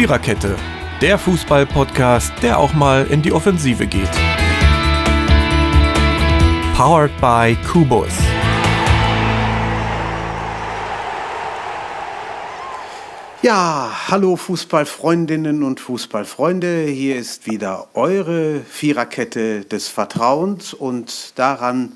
Viererkette, der Fußball-Podcast, der auch mal in die Offensive geht. Powered by Kubus. Ja, hallo Fußballfreundinnen und Fußballfreunde. Hier ist wieder eure Viererkette des Vertrauens und daran,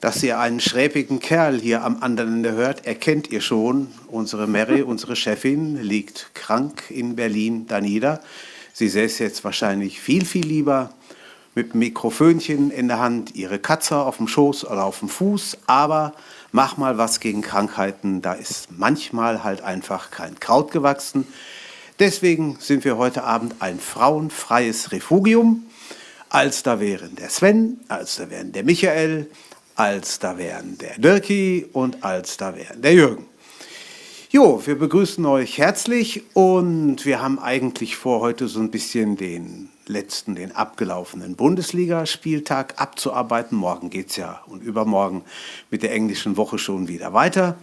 dass ihr einen schräbigen Kerl hier am anderen Ende hört, erkennt ihr schon. Unsere Mary, unsere Chefin, liegt krank in Berlin da nieder. Sie säße jetzt wahrscheinlich viel, viel lieber mit dem Mikrofönchen in der Hand, ihre Katze auf dem Schoß oder auf dem Fuß, aber mach mal was gegen Krankheiten, da ist manchmal halt einfach kein Kraut gewachsen. Deswegen sind wir heute Abend ein frauenfreies Refugium. Als da wären der Sven, als da wären der Michael, als da wären der Dirki und als da wären der Jürgen. Jo, wir begrüßen euch herzlich und wir haben eigentlich vor, heute so ein bisschen den letzten, den abgelaufenen Bundesligaspieltag abzuarbeiten. Morgen geht es ja und übermorgen mit der englischen Woche schon wieder weiter.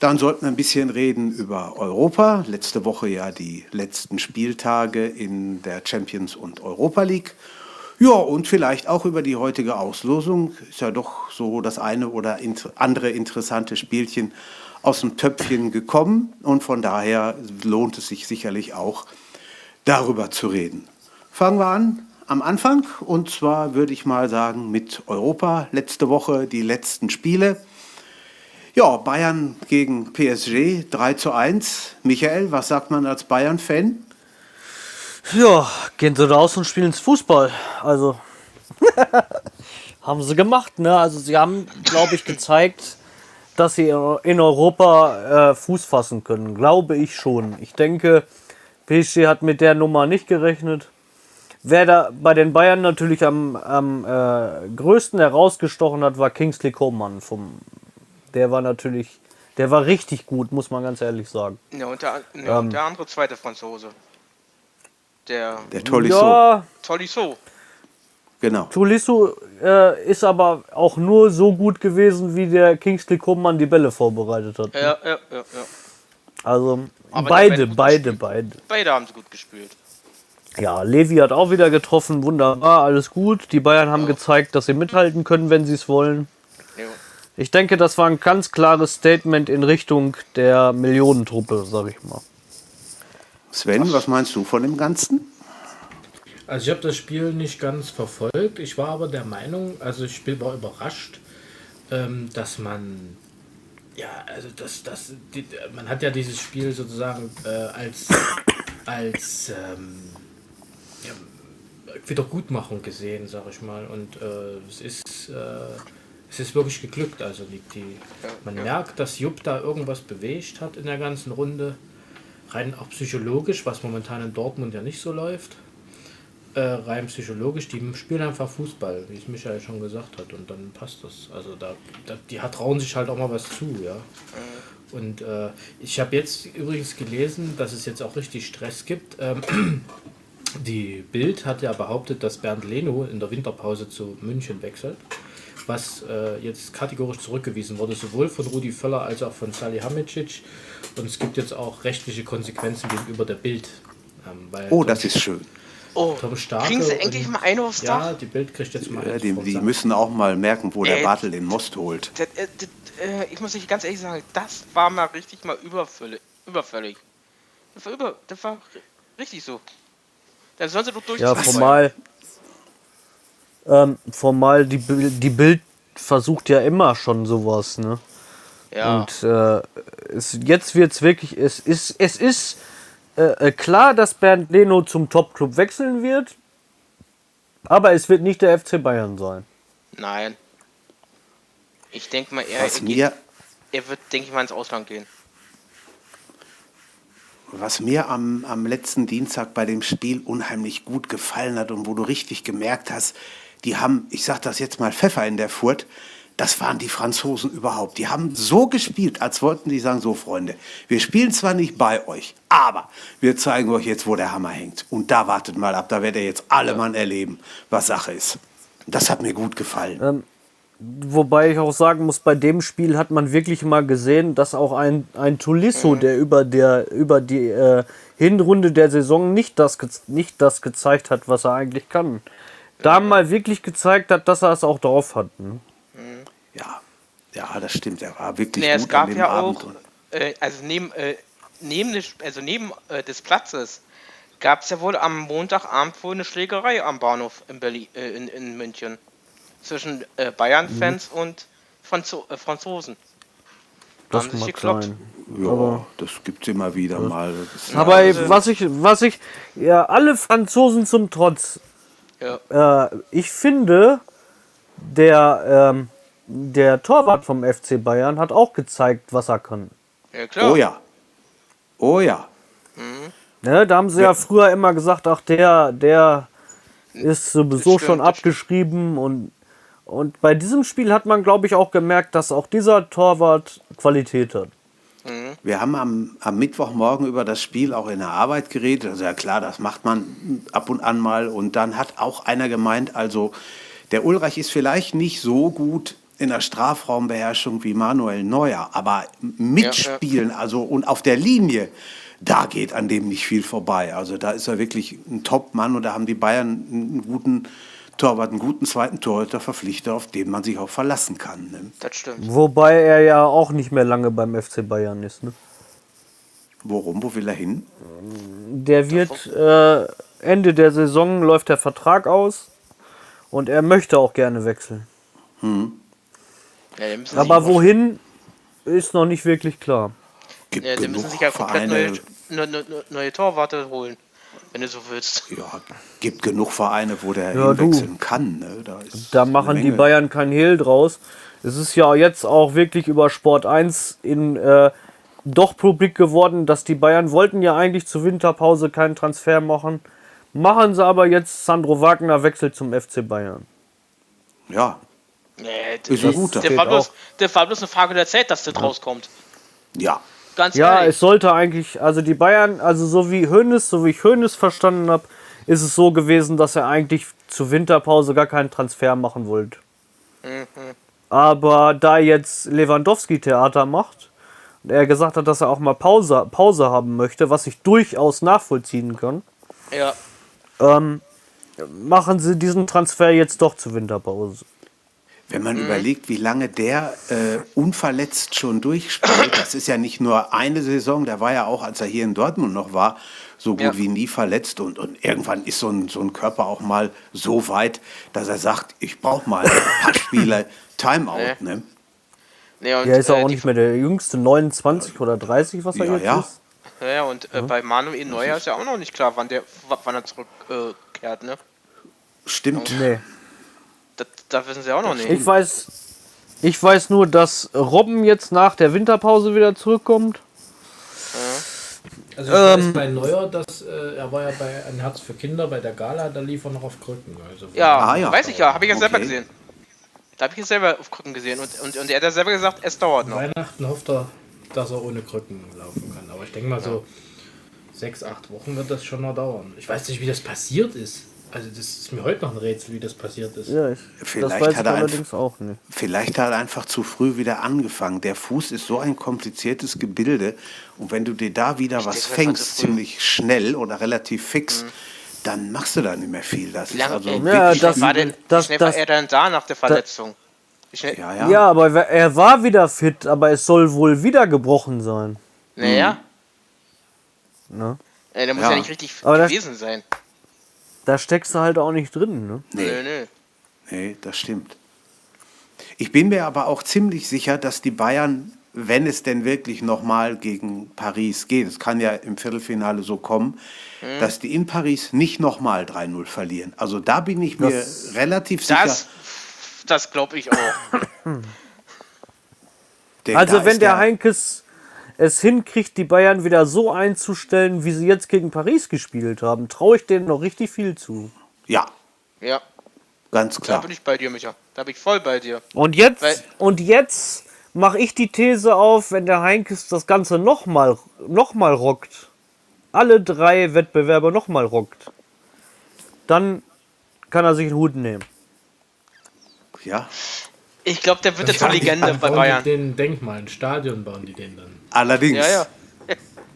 Dann sollten wir ein bisschen reden über Europa. Letzte Woche ja die letzten Spieltage in der Champions und Europa League. Ja, und vielleicht auch über die heutige Auslosung. Ist ja doch so das eine oder andere interessante Spielchen aus dem Töpfchen gekommen. Und von daher lohnt es sich sicherlich auch, darüber zu reden. Fangen wir an am Anfang. Und zwar würde ich mal sagen mit Europa. Letzte Woche die letzten Spiele. Ja, Bayern gegen PSG 3 zu 1. Michael, was sagt man als Bayern-Fan? Ja, gehen sie raus und spielen Fußball. Also haben sie gemacht, ne? Also sie haben, glaube ich, gezeigt, dass sie in Europa äh, Fuß fassen können. Glaube ich schon. Ich denke, PSG hat mit der Nummer nicht gerechnet. Wer da bei den Bayern natürlich am, am äh, größten herausgestochen hat, war Kingsley Coman. Vom, der war natürlich, der war richtig gut, muss man ganz ehrlich sagen. Ja, und der, ja, ähm, der andere zweite Franzose. Der, der Tolisso. Ja, Tolisso. Genau. Tolisso äh, ist aber auch nur so gut gewesen, wie der Kingsley Coman die Bälle vorbereitet hat. Ne? Ja, ja, ja, ja. Also aber beide, beide, beide. Beide haben sie gut gespielt. Ja, Levi hat auch wieder getroffen, wunderbar, alles gut. Die Bayern haben ja. gezeigt, dass sie mithalten können, wenn sie es wollen. Ja. Ich denke, das war ein ganz klares Statement in Richtung der Millionentruppe, sag ich mal. Sven, was meinst du von dem Ganzen? Also ich habe das Spiel nicht ganz verfolgt. Ich war aber der Meinung, also ich war überrascht, ähm, dass man ja, also das, das, die, man hat ja dieses Spiel sozusagen äh, als als ähm, ja, Wiedergutmachung gesehen, sag ich mal. Und äh, es ist äh, es ist wirklich geglückt. Also die, die man merkt, dass Jupp da irgendwas bewegt hat in der ganzen Runde. Rein auch psychologisch, was momentan in Dortmund ja nicht so läuft. Äh, rein psychologisch, die spielen einfach Fußball, wie es Michael schon gesagt hat, und dann passt das. Also da, da die trauen sich halt auch mal was zu, ja. Und äh, ich habe jetzt übrigens gelesen, dass es jetzt auch richtig Stress gibt. Ähm, die Bild hat ja behauptet, dass Bernd Leno in der Winterpause zu München wechselt, was äh, jetzt kategorisch zurückgewiesen wurde, sowohl von Rudi Völler als auch von Salihamidzic. Und es gibt jetzt auch rechtliche Konsequenzen gegenüber der Bild. Ähm, oh, das ist schön. Oh, Tom Starke kriegen sie endlich mal einen aufs Dach? Ja, die Bild kriegt jetzt mal ja, die, die müssen auch mal merken, wo äh, der Bartel den Most holt. Das, äh, das, äh, ich muss euch ganz ehrlich sagen, das war mal richtig mal überfällig. überfällig. Das war, über, das war richtig so. Dann sollen sie doch durch. Ja, formal. Ähm, formal, die, die Bild versucht ja immer schon sowas, ne? Ja. Und äh, es, jetzt wird es wirklich, es ist, es ist äh, äh, klar, dass Bernd Leno zum Top-Club wechseln wird, aber es wird nicht der FC Bayern sein. Nein. Ich denke mal, er, er, geht, er wird, denke ich mal, ins Ausland gehen. Was mir am, am letzten Dienstag bei dem Spiel unheimlich gut gefallen hat und wo du richtig gemerkt hast, die haben, ich sag das jetzt mal, Pfeffer in der Furt das waren die Franzosen überhaupt. Die haben so gespielt, als wollten die sagen, so Freunde, wir spielen zwar nicht bei euch, aber wir zeigen euch jetzt, wo der Hammer hängt. Und da wartet mal ab, da werdet ihr jetzt alle Mann erleben, was Sache ist. Das hat mir gut gefallen. Ähm, Wobei ich auch sagen muss, bei dem Spiel hat man wirklich mal gesehen, dass auch ein, ein Tulisso, der über, der über die äh, Hinrunde der Saison nicht das, nicht das gezeigt hat, was er eigentlich kann. Da mal wirklich gezeigt hat, dass er es auch drauf hat. Ne? Ja, ja, das stimmt. Er war wirklich Nee, gut es gab an dem ja Abend. auch, äh, also neben, äh, neben, des, also neben äh, des Platzes gab es ja wohl am Montagabend wohl eine Schlägerei am Bahnhof in, Berlin, äh, in, in München zwischen äh, Bayern-Fans und Franzo äh, Franzosen. Da Das haben sich mag gekloppt. sein. Ja, das gibt es immer wieder mal. Das ist- Aber also- was ich, was ich, ja, alle Franzosen zum Trotz, Ja. äh, ich finde, der, ähm, der Torwart vom FC Bayern hat auch gezeigt, was er kann. ja, klar. oh ja. Oh ja. Ne, da haben sie ja. früher immer gesagt, ach der, der ist sowieso stimmt, schon abgeschrieben und und bei diesem Spiel hat man, glaube ich, auch gemerkt, dass auch dieser Torwart Qualität hat. Wir haben am, am Mittwochmorgen über das Spiel auch in der Arbeit geredet. Also ja klar, das macht man ab und an mal. Und dann hat auch einer gemeint, also der Ulreich ist vielleicht nicht so gut in der Strafraumbeherrschung wie Manuel Neuer, aber mitspielen, also und auf der Linie, da geht an dem nicht viel vorbei. Also da ist er wirklich ein Top-Mann und da haben die Bayern einen guten Torwart, einen guten zweiten Torhüter verpflichtet, auf den man sich auch verlassen kann. Ne? Das stimmt. Wobei er ja auch nicht mehr lange beim FC Bayern ist. Ne? Worum, wo will er hin? Der wird äh, Ende der Saison läuft der Vertrag aus und er möchte auch gerne wechseln. Ja, die müssen Aber wohin ist noch nicht wirklich klar. Gibt ja, die müssen sich ja komplett neue, neue, neue, neue Torwarte holen, wenn du so willst. Ja, gibt genug Vereine, wo der Ja, du. hinwechseln kann. Ne? Da, ist Da machen die. Bayern kein Hehl draus. Es ist ja jetzt auch wirklich über Sport 1 in äh, doch publik geworden, dass die Bayern wollten ja eigentlich zur Winterpause keinen Transfer machen. Machen sie aber jetzt, Sandro Wagner wechselt zum FC Bayern. Ja, Nee, Ist ein guter. Der war, bloß, auch. der war bloß eine Frage der Zeit, dass das rauskommt. ja. Ganz Ja, ehrlich. es sollte eigentlich, also die Bayern, also so wie Hönes, so wie ich Hönes verstanden habe, ist es so gewesen, dass er eigentlich zur Winterpause gar keinen Transfer machen wollte. Aber da jetzt Lewandowski Theater macht und er gesagt hat, dass er auch mal Pause, Pause haben möchte, was ich durchaus nachvollziehen kann, ja. ähm, machen sie diesen Transfer jetzt doch zur Winterpause. Wenn man überlegt, wie lange der äh, unverletzt schon durchspielt, das ist ja nicht nur eine Saison, der war ja auch, als er hier in Dortmund noch war, so gut Ja. wie nie verletzt. Und, und irgendwann ist so ein, so ein Körper auch mal so weit, dass er sagt, ich brauche mal ein paar Spiele Timeout. Nee. Ne? Nee, und, Ja, ist er äh, auch nicht mehr der jüngste, 29 oder 30, was er Ja, jetzt ja. ist. Ja, ja, und äh, bei Manuel Neuer ist ja auch noch nicht klar, wann, der, wann er zurückkehrt, äh, kehrt, ne? Stimmt. Nee. Das, da wissen sie auch noch nicht. Ich weiß, ich weiß nur, dass Robben jetzt nach der Winterpause wieder zurückkommt. Also ich weiß bei Neuer, dass äh, er war ja bei Ein Herz für Kinder bei der Gala, da lief er noch auf Krücken. Also Ja, Ah, ja. weiß ich ja, habe ich ja selber Okay. gesehen. Da habe ich es selber auf Krücken gesehen und, und, und er hat ja selber gesagt, es dauert noch. Weihnachten hofft er, dass er ohne Krücken laufen kann. Aber ich denke mal so sechs, acht Wochen wird das schon noch dauern. Ich weiß nicht, wie das passiert ist. Also das ist mir heute noch ein Rätsel, wie das passiert ist. Ja, ich, Vielleicht das weiß hat ich er allerdings auch nicht. Vielleicht hat er einfach zu früh wieder angefangen. Der Fuß ist so ein kompliziertes Gebilde. Und wenn du dir da wieder was denke, das war fängst, ziemlich schnell oder relativ fix, dann machst du da nicht mehr viel. Das lange also Ja, das- war denn, das- das- war er denn da nach der Verletzung? Schnell? ja, Ja, ja. aber er war wieder fit, aber es soll wohl wieder gebrochen sein. Naja, Ne? äh, der muss Ja. ja, nicht richtig Aber das- gewesen sein. Da steckst du halt auch nicht drin. Ne? Nee. Nö. Nee, das stimmt. Ich bin mir aber auch ziemlich sicher, dass die Bayern, wenn es denn wirklich nochmal gegen Paris geht, es kann ja im Viertelfinale so kommen, Mhm. dass die in Paris nicht nochmal 3-0 verlieren. Also da bin ich mir Das- relativ sicher. Das, das glaube ich auch. Also wenn ist der Heinkes es hinkriegt, die Bayern wieder so einzustellen, wie sie jetzt gegen Paris gespielt haben, traue ich denen noch richtig viel zu. Ja, Ja, ganz da klar. bin ich bei dir, Micha. Da bin ich voll bei dir. Und jetzt, Weil- und jetzt mache ich die These auf, wenn der Heinkes das Ganze nochmal noch mal rockt, alle drei Wettbewerbe nochmal rockt, dann kann er sich einen Hut nehmen. Ja, Ich glaube, der wird jetzt zur Dann Legende bei bauen Bayern. Die den Denkmal, ein Stadion bauen die den dann. Allerdings. Ja, ja.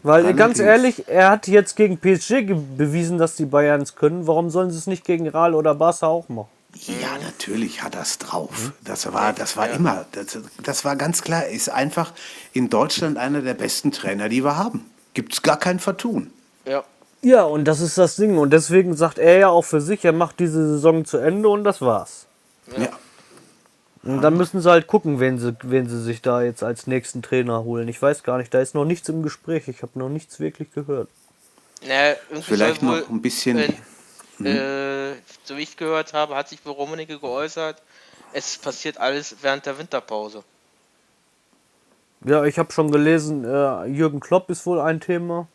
Weil Allerdings. ganz ehrlich, er hat jetzt gegen PSG bewiesen, dass die Bayern es können. Warum sollen sie es nicht gegen Real oder Barca auch machen? Ja, natürlich hat er es drauf. Das war, das war immer, das, das war ganz klar. Er ist einfach in Deutschland einer der besten Trainer, die wir haben. Gibt es gar kein Vertun. ja. Ja, und das ist das Ding. Und deswegen sagt er ja auch für sich, er macht diese Saison zu Ende und das war's. Ja. Und dann müssen sie halt gucken, wen sie, wen sie sich da jetzt als nächsten Trainer holen. Ich weiß gar nicht, da ist noch nichts im Gespräch. Ich habe noch nichts wirklich gehört. Na, irgendwie Vielleicht wohl, noch ein bisschen- Äh, äh, so wie ich gehört habe, hat sich wohl Rummenigge geäußert. Es passiert alles während der Winterpause. Ja, ich habe schon gelesen, äh, Jürgen Klopp ist wohl ein Thema.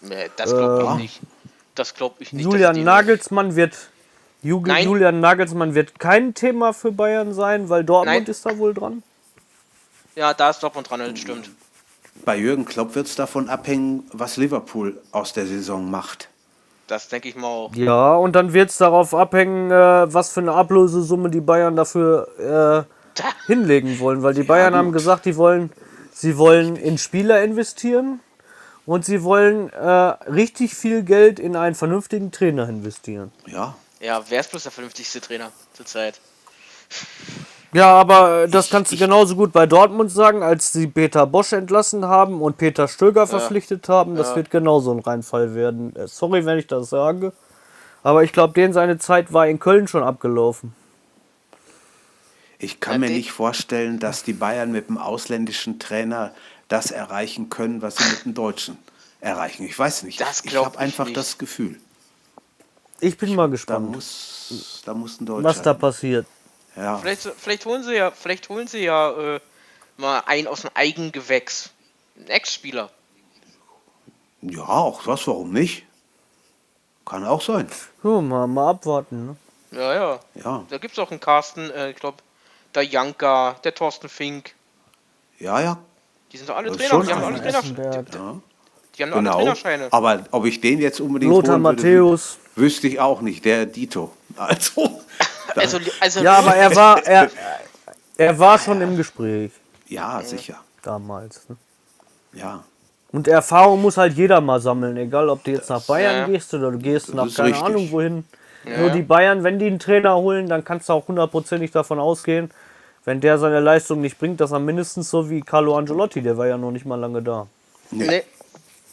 Nee, das glaube ich Äh, nicht. Das glaube ich nicht. Julian Nagelsmann wird. Nein. Julian Nagelsmann wird kein Thema für Bayern sein, weil Dortmund Nein. ist da wohl dran. Ja, da ist Dortmund dran, das stimmt. Bei Jürgen Klopp wird es davon abhängen, was Liverpool aus der Saison macht. Das denke ich mal auch. Ja, und dann wird es darauf abhängen, äh, was für eine Ablösesumme die Bayern dafür äh, hinlegen wollen. Weil die Bayern haben gesagt, die wollen, sie wollen in Spieler investieren und sie wollen äh, richtig viel Geld in einen vernünftigen Trainer investieren. Ja, Ja, wer ist bloß der vernünftigste Trainer zurzeit? Ja, aber äh, das kannst du genauso gut bei Dortmund sagen, als sie Peter Bosch entlassen haben und Peter Stöger verpflichtet haben. Das wird genauso ein Reinfall werden. Äh, Sorry, wenn ich das sage. Aber ich glaube, den seine Zeit war in Köln schon abgelaufen. ich kann Ja, mir nicht vorstellen, dass die Bayern mit dem ausländischen Trainer das erreichen können, was sie mit dem Deutschen erreichen. Ich weiß nicht. Das ich habe ich einfach nicht. das Gefühl, Ich bin mal da gespannt, muss, da muss ein Deutscher. was da passiert. ja. Vielleicht, vielleicht holen sie ja, vielleicht holen sie ja äh, mal einen aus dem Eigengewächs. Ein Ex-Spieler. ja, auch was, warum nicht? Kann auch sein. So, mal, mal abwarten. Ne? Ja, ja. Ja, Da gibt es auch einen Carsten, äh, ich glaube, der Janka, der Thorsten Fink. ja, ja. Die sind doch alle Das Trainer. Die haben alle. Trainer ja. Die haben alle Genau. Trainerscheine. Aber ob ich den jetzt unbedingt Lothar holen würde, Matthäus. wüsste ich auch nicht. Der Dito. Also, Also, also Ja, aber er war, er, er war schon im Gespräch ja, sicher. damals. Ne? Ja. Und Erfahrung muss halt jeder mal sammeln, egal ob du jetzt nach Bayern ja. gehst oder du gehst nach keine richtig. Ahnung wohin. Ja. Nur die Bayern, wenn die einen Trainer holen, dann kannst du auch hundertprozentig davon ausgehen, wenn der seine Leistung nicht bringt, dass er mindestens so wie Carlo Angelotti, der war ja noch nicht mal lange da. nee,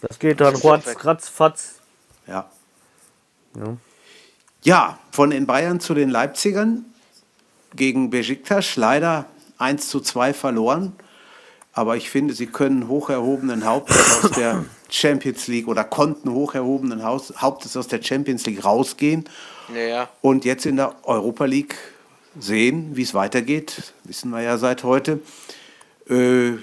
Das geht dann ratz, ratzfatz. Ja. Ja. Ja, von den Bayern zu den Leipzigern gegen Besiktas leider 1 zu 2 verloren. Aber ich finde, sie können hoch erhobenen Hauptes aus der Champions League oder konnten hoch erhobenen Haus- Hauptes aus der Champions League rausgehen naja. und jetzt in der Europa League sehen, wie es weitergeht. Wissen wir ja seit heute. Äh,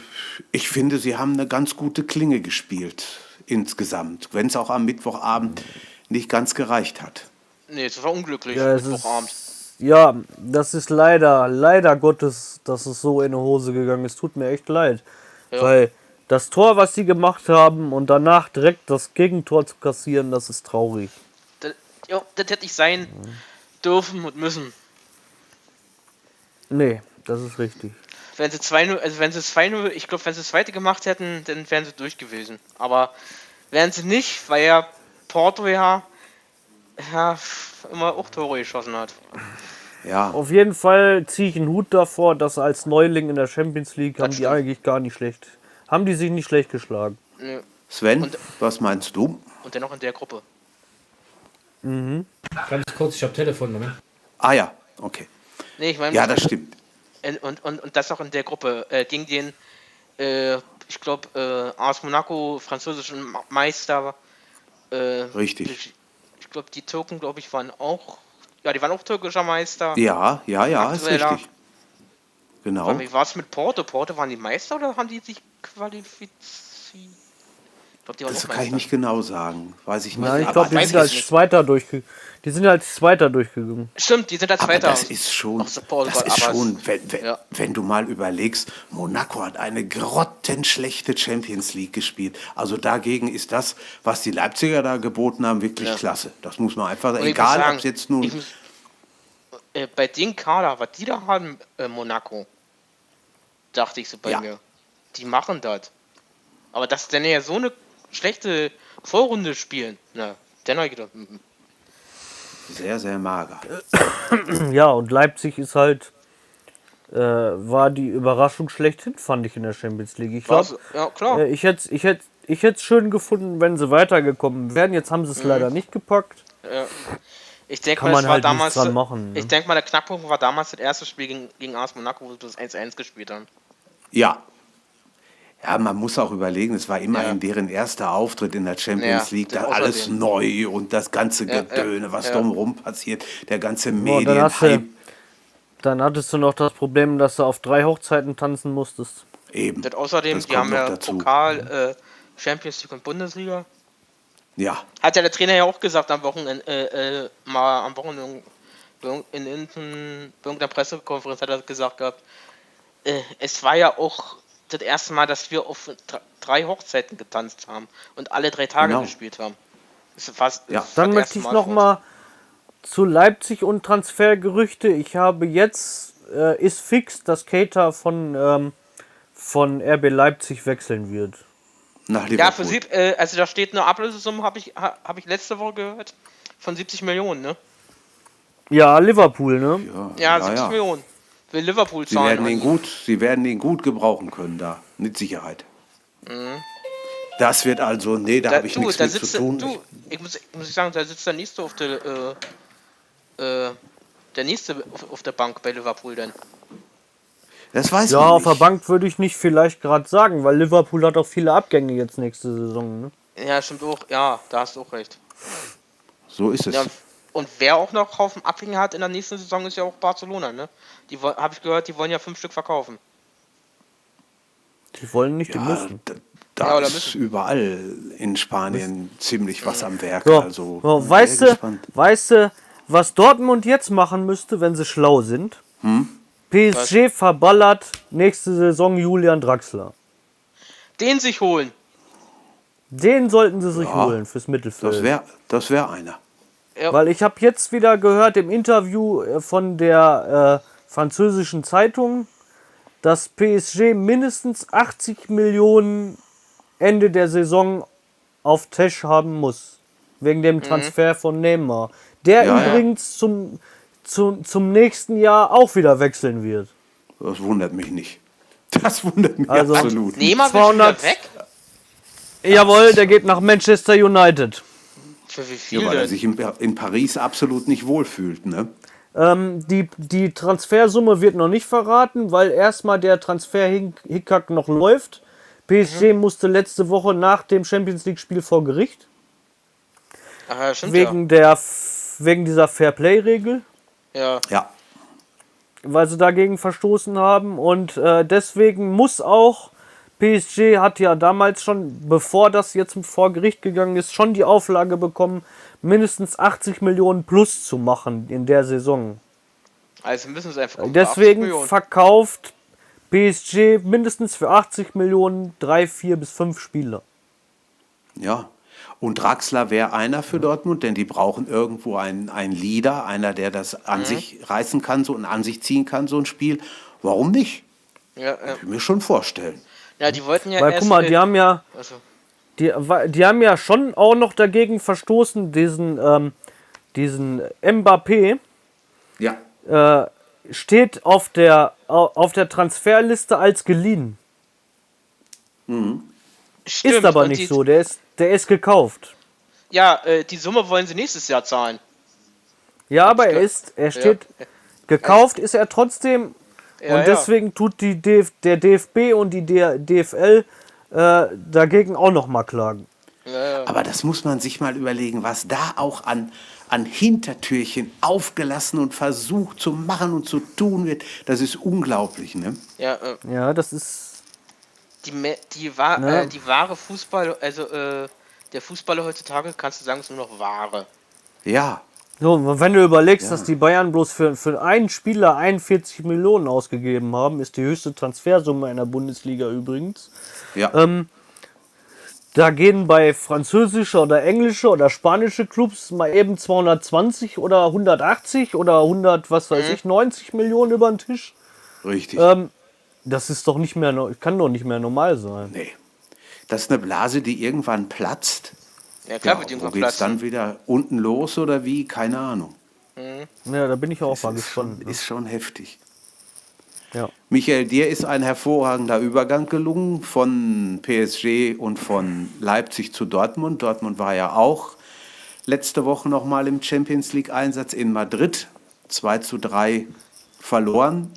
ich finde, sie haben eine ganz gute Klinge gespielt insgesamt, wenn es auch am Mittwochabend nicht ganz gereicht hat. Nee, das war unglücklich. Ja, es Mittwochabend. ist, ja, das ist leider, leider Gottes, dass es so in die Hose gegangen ist. Tut mir echt leid. Ja. Weil das Tor, was sie gemacht haben und danach direkt das Gegentor zu kassieren, das ist traurig. Das, ja, das hätte ich sein dürfen und müssen. Nee, das ist richtig. Wenn sie 2-0, also wenn sie 2-0, ich glaube, wenn sie das zweite gemacht hätten, dann wären sie durch gewesen. Aber wären sie nicht, weil ja Porto ja, ja immer auch Tore geschossen hat. Ja, Auf jeden Fall ziehe ich einen Hut davor, dass als Neuling in der Champions League haben die eigentlich gar nicht schlecht. Haben die sich nicht schlecht geschlagen. Nö. Sven, Und- was meinst du? Und dennoch in der Gruppe. Ganz kurz, ich habe Telefon, Moment. Ah ja, okay. Nee, ich meine, Ja, das stimmt. Und, und, und, und das auch in der Gruppe. Äh, gegen den, äh, ich glaube, äh, AS Monaco, französischen Meister. Äh, Richtig. Ich, ich glaube, die Türken, glaube ich, waren auch. Ja, die waren auch türkischer Meister. Ja, ja, ja, ist richtig. Genau. Wie war es mit Porto? Porto waren die Meister oder haben die sich qualifiziert? Waren Das kann ich nicht genau sagen. Weiß ich nicht. Ja, ich glaube, die sind ich als. Zweiter durchge die sind als Zweiter durchgegangen. Stimmt, die sind als Aber Zweiter. das ist schon, das ist schon wenn, wenn, ja. wenn du mal überlegst, Monaco hat eine grottenschlechte Champions League gespielt. Also dagegen ist das, was die Leipziger da geboten haben, wirklich Ja. klasse. Das muss man einfach sagen. Egal, ob es jetzt nun muss- äh, bei den Kader, was die da haben, äh, Monaco, dachte ich so bei Ja. mir, die machen das. Aber dass denn ja so eine schlechte Vorrunde spielen, na, ich gedacht, mhm. Sehr, sehr mager. Ja, und Leipzig ist halt, äh, war die Überraschung schlechthin, fand ich in der Champions League. Ich glaube, ja klar. äh, ich hätte ich hätt, ich hätt's schön gefunden, wenn sie weitergekommen wären. Jetzt haben sie es leider nicht gepackt. Ja. Ich denke Kann mal, man es war halt damals. dran machen, ne? Ich denke mal, der Knackpunkt war damals das erste Spiel gegen, gegen AS Monaco, wo sie das 1-1 gespielt haben. Ja. Ja, man muss auch überlegen, es war immerhin Ja. deren erster Auftritt in der Champions Ja, League, da alles außerdem. neu und das ganze Gedöne, was ja. drumherum passiert, der ganze Boah, dann, hast Medienhype. du, dann hattest du noch das Problem, dass du auf drei Hochzeiten tanzen musstest. Eben. Das außerdem, Das die kommt haben noch ja dazu. Pokal, äh, Champions League und Bundesliga. Ja, Hat ja der Trainer ja auch gesagt am Wochenende, äh, äh, mal am Wochenende in, in, in, in irgendeiner Pressekonferenz hat er gesagt gehabt, äh, es war ja auch das erste Mal, dass wir auf dr- drei Hochzeiten getanzt haben und alle drei Tage Genau. gespielt haben. Ist fast, Ja. war Dann möchte ich Mal noch für uns. mal zu Leipzig und Transfergerüchte. Ich habe jetzt, äh, ist fix, dass Cater von, ähm, von RB Leipzig wechseln wird. nach Liverpool. Ja, für sieb, äh, also da steht eine Ablösesumme, habe ich, ha, hab ich letzte Woche gehört, von 70 Millionen, ne? Ja, Liverpool, ne? Ja, 70 Millionen. Will Liverpool Sie zahlen. werden, ihn und- gut, sie werden ihn gut gebrauchen können da, mit Sicherheit. Das wird also, nee, da, Da, habe ich du, nichts da mit zu sitzt tun. du, ich muss, muss ich sagen, da sitzt der nächste auf der äh, äh, der nächste auf, auf der Bank bei Liverpool denn. das weiß Ja, man auf der. Bank würde ich nicht vielleicht gerade sagen, weil Liverpool hat auch viele Abgänge jetzt nächste Saison. Ne? Ja, stimmt auch. Ja, da hast du auch recht. So ist es. Ja, und wer auch noch Haufen Abgänge hat in der nächsten Saison ist ja auch Barcelona, ne? Die habe ich gehört, die wollen ja fünf Stück verkaufen. Die wollen nicht, die Ja, müssen. da, da Ja, ist müssen. überall in Spanien ziemlich was am Werk. So, Also, so, bin weißt, du, weißt du, was Dortmund jetzt machen müsste, wenn sie schlau sind? Hm? PSG verballert nächste Saison Julian Draxler. Den sich holen. Den sollten sie sich holen fürs Mittelfeld. Das wäre das wär einer. Weil ich habe jetzt wieder gehört im Interview äh, von der äh, französischen Zeitung, dass PSG mindestens 80 Millionen Ende der Saison auf Tisch haben muss. Wegen dem Transfer von Neymar. Der Ja, ja. übrigens Zum, zum, zum nächsten Jahr auch wieder wechseln wird. Das wundert mich nicht. Das wundert mich Also- absolut. nicht. Neymar will 200 wieder weg? Jawohl, der geht nach Manchester United. Für wie viel Ja, weil er sich in, in Paris absolut nicht wohlfühlt. Ne? Ähm, die, die Transfersumme wird noch nicht verraten, weil erstmal der Transfer-Hickhack noch läuft. PSG musste letzte Woche nach dem Champions League-Spiel vor Gericht. Ach, ja, stimmt Wegen, der, wegen dieser Fair-Play-Regel, ja. ja. Ja, weil sie dagegen verstoßen haben. Und äh, deswegen muss auch PSG hat ja damals schon, bevor das jetzt vor Gericht gegangen ist, schon die Auflage bekommen, mindestens 80 Millionen plus zu machen in der Saison. Also müssen sie einfach. auf 80 Deswegen verkauft PSG mindestens für 80 Millionen drei, vier bis fünf Spieler. ja. Und Draxler wäre einer für Dortmund, denn die brauchen irgendwo einen, einen Leader, einer, der das an sich reißen kann so, und an sich ziehen kann, so ein Spiel. Warum nicht? Ja, ja. Kann ich mir schon vorstellen. Ja, die wollten ja Weil erst. guck mal, die haben ja, also, die, die haben ja schon auch noch dagegen verstoßen, diesen, ähm, diesen Mbappé Ja. äh, steht auf der, au- auf der Transferliste als geliehen. stimmt, Ist aber nicht die, so, der ist, der ist gekauft. Ja, äh, die Summe wollen sie nächstes Jahr zahlen. Ja, aber er ist, er steht, gekauft ist er trotzdem Ja, und deswegen tut die DF, der DFB und die D- DFL äh, dagegen auch noch mal klagen. Aber das muss man sich mal überlegen, was da auch an, an Hintertürchen aufgelassen und versucht zu machen und zu tun wird. Das ist unglaublich, ne? Ja, äh, Ja, das ist. die, die, wa Ja. äh, die wahre Fußball, also äh, der Fußballer heutzutage, kannst du sagen, ist nur noch Ware. Ja. So, wenn du überlegst, dass die Bayern bloß für, für einen Spieler 41 Millionen ausgegeben haben, ist die höchste Transfersumme in der Bundesliga übrigens. Ja. Ähm, Da gehen bei französische oder englische oder spanische Clubs mal eben 220 oder 180 oder 100, was weiß ich, 90 Millionen über den Tisch. Richtig. Ähm, das ist doch nicht mehr, kann doch nicht mehr normal sein. nee. Das ist eine Blase, die irgendwann platzt. Ja, klar, Ja, wird wo irgendwann geht es platzen. dann wieder unten los oder wie? Keine Ahnung. Ja, da bin ich auch mal ist, schon, gespannt. ne? ist schon heftig. Ja. Michael, dir ist ein hervorragender Übergang gelungen von PSG und von Leipzig zu Dortmund. Dortmund war ja auch letzte Woche noch mal im Champions League Einsatz in Madrid. 2 zu 3 verloren.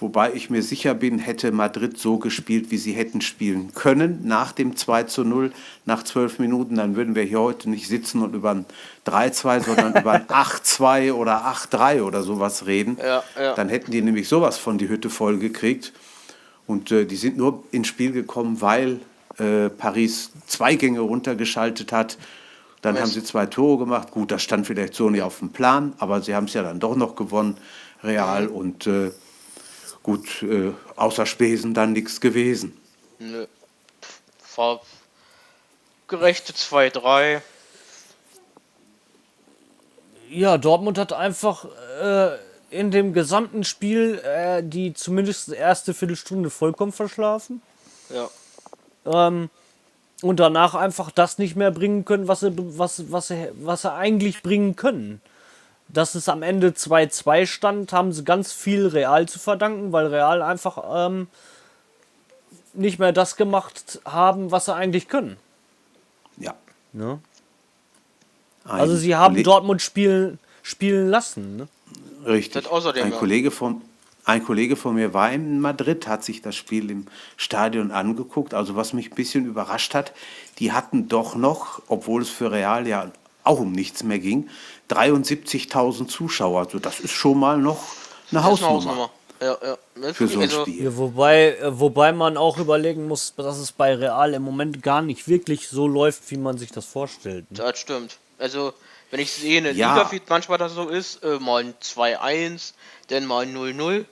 Wobei ich mir sicher bin, hätte Madrid so gespielt, wie sie hätten spielen können. Nach dem 2 zu 0, nach zwölf Minuten, dann würden wir hier heute nicht sitzen und über ein 3-2, sondern über ein 8-2 oder 8-3 oder sowas reden. Ja, ja. Dann hätten die nämlich sowas von die Hütte voll gekriegt. Und äh, die sind nur ins Spiel gekommen, weil äh, Paris zwei Gänge runtergeschaltet hat. Dann haben sie zwei Tore gemacht. Gut, das stand vielleicht so nicht auf dem Plan, aber sie haben es ja dann doch noch gewonnen, Real. Und äh, gut, äh, außer Spesen dann nichts gewesen. Nö. War gerechte 2-3. Ja, Dortmund hat einfach äh, in dem gesamten Spiel äh, die zumindest erste Viertelstunde vollkommen verschlafen. Ja. Ähm, und danach einfach das nicht mehr bringen können, was sie, was, was, sie, was sie eigentlich bringen können. Dass es am Ende 2-2 stand, haben sie ganz viel Real zu verdanken, weil Real einfach ähm, nicht mehr das gemacht haben, was sie eigentlich können. Ja. Ne? Also sie haben Kolleg- Dortmund spielen, spielen lassen. Ne? Richtig. Ein. Kollege von, ein Kollege von mir war in Madrid, hat sich das Spiel im Stadion angeguckt. Also was mich ein bisschen überrascht hat, die hatten doch noch, obwohl es für Real ja auch um nichts mehr ging, 73.000 Zuschauer. Also das ist schon mal noch eine Hausnummer, eine Hausnummer. Ja, ja. Für so ein also, Spiel. Ja, wobei, äh, wobei man auch überlegen muss, dass es bei Real im Moment gar nicht wirklich so läuft, wie man sich das vorstellt. Ne? Das stimmt. Also, wenn ich sehe in der Ja. Liga, wie es manchmal das so ist, äh, mal ein 2-1, dann mal ein 0-0.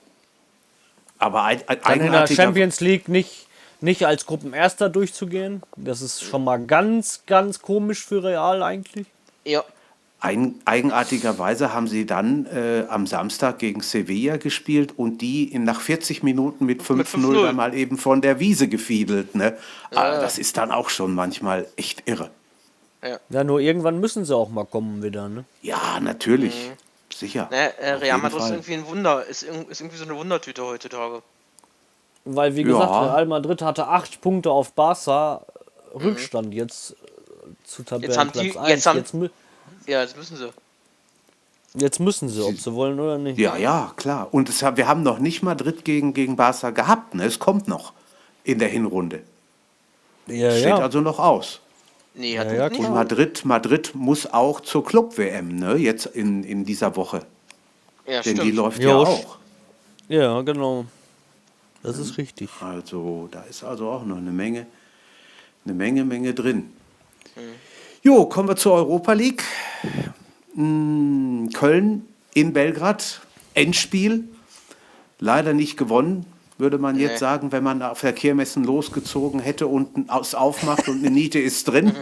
Aber ein, ein Dann in der Champions League nicht, nicht als Gruppenerster durchzugehen, das ist schon mal ganz, ganz komisch für Real eigentlich. Ja. ein, eigenartigerweise haben sie dann äh, am Samstag gegen Sevilla gespielt und die in, nach 40 Minuten mit 5-0 5-0. dann mal eben von der Wiese gefiedelt. Ne? Ah, Das ist dann auch schon manchmal echt irre. Ja, nur irgendwann müssen sie auch mal kommen wieder. Ne? Ja, natürlich. Sicher. Ne, äh, Real Madrid ist irgendwie ein Wunder. Ist, ist irgendwie so eine Wundertüte heutzutage. Weil, wie Ja. gesagt, Real Madrid hatte acht Punkte auf Barca Rückstand jetzt zu Jetzt haben Tabellenplatz die- 1. jetzt haben- jetzt, Ja, das müssen sie. jetzt müssen sie, ob sie wollen oder nicht. Ja, ja, klar. Und es, wir haben noch nicht Madrid gegen, gegen Barca gehabt. Ne? Es kommt noch in der Hinrunde. ja. Steht ja. also noch aus. Nee, hat Ja, ja. Und Madrid, Madrid muss auch zur Club-WM, ne? jetzt in, in dieser Woche. Ja, Denn stimmt. die läuft Ja, ja auch. ja, genau. Das ist richtig. Also da ist also auch noch eine Menge, eine Menge, Menge drin. Jo, kommen wir zur Europa League. Mm, Köln in Belgrad, Endspiel. Leider nicht gewonnen, würde man Nee. jetzt sagen, wenn man auf der Kirmessen losgezogen hätte und es aufmacht und eine Niete ist drin.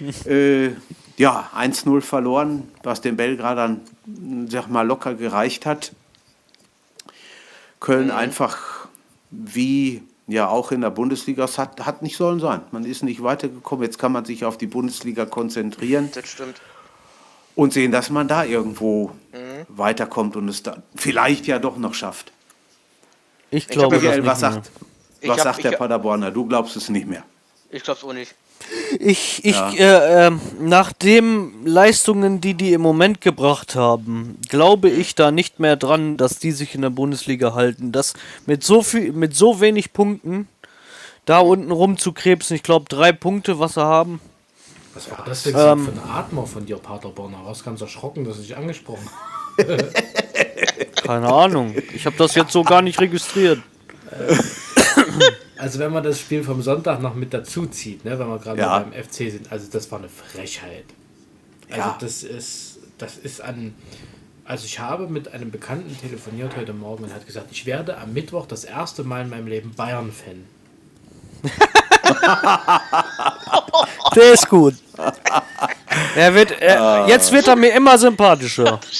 äh, ja, 1-0 verloren, was den Belgradern, sag mal, locker gereicht hat. Köln einfach wie ja auch in der Bundesliga, es hat, hat nicht sollen sein. Man ist nicht weitergekommen. Jetzt kann man sich auf die Bundesliga konzentrieren Das stimmt. und sehen, dass man da irgendwo weiterkommt und es dann vielleicht ja doch noch schafft. Ich glaube, das Michael, nicht was mehr. sagt, Ich was hab- sagt ich der hab- Paderborner? Du glaubst es nicht mehr. Ich glaub's auch nicht. Ich, ich, Ja. äh, ähm, nach den Leistungen, die die im Moment gebracht haben, glaube ich da nicht mehr dran, dass die sich in der Bundesliga halten. Das mit so viel, mit so wenig Punkten da unten rumzukrebsen, ich glaube drei Punkte, was sie haben. Was war das denn Ähm. für ein Atmer von dir, Paderborn? Du warst ganz erschrocken, dass ich dich angesprochen Keine Ahnung. Ich habe das jetzt so gar nicht registriert. Also wenn man das Spiel vom Sonntag noch mit dazu zieht, ne, wenn wir gerade Ja. beim FC sind, also das war eine Frechheit. Also Ja. das ist, das ist an. Also ich habe mit einem Bekannten telefoniert heute Morgen und hat gesagt, ich werde am Mittwoch das erste Mal in meinem Leben Bayern-Fan. Der ist gut. Er wird, er, jetzt wird er mir immer sympathischer.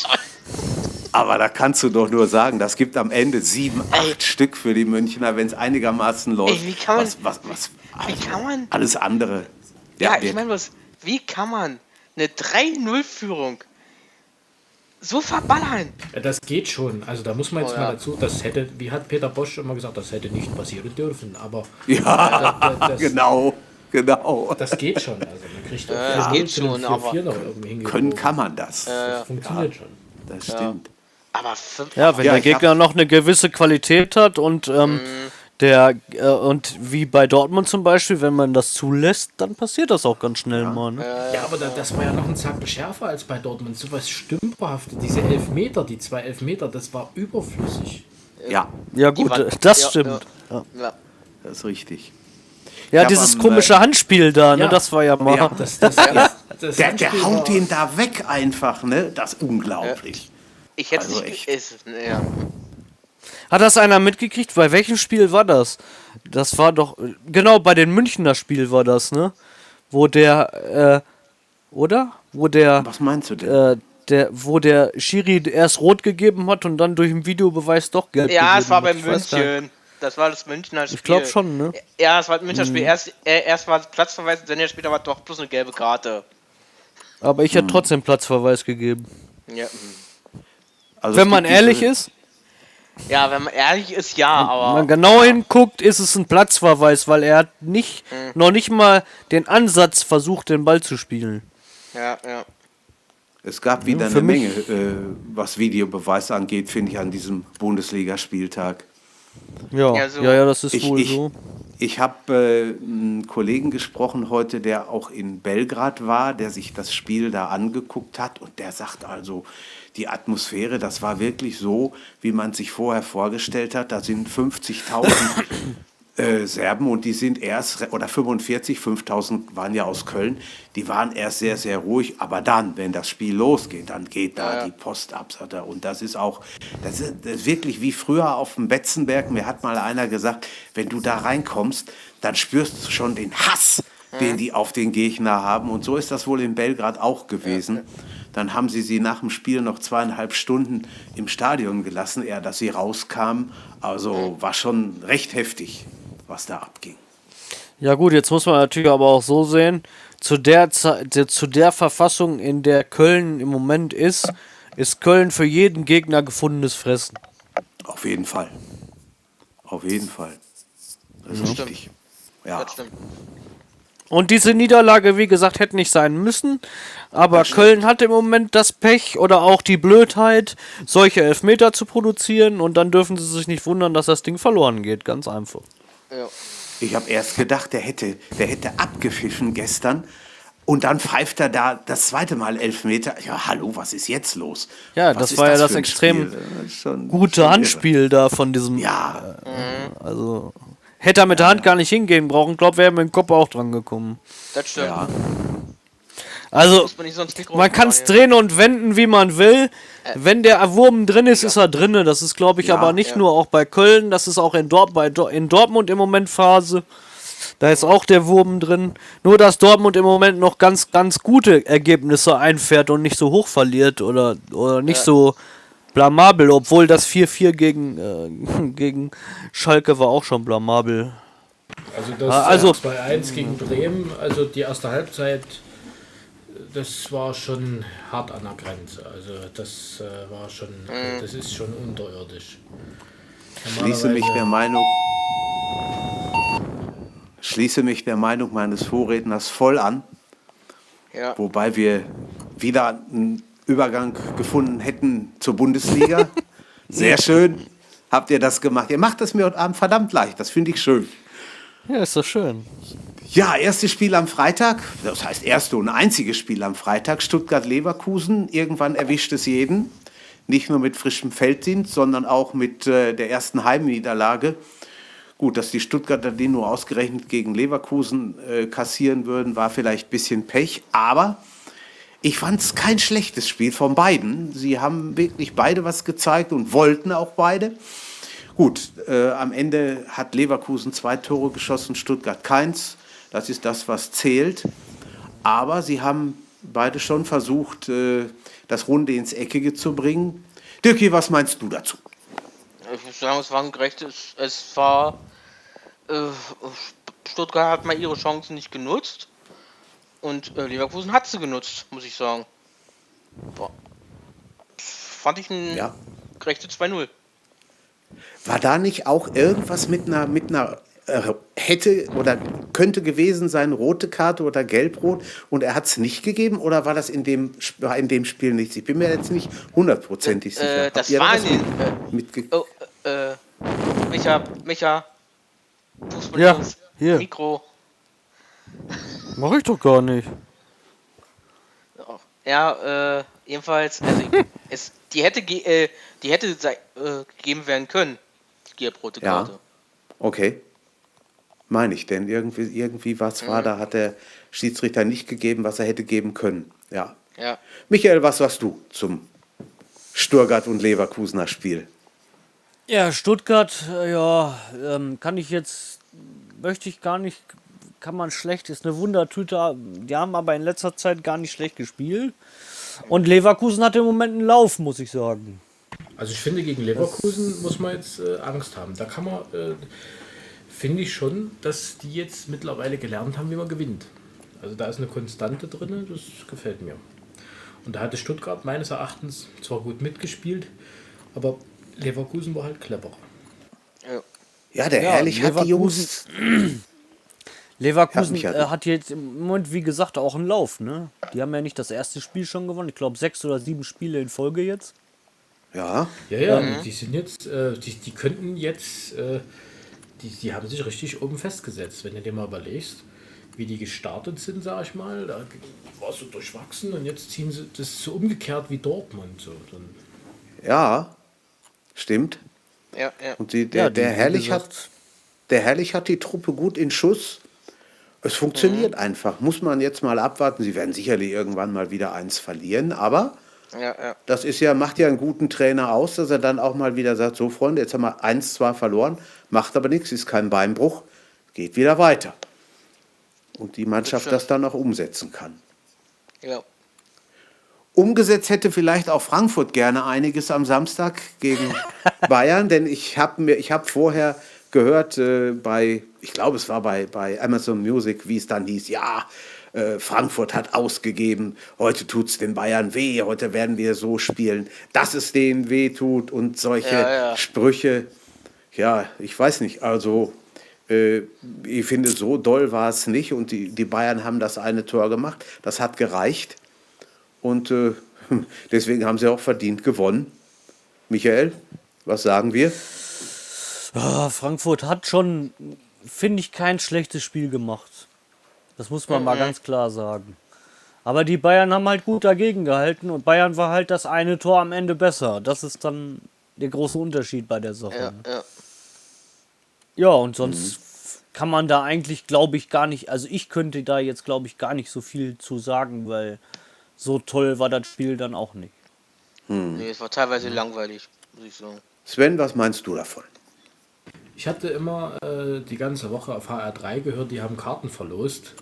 Aber da kannst du doch nur sagen, das gibt am Ende sieben, acht Stück für die Münchner, wenn es einigermaßen läuft. Ey, wie kann man- was, was, was, Wie kann man? Alles andere. Ja, ich wird- meine, was, wie kann man eine 3-0-Führung so verballern? Ja, das geht schon. Also da muss man jetzt Oh, mal ja. dazu, das hätte, wie hat Peter Bosch immer gesagt, das hätte nicht passieren dürfen. Aber ja, das, das, genau, genau. das geht schon. Also man kriegt auch das 4-0 geht schon, aber- 4-4 noch irgendwie Können kann man das. Das funktioniert schon. Das stimmt. Aber fünf, Ja, wenn Ja, der Gegner hab- noch eine gewisse Qualität hat und ähm, der äh, und wie bei Dortmund zum Beispiel, wenn man das zulässt, dann passiert das auch ganz schnell mal. Ne? Ja, aber da, das war ja noch ein Zacken schärfer als bei Dortmund. So was Stümperhaftes. Diese Elfmeter, die zwei Elfmeter, das war überflüssig. Ja, Ja gut, waren- das ja, stimmt. Ja, ja. das ist richtig. ja hab dieses am, komische Handspiel da, ne, ja. das war ja mal. Ja. Das, das, das, das Der, der haut den da weg einfach, ne? Das ist unglaublich. Ich hätte Also es echt. nicht. Ist, ja. Hat das einer mitgekriegt? Bei welchem Spiel war das? Das war doch genau bei den Münchner Spiel war das, ne? Wo der äh, oder? Wo der Was meinst du denn? äh, der wo der Schiri erst rot gegeben hat und dann durch den Videobeweis doch gelb ja, es gegeben war hat. bei Ich weiß gar nicht. München. Das war das Münchner Spiel. Ich glaube schon, ne? Ja, es war das Münchner Spiel. Erst, äh, erst war es Platzverweis, dann ja später war es doch bloß eine gelbe Karte. Aber ich hätte trotzdem Platzverweis gegeben. Ja, Also Wenn man ehrlich diese- ist, ja wenn man ehrlich ist, ja, wenn aber. man genau hinguckt, ist es ein Platzverweis, weil er hat nicht noch nicht mal den Ansatz versucht, den Ball zu spielen. Ja, ja. Es gab wieder für eine Menge, äh, was Videobeweis angeht, finde ich, an diesem Bundesligaspieltag. Ja, Ja, ja, so. ja, das ist Ich, wohl ich, so. ich habe äh, einen Kollegen gesprochen heute, der auch in Belgrad war, der sich das Spiel da angeguckt hat und der sagt also, die Atmosphäre, das war wirklich so, wie man sich vorher vorgestellt hat. Da sind 50.000 äh, Serben und die sind erst, oder 45, 5000 waren ja aus Köln, die waren erst sehr, sehr ruhig, aber dann, wenn das Spiel losgeht, dann geht da Ja, ja. die Post ab. Und das ist auch, das ist, das ist wirklich wie früher auf dem Betzenberg. Mir hat mal einer gesagt, wenn du da reinkommst, dann spürst du schon den Hass, den die auf den Gegner haben. Und so ist das wohl in Belgrad auch gewesen. Dann haben sie sie nach dem Spiel noch zweieinhalb Stunden im Stadion gelassen, eher dass sie rauskamen. Also war schon recht heftig, was da abging. Ja gut, jetzt muss man natürlich aber auch so sehen, zu der zu der Verfassung, in der Köln im Moment ist, ist Köln für jeden Gegner gefundenes Fressen. Auf jeden Fall. Auf jeden Fall. Das ist stimmt. richtig. Ja. Das stimmt. Und diese Niederlage, wie gesagt, hätte nicht sein müssen. Aber Köln hat im Moment das Pech oder auch die Blödheit, solche Elfmeter zu produzieren. Und dann dürfen sie sich nicht wundern, dass das Ding verloren geht. Ganz einfach. Ja. Ich habe erst gedacht, der hätte, der hätte abgepfiffen gestern. Und dann pfeift er da das zweite Mal Elfmeter. Ja, hallo, was ist jetzt los? Ja, Was das war ja das für ein extrem Spiel? Das Gute schon Handspiel da von diesem. Ja, Also. Hätte er mit der Hand gar nicht hingehen brauchen, glaub, wäre er mit dem Kopf auch dran gekommen. Das stimmt. ja. Also, man kann es drehen und wenden, wie man will. Wenn der Wurm drin ist, ist er drinne. Das ist, glaube ich, Ja, aber nicht ja. nur auch bei Köln. Das ist auch in, Dort bei Dor in Dortmund im Moment Phase. Da ist auch der Wurm drin. Nur, dass Dortmund im Moment noch ganz, ganz gute Ergebnisse einfährt und nicht so hoch verliert oder, oder nicht so blamabel, obwohl das 4-4 gegen, äh, gegen Schalke war auch schon blamabel. Also das Ah, also- also, 2-1 gegen Bremen, also die erste Halbzeit, das war schon hart an der Grenze. Also das äh, war schon, das ist schon unterirdisch. Schließe mich der Meinung, schließe mich der Meinung meines Vorredners voll an, Ja. wobei wir wieder einen Übergang gefunden hätten zur Bundesliga. Sehr schön. Habt ihr das gemacht? Ihr macht es mir heute Abend verdammt leicht. Das finde ich schön. Ja, ist doch schön. Ja, erstes Spiel am Freitag. Das heißt, erste und einziges Spiel am Freitag. Stuttgart-Leverkusen. Irgendwann erwischt es jeden. Nicht nur mit frischem Felddienst, sondern auch mit äh, der ersten Heimniederlage. Gut, dass die Stuttgarter den nur ausgerechnet gegen Leverkusen äh, kassieren würden, war vielleicht ein bisschen Pech. Aber ich fand es kein schlechtes Spiel von beiden. Sie haben wirklich beide was gezeigt und wollten auch beide. Gut, äh, am Ende hat Leverkusen zwei Tore geschossen, Stuttgart keins. Das ist das, was zählt. Aber sie haben beide schon versucht, äh, das Runde ins Eckige zu bringen. Dirki, was meinst du dazu? Ich würde sagen, es war ein gerechtes. Es war. Äh, Stuttgart hat mal ihre Chancen nicht genutzt. Und äh, Leverkusen hat sie genutzt, muss ich sagen. Boah. Fand ich ein Ja. gerechte 2-0. War da nicht auch irgendwas mit einer, mit einer äh, hätte oder könnte gewesen sein, rote Karte oder gelbrot und er hat es nicht gegeben oder war das in dem, in dem Spiel nichts? Ich bin mir jetzt nicht hundertprozentig sicher. Äh, Habt das da war was in den. Äh, oh, äh, Micha, Micha. Fußball Ja, hier. Mikro. Mach ich doch gar nicht. Ja, äh, jedenfalls, also es, die hätte, ge äh, die hätte äh, gegeben werden können, die gelb-rote Ja. Karte. Okay. Meine ich, denn irgendwie, irgendwie was war, da hat der Schiedsrichter nicht gegeben, was er hätte geben können. Ja. Ja. Michael, was sagst du zum Sturgart und Leverkusener Spiel? Ja, Stuttgart, äh, ja, ähm, kann ich jetzt, möchte ich gar nicht, kann man schlecht, ist eine Wundertüte. Die haben aber in letzter Zeit gar nicht schlecht gespielt. Und Leverkusen hat im Moment einen Lauf, muss ich sagen. Also ich finde, gegen Leverkusen muss man jetzt äh, Angst haben. Da kann man, äh, finde ich schon, dass die jetzt mittlerweile gelernt haben, wie man gewinnt. Also da ist eine Konstante drin, das gefällt mir. Und da hatte Stuttgart meines Erachtens zwar gut mitgespielt, aber Leverkusen war halt cleverer. Ja, der Ja, Herrlich hat die Leverkusen- Jungs. Leverkusen Ja, äh, hat jetzt im Moment, wie gesagt, auch einen Lauf. Ne? Die haben ja nicht das erste Spiel schon gewonnen. Ich glaube, sechs oder sieben Spiele in Folge jetzt. Ja, Ja, ja, die, die sind jetzt, äh, die, die könnten jetzt, äh, die, die haben sich richtig oben festgesetzt, wenn du dir mal überlegst, wie die gestartet sind, sag ich mal. Da war so durchwachsen und jetzt ziehen sie das so umgekehrt wie Dortmund. So. Dann, ja, stimmt. Ja, ja. Und die, der, Ja, die, der, Herrlich gesagt- hat, der Herrlich hat die Truppe gut in Schuss. Es funktioniert Mhm. einfach. Muss man jetzt mal abwarten. Sie werden sicherlich irgendwann mal wieder eins verlieren, aber Ja, ja. das ist ja, macht ja einen guten Trainer aus, dass er dann auch mal wieder sagt: So, Freunde, jetzt haben wir eins zwar verloren, macht aber nichts, ist kein Beinbruch, geht wieder weiter. Und die Mannschaft das dann auch umsetzen kann. ja. Umgesetzt hätte vielleicht auch Frankfurt gerne einiges am Samstag gegen Bayern, denn ich habe mir, ich habe vorher gehört äh, bei, ich glaube es war bei, bei Amazon Music, wie es dann hieß, ja, äh, Frankfurt hat ausgegeben, heute tut es den Bayern weh, heute werden wir so spielen, dass es denen weh tut und solche Ja, ja. Sprüche. Ja, ich weiß nicht, also äh, ich finde, so doll war es nicht und die, die Bayern haben das eine Tor gemacht, das hat gereicht. Und äh, deswegen haben sie auch verdient gewonnen. Michael, was sagen wir? Ah, Frankfurt hat schon, finde ich, kein schlechtes Spiel gemacht. Das muss man mal ganz klar sagen. Aber die Bayern haben halt gut dagegen gehalten und Bayern war halt das eine Tor am Ende besser. Das ist dann der große Unterschied bei der Sache. Ja, ja. Ja, und sonst kann man da eigentlich, glaube ich, gar nicht, also ich könnte da jetzt, glaube ich, gar nicht so viel zu sagen, weil so toll war das Spiel dann auch nicht. Nee, es war teilweise langweilig, muss ich sagen. Sven, was meinst du davon? Ich hatte immer äh, die ganze Woche auf HR3 gehört, die haben Karten verlost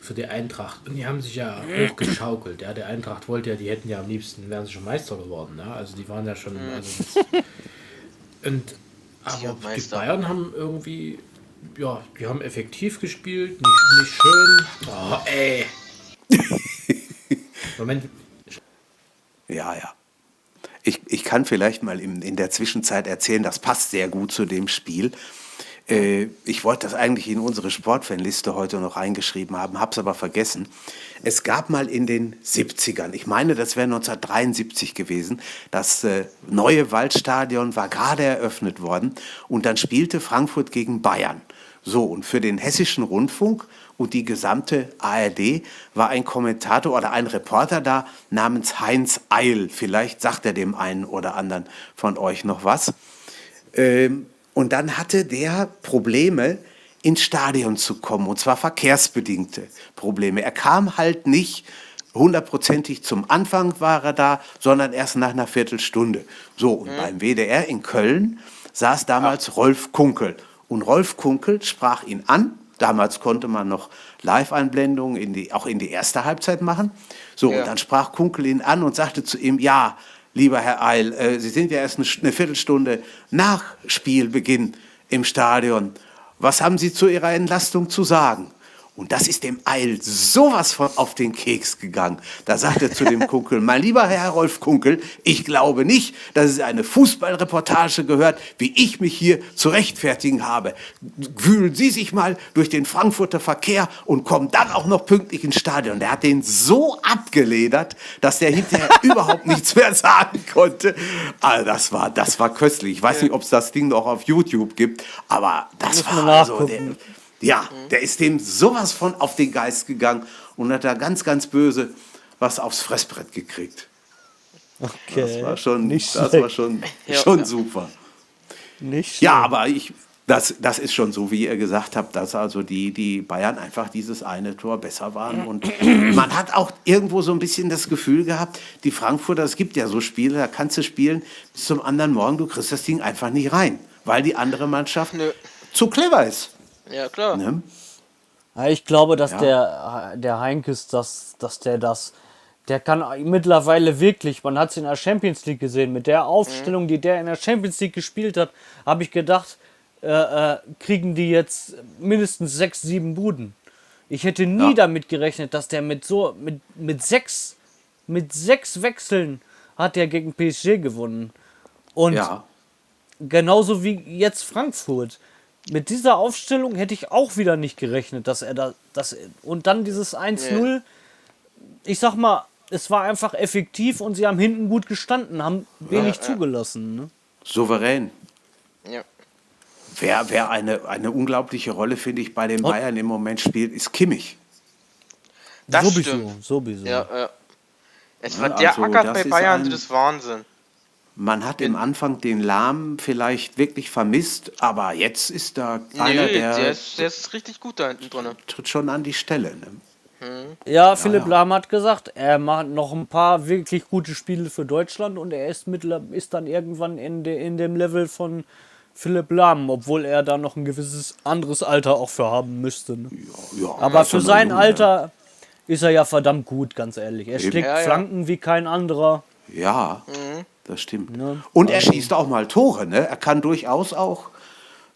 für die Eintracht. Und die haben sich ja hochgeschaukelt. Ja, der Eintracht wollte ja, die hätten ja am liebsten, wären sie schon Meister geworden. Ja? Also die waren ja schon. Also, und aber die. Bayern haben irgendwie, ja, die haben effektiv gespielt, nicht, nicht schön. Oh, ey. Moment, Ja, ja. Ich, kann vielleicht mal in, in der Zwischenzeit erzählen, das passt sehr gut zu dem Spiel. Äh, ich wollte das eigentlich in unsere Sportfanliste heute noch reingeschrieben haben, habe es aber vergessen. Es gab mal in den 70ern, ich meine, das wäre 1973 gewesen, das äh, neue Waldstadion war gerade eröffnet worden und dann spielte Frankfurt gegen Bayern. So, und für den hessischen Rundfunk und die gesamte ARD war ein Kommentator oder ein Reporter da namens Heinz Eil. Vielleicht sagt er dem einen oder anderen von euch noch was. Ähm, und dann hatte der Probleme, ins Stadion zu kommen, und zwar verkehrsbedingte Probleme. Er kam halt nicht hundertprozentig zum Anfang war er da, sondern erst nach einer Viertelstunde. So, und beim WDR in Köln saß damals Rolf Kunkel. Und Rolf Kunkel sprach ihn an Damals konnte man noch Live-Einblendungen in die, auch in die erste Halbzeit machen. So, Ja. und dann sprach Kunkel ihn an und sagte zu ihm, ja, lieber Herr Eil, äh, Sie sind ja erst eine, eine Viertelstunde nach Spielbeginn im Stadion. Was haben Sie zu Ihrer Entlastung zu sagen? Und das ist dem Eil sowas von auf den Keks gegangen. Da sagte er zu dem Kunkel, mein lieber Herr Rolf Kunkel, ich glaube nicht, dass es eine Fußballreportage gehört, wie ich mich hier zu rechtfertigen habe. Wühlen Sie sich mal durch den Frankfurter Verkehr und kommen dann auch noch pünktlich ins Stadion. Der hat den so abgeledert, dass der hinterher überhaupt nichts mehr sagen konnte. Also das war, das war köstlich. Ich weiß nicht, ob es das Ding noch auf YouTube gibt, aber das Muss war also der, ja, der ist dem sowas von auf den Geist gegangen und hat da ganz, ganz böse was aufs Fressbrett gekriegt. Okay. Das war schon, nicht das war schon, schon super. Nicht Ja, aber ich, das, das ist schon so, wie ihr gesagt habt, dass also die, die Bayern einfach dieses eine Tor besser waren. Und man hat auch irgendwo so ein bisschen das Gefühl gehabt, die Frankfurter, es gibt ja so Spiele, da kannst du spielen bis zum anderen Morgen, du kriegst das Ding einfach nicht rein, weil die andere Mannschaft Nö. zu clever ist. Ja, klar. Ne? Ich glaube, dass Ja. der, der Heinkes, dass, dass der das, der kann mittlerweile wirklich, man hat es in der Champions League gesehen, mit der Aufstellung, die der in der Champions League gespielt hat, habe ich gedacht, äh, äh, kriegen die jetzt mindestens sechs, sieben Buden. Ich hätte nie Ja. damit gerechnet, dass der mit so, mit, mit sechs, mit sechs Wechseln hat der gegen PSG gewonnen. Und Ja. genauso wie jetzt Frankfurt. Mit dieser Aufstellung hätte ich auch wieder nicht gerechnet, dass er da. Dass, und dann dieses 1-0. Ich sag mal, es war einfach effektiv und sie haben hinten gut gestanden, haben wenig zugelassen. Ne? Souverän. Ja. Wer, wer eine, eine unglaubliche Rolle, finde ich, bei den. Bayern im Moment spielt, ist Kimmich. Das sowieso, stimmt. sowieso. Ja, ja. Es Ja, war der also Acker das bei Bayern, ein- das ist Wahnsinn. Man hat im Anfang den Lahm vielleicht wirklich vermisst, aber jetzt ist da einer, Nee, der, der, ist, der ist richtig gut da hinten drin. tritt schon an die Stelle. Ne? Ja, Philipp ja. Lahm hat gesagt, er macht noch ein paar wirklich gute Spiele für Deutschland und er ist, mittler, ist dann irgendwann in, de, in dem Level von Philipp Lahm, obwohl er da noch ein gewisses anderes Alter auch für haben müsste. Ne? Ja, Aber ist für sein jung, Alter ist er ja verdammt gut, ganz ehrlich. Er schlägt Ja, ja. Flanken wie kein anderer. Ja, Mhm. Das stimmt. Ne? Und er schießt auch mal Tore. Ne? Er kann durchaus auch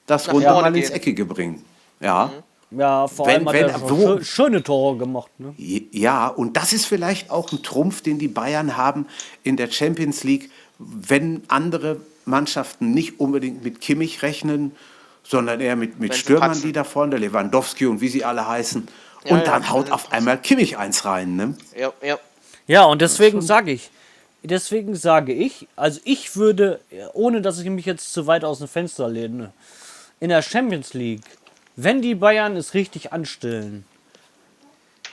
das runter vorne mal ins. Eckige bringen. Ja. Ja, vor Wenn- allem hat wenn- er wo- schö- schöne Tore gemacht. Ne? Ja, und das ist vielleicht auch ein Trumpf, den die Bayern haben in der Champions League, wenn andere Mannschaften nicht unbedingt mit Kimmich rechnen, sondern eher mit, mit Wenn Stürmern, die da vorne, Lewandowski und wie sie alle heißen. Ja, und ja, dann haut auf einmal Kimmich eins rein. Ne? Ja, ja. Ja, und deswegen sage ich, deswegen sage ich, also ich würde, ohne dass ich mich jetzt zu weit aus dem Fenster lehne, in der Champions League, wenn die Bayern es richtig anstellen,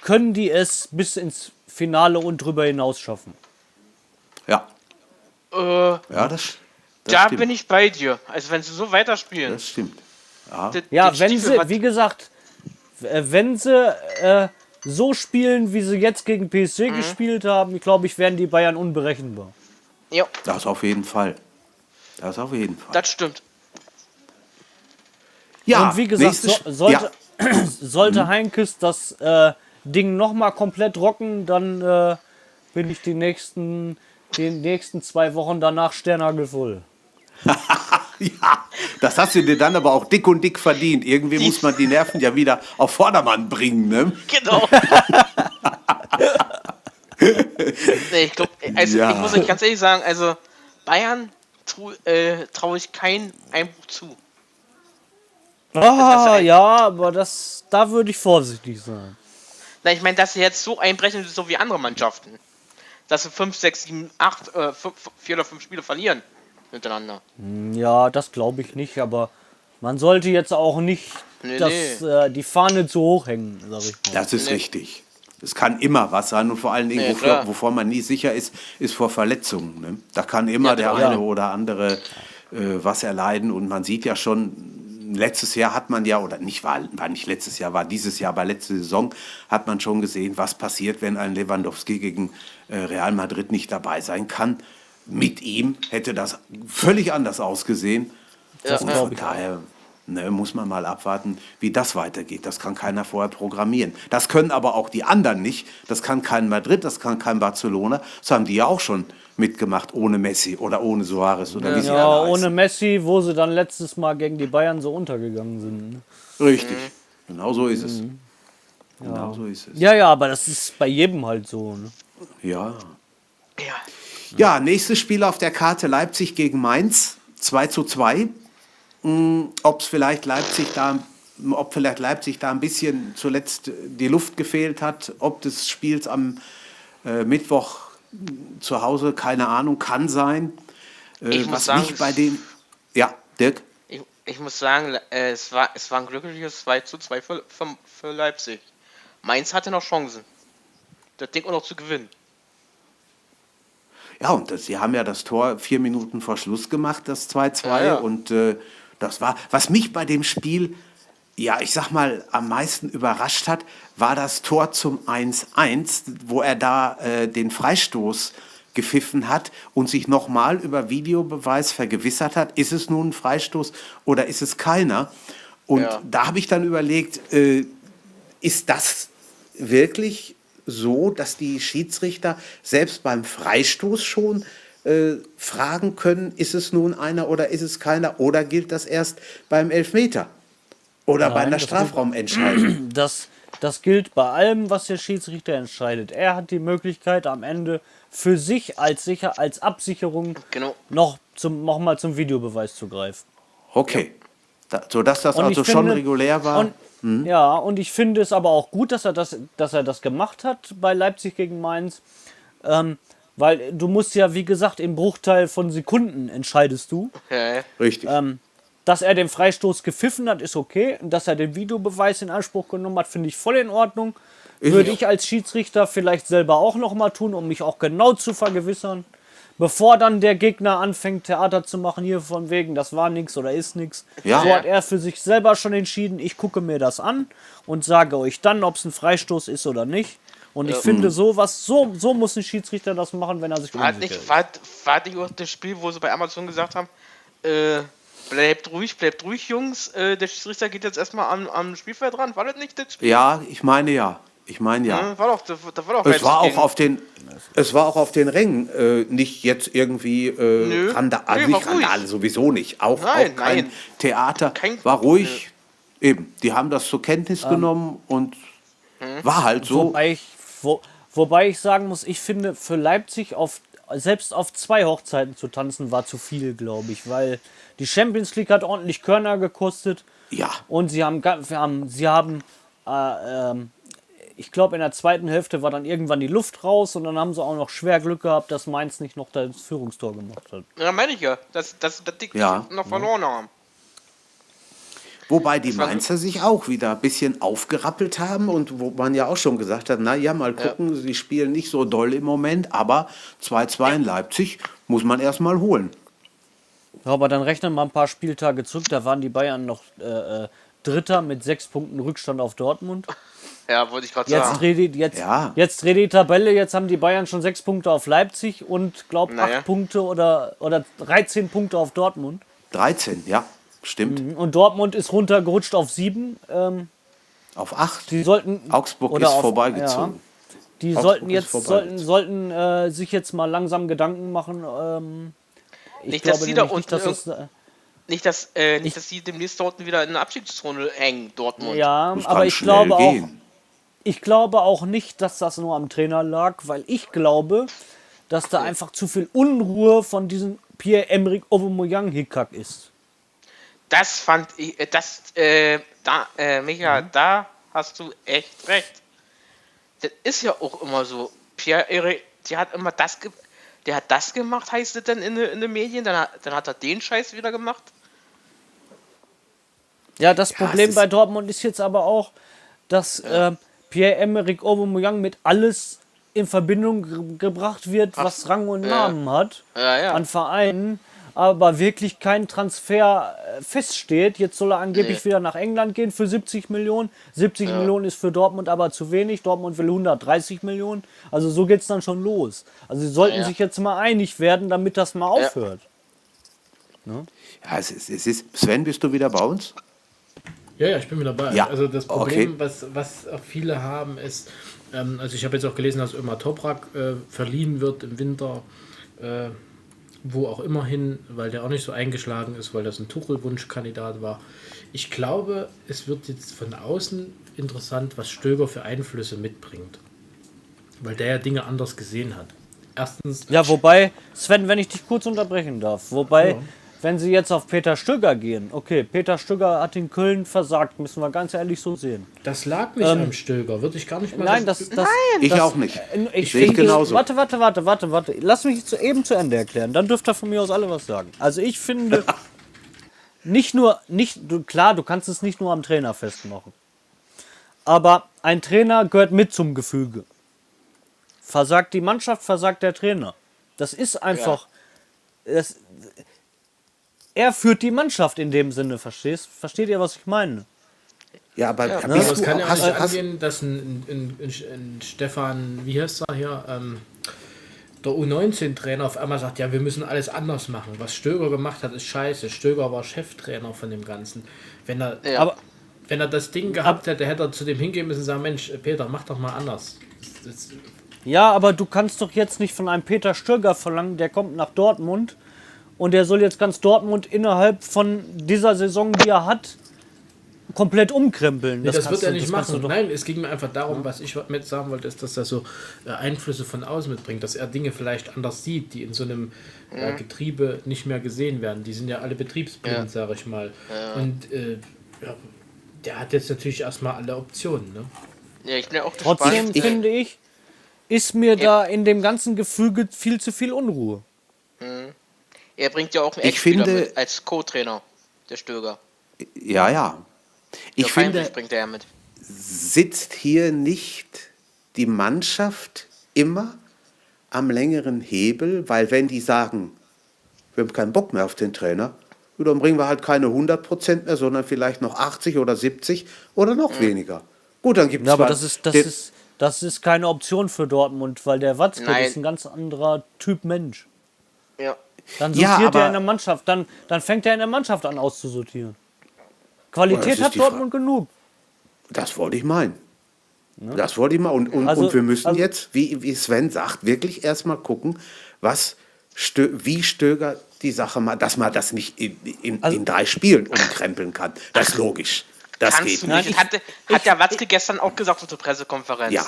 können die es bis ins Finale und drüber hinaus schaffen. Ja, Äh, ja das, das da stimmt. bin ich bei dir. Also wenn sie so weiterspielen. Das stimmt. Ja. das- Ja, wenn Stiefel sie, wie gesagt, äh, wenn sie äh, so spielen, wie sie jetzt gegen PSG gespielt haben, glaube ich, werden die Bayern unberechenbar. Ja, Das auf jeden Fall. Das auf jeden Fall. das stimmt. ja, Und wie gesagt, so, sollte, ja, sollte Heinkes das äh, Ding nochmal komplett rocken, dann äh, bin ich die nächsten, die nächsten zwei Wochen danach sternhagelvoll. ja, das hast du dir dann aber auch dick und dick verdient. Irgendwie muss man die Nerven ja wieder auf Vordermann bringen. Ne? Genau. nee, ich glaube, also Ja. ich muss euch ganz ehrlich sagen, also Bayern traue äh, trau ich keinen Einbruch zu. Ah, ist- ja, aber das, da würde ich vorsichtig sein. Na, ich meine, dass sie jetzt so einbrechen, so wie andere Mannschaften. Dass sie 5, 6, 7, 8, äh, 4 oder 5 Spiele verlieren hintereinander. Ja, das glaube ich nicht, aber man sollte jetzt auch nicht Nee, das, nee. Äh, die Fahne zu hoch hängen, sag ich mal. Das ist Nee. richtig. Es kann immer was sein und vor allen Dingen, Nee, wofür, wovor man nie sicher ist, ist vor Verletzungen. Ne? Da kann immer Ja, der eine oder andere äh, was erleiden und man sieht ja schon, letztes Jahr hat man ja, oder nicht war, war nicht letztes Jahr, war dieses Jahr, aber letzte Saison hat man schon gesehen, was passiert, wenn ein Lewandowski gegen äh, Real Madrid nicht dabei sein kann. Mit ihm hätte das völlig anders ausgesehen. Ja, und ja. von daher, Ne, muss man mal abwarten, wie das weitergeht. Das kann keiner vorher programmieren. Das können aber auch die anderen nicht. Das kann kein Madrid, das kann kein Barcelona. Das haben die ja auch schon mitgemacht, ohne Messi oder ohne Suarez oder wie sie Ja, alle ohne. Messi, wo sie dann letztes Mal gegen die Bayern so untergegangen sind. ne? Richtig. Genau so ist es. Genau so ist es. Ja, ja, aber das ist bei jedem halt so. Ne? Ja. Ja. Ja, nächstes Spiel auf der Karte Leipzig gegen Mainz. 2 zu 2. Ob es vielleicht Leipzig da, ob vielleicht Leipzig da ein bisschen zuletzt die Luft gefehlt hat, ob des Spiels am äh, Mittwoch zu Hause, keine Ahnung, kann sein. Äh, Ich muss was sagen, mich bei den. Ja, Dirk? Ich, ich muss sagen, äh, es, war, es war ein glückliches 2 zu 2 für, für, für Leipzig. Mainz hatte noch Chancen. Das Ding auch noch zu gewinnen. Ja, und das, sie haben ja das Tor vier Minuten vor Schluss gemacht, das 2-2. Ja, ja. Und äh, das war, was mich bei dem Spiel, ja, ich sag mal, am meisten überrascht hat, war das Tor zum 1-1, wo er da äh, den Freistoß gepfiffen hat und sich nochmal über Videobeweis vergewissert hat, ist es nun ein Freistoß oder ist es keiner? Und Ja. da habe ich dann überlegt, äh, ist das wirklich so, dass die Schiedsrichter selbst beim Freistoß schon äh, fragen können, ist es nun einer oder ist es keiner? Oder gilt das erst beim Elfmeter? Oder bei einer Strafraumentscheidung? Das, das gilt bei allem, was der Schiedsrichter entscheidet. Er hat die Möglichkeit, am Ende für sich als, sicher, als Absicherung Genau. noch, zum, noch mal zum Videobeweis zu greifen. Okay. Da, sodass das Und also ich schon finde- regulär war. Und, Ja, und ich finde es aber auch gut, dass er das, dass er das gemacht hat bei Leipzig gegen Mainz. Ähm, weil du musst ja, wie gesagt, im Bruchteil von Sekunden entscheidest du. Ja. Richtig. Ähm, dass er den Freistoß gepfiffen hat, ist okay. Und dass er den Videobeweis in Anspruch genommen hat, finde ich voll in Ordnung. Würde ich als Schiedsrichter vielleicht selber auch noch mal tun, um mich auch genau zu vergewissern. Bevor dann der Gegner anfängt, Theater zu machen, hier von wegen, das war nichts oder ist nichts. Ja. So hat er für sich selber schon entschieden, ich gucke mir das an und sage euch dann, ob es ein Freistoß ist oder nicht. Und ich finde, sowas, so, so muss ein Schiedsrichter das machen, wenn er sich War nicht, war, war nicht auch das Spiel, wo sie bei Amazon gesagt haben, äh, bleibt ruhig, bleibt ruhig, Jungs. Äh, der Schiedsrichter geht jetzt erstmal am, am Spielfeld ran. War das nicht das Spiel? ja, ich meine ja. Ich meine ja. Hm, War doch, das war doch Es war auch auf den, es war auch auf den Rängen äh, nicht jetzt irgendwie äh, Nö. Randa Nö, also nicht. Randale, sowieso nicht. Auch, Nein, auch kein nein. Theater. Kein- war ruhig. Eben, die haben das zur Kenntnis genommen und war halt so. Wobei ich, wo, wobei ich sagen muss, ich finde, für Leipzig auf, selbst auf zwei Hochzeiten zu tanzen war zu viel, glaube ich, weil die Champions League hat ordentlich Körner gekostet Ja, und sie haben, wir haben, sie haben äh, ähm, ich glaube, in der zweiten Hälfte war dann irgendwann die Luft raus und dann haben sie auch noch schwer Glück gehabt, dass Mainz nicht noch das Führungstor gemacht hat. Ja, meine ich ja. Dass das, das Ding Ja. noch verloren haben. wobei die Mainzer sich auch wieder ein bisschen aufgerappelt haben und wo man ja auch schon gesagt hat, na ja, mal gucken, sie spielen nicht so doll im Moment, aber 2-2 in Leipzig muss man erstmal holen. Ja, aber dann rechnen wir ein paar Spieltage zurück, da waren die Bayern noch äh, äh, Dritter mit sechs Punkten Rückstand auf Dortmund. Ja, wollte ich gerade Jetzt sagen. dreht, die, jetzt, Ja. jetzt dreht die Tabelle, jetzt haben die Bayern schon sechs Punkte auf Leipzig und glaubt Naja. acht Punkte oder, oder 13 Punkte auf Dortmund. 13, ja, stimmt. Und Dortmund ist runtergerutscht auf sieben. Ähm, Auf 8. die sollten. Augsburg oder ist auf- vorbeigezogen. Ja, die Augsburg sollten jetzt sollten, sollten äh, sich jetzt mal langsam Gedanken machen. Ähm, ich Nicht, dass glaube sie da nämlich nicht, unten dass das, äh, Nicht, dass, äh, nicht, dass sie demnächst dort wieder in der Abstiegszone hängen, Dortmund. ja, aber ich glaube auch, ich glaube auch nicht, dass das nur am Trainer lag, weil ich glaube, dass da einfach zu viel Unruhe von diesem Pierre-Emerick Aubameyang Hickhack ist. Das fand ich, äh, das, äh, da, äh, Micha, Mhm. da hast du echt recht. Das ist ja auch immer so. Pierre Eric, der hat immer das, ge der hat das gemacht, heißt es dann in, den- in den Medien, dann hat, dann hat er den Scheiß wieder gemacht. Ja, das es Problem bei Dortmund ist jetzt aber auch, dass äh, Pierre-Emerick Aubameyang mit alles in Verbindung ge gebracht wird, was Rang und Namen hat Ja, ja. an Vereinen, aber wirklich kein Transfer äh, feststeht. Jetzt soll er angeblich Nee. wieder nach England gehen für 70 Millionen. 70 Millionen ist für Dortmund aber zu wenig. Dortmund will 130 Millionen. Also so geht es dann schon los. Also sie sollten Ja. sich jetzt mal einig werden, damit das mal aufhört. Ja, es ist, es ist. Sven, bist du wieder bei uns? Ja, ja, ich bin mit dabei. Ja, Also das Problem, okay. was, was viele haben, ist, ähm, also ich habe jetzt auch gelesen, dass Ömer Toprak äh, verliehen wird im Winter, äh, wo auch immer hin, weil der auch nicht so eingeschlagen ist, weil das ein Tuchel-Wunschkandidat war. Ich glaube, es wird jetzt von außen interessant, was Stöger für Einflüsse mitbringt. Weil der ja Dinge anders gesehen hat. Erstens, Ja, wobei, Sven, wenn ich dich kurz unterbrechen darf, wobei, wenn sie jetzt auf Peter Stöger gehen, okay, Peter Stöger hat in Köln versagt, müssen wir ganz ehrlich so sehen. das lag nicht am Stöger, würde ich gar nicht mal Nein, das, das, Ich das, auch nicht. Äh, Ich Sehe ich finde, genauso. Warte, warte, warte, warte, warte. Lass mich zu, eben zu Ende erklären. Dann dürft ihr von mir aus alle was sagen. Also ich finde, nicht nur, nicht, du, klar, du kannst es nicht nur am Trainer festmachen. Aber ein Trainer gehört mit zum Gefüge. Versagt die Mannschaft, versagt der Trainer. Das ist einfach. Das, er führt die Mannschaft in dem Sinne, verstehst? Versteht ihr, was ich meine? Ja, aber Aber bist es du, kann ja auch nicht angehen, dass ein, ein, ein, ein Stefan, wie heißt er hier, ähm, der U19-Trainer auf einmal sagt, ja, wir müssen alles anders machen. Was Stöger gemacht hat, ist scheiße. Stöger war Cheftrainer von dem Ganzen. Wenn er, Ja. Aber wenn er das Ding gehabt hätte, hätte er zu dem hingehen müssen und sagen, Mensch, Peter, mach doch mal anders. Das, das, Ja, aber du kannst doch jetzt nicht von einem Peter Stöger verlangen, der kommt nach Dortmund und der soll jetzt ganz Dortmund innerhalb von dieser Saison, die er hat, komplett umkrempeln. Nee, das, kannst wird er nicht das machen. Nein, es ging mir einfach darum, was ich mit sagen wollte, ist, dass er so äh, Einflüsse von außen mitbringt, dass er Dinge vielleicht anders sieht, die in so einem äh, Getriebe nicht mehr gesehen werden. Die sind ja alle betriebsblind, Ja. sage ich mal. Und äh, ja, der hat jetzt natürlich erstmal alle Optionen. Ne? Ja, ich bin ja auch Trotzdem gespannt. finde ich, ist mir da in dem ganzen Gefüge viel zu viel Unruhe. Er bringt ja auch einen Ich Ex-Spieler finde- mit als Co-Trainer, der Stöger. ja, ja. Ich Der finde, bringt er mit. sitzt hier nicht die Mannschaft immer am längeren Hebel, weil wenn die sagen, wir haben keinen Bock mehr auf den Trainer, dann bringen wir halt keine 100% mehr, sondern vielleicht noch 80 oder 70 oder noch weniger. Gut, dann gibt es Ja, aber das ist, das, ist, das ist keine Option für Dortmund, weil der Watzke Nein. ist ein ganz anderer Typ Mensch. Ja. Dann Ja, sortiert aber- er in der Mannschaft, dann, dann fängt er in der Mannschaft an auszusortieren. Qualität hat Dortmund genug. Das wollte ich meinen. Das wollte ich mal. Und, und, Also- und wir müssen also- jetzt, wie, wie Sven sagt, wirklich erstmal gucken, was Stö wie Stöger die Sache mal, dass man das nicht in, in, Also- in drei Spielen umkrempeln kann. Das ist logisch. Das Kannst geht nicht. ich- hat, hat der Watzke gestern auch gesagt auf der Pressekonferenz. Ja,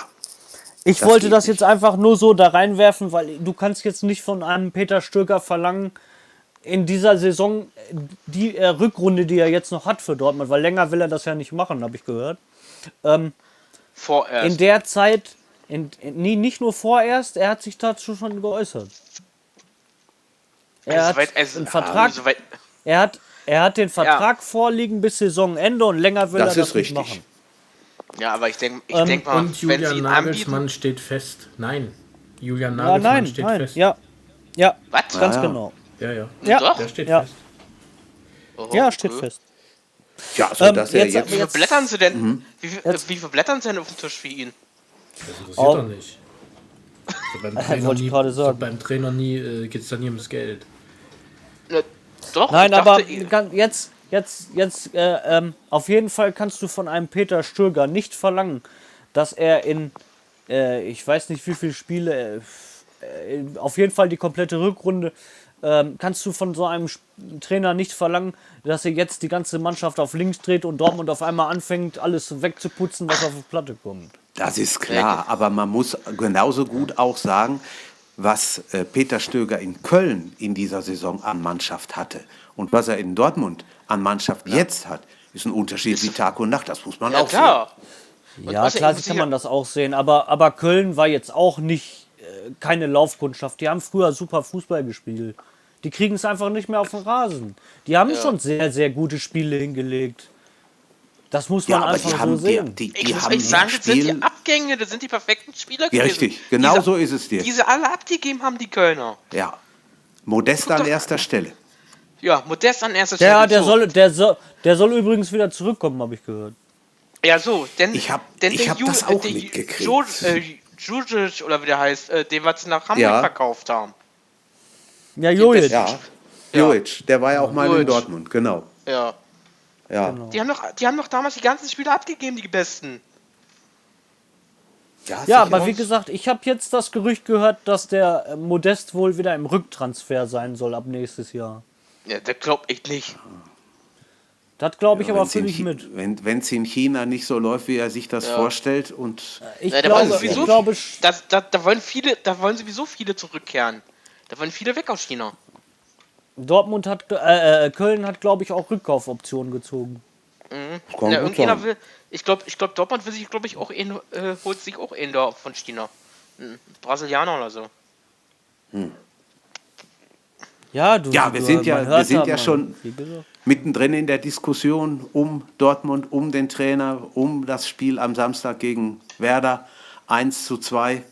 Ich Das wollte das nicht. jetzt einfach nur so da reinwerfen, weil du kannst jetzt nicht von einem Peter Stöger verlangen, in dieser Saison äh, die äh, Rückrunde, die er jetzt noch hat für Dortmund, weil länger will er das ja nicht machen, habe ich gehört. Vorerst. In der Zeit, in, in, nie, nicht nur vorerst, er hat sich dazu schon geäußert. Er Also hat also- einen Vertrag, er hat, er hat den Vertrag vorliegen bis Saisonende und länger will Das er das ist nicht richtig. machen. Ja, aber ich denke ich Ähm, denk mal, Und wenn sie Julian ihn Nagelsmann anbieten. steht fest. Nein. Julian Ja, Nagelsmann nein, steht nein, fest. ja, ja, Was? ganz ja. genau. ja, ja. Ja, Doch? Der steht Ja. fest. Oh, ja, steht okay. fest. ja so Ähm, dass er jetzt- jetzt. Wie viel blättern sie denn? Mhm. Wie, wie viel blättern sie denn auf dem Tisch für ihn? Das interessiert Au. doch nicht. So beim Trainer nie, gerade so beim Trainer nie äh, geht es dann nie ums Geld. Ne, doch, Nein, ich aber dachte, jetzt, jetzt, jetzt, äh, ähm, auf jeden Fall kannst du von einem Peter Stöger nicht verlangen, dass er in, äh, ich weiß nicht wie viele Spiele, äh, äh, auf jeden Fall die komplette Rückrunde, ähm, kannst du von so einem Trainer nicht verlangen, dass er jetzt die ganze Mannschaft auf links dreht und Dortmund auf einmal anfängt, alles wegzuputzen, was auf die Platte kommt. Das ist klar, aber man muss genauso gut auch sagen, was äh, Peter Stöger in Köln in dieser Saison an Mannschaft hatte und was er in Dortmund an Mannschaft jetzt hat, ist ein Unterschied wie Tag und Nacht. Das muss man ja auch klar. Ja, außerdem klar kann man ja- das auch sehen, aber, aber Köln war jetzt auch nicht äh, keine Laufkundschaft. Die haben früher super Fußball gespielt. Die kriegen es einfach nicht mehr auf den Rasen. Die haben schon sehr, sehr gute Spiele hingelegt. Das muss Ja, man aber einfach die so haben, die, sehen. die, Ich die muss haben sagen, das sind die Abgänge, das sind die perfekten Spieler Ja, gewesen. richtig, genau die sie- so ist es dir. Die sie alle abgegeben haben, die Kölner. ja, Modest an erster Stelle. Ja, Modest an erster Der, Stelle. der, so. soll, der, soll, der soll übrigens wieder zurückkommen, habe ich gehört. Ja, so, denn. Ich hab- denn ich der hab Ju- das äh, auch Ju- mitgekriegt. Jo- äh, Jujic, oder wie der heißt, äh, den wir nach Hamburg Ja. verkauft haben. Ja, Jojic. Ja, Jojic, der war ja auch mal in Jojic. Dortmund, genau. Ja. Ja, Die haben doch, die haben doch damals die ganzen Spiele abgegeben, die besten. ja, Ja, aber wie gesagt, ich habe jetzt das Gerücht gehört, dass der äh, Modest wohl wieder im Rücktransfer sein soll ab nächstes Jahr. Ja, das glaub ich nicht. Das glaube ich aber Wenn's in völlig Chi- mit. Wenn wenn es in China nicht so läuft, wie er sich das vorstellt und Ich Ja, da wollen glaube, sowieso- ich glaube, Das, das, da wollen viele, da wollen sowieso viele zurückkehren. Da wollen viele weg aus China. Dortmund hat, äh, äh, Köln hat, glaube ich, auch Rückkaufoptionen gezogen. kann Ja, irgendjemand will, ich glaube, ich glaube, Dortmund will sich, glaube ich, auch einen, äh, holt sich auch einen da von China. Ein Brasilianer oder so. Ja, du, Ja, du, wir sind ja- wir sind ja schon- mittendrin in der Diskussion um Dortmund, um den Trainer, um das Spiel am Samstag gegen Werder 1 zu 2.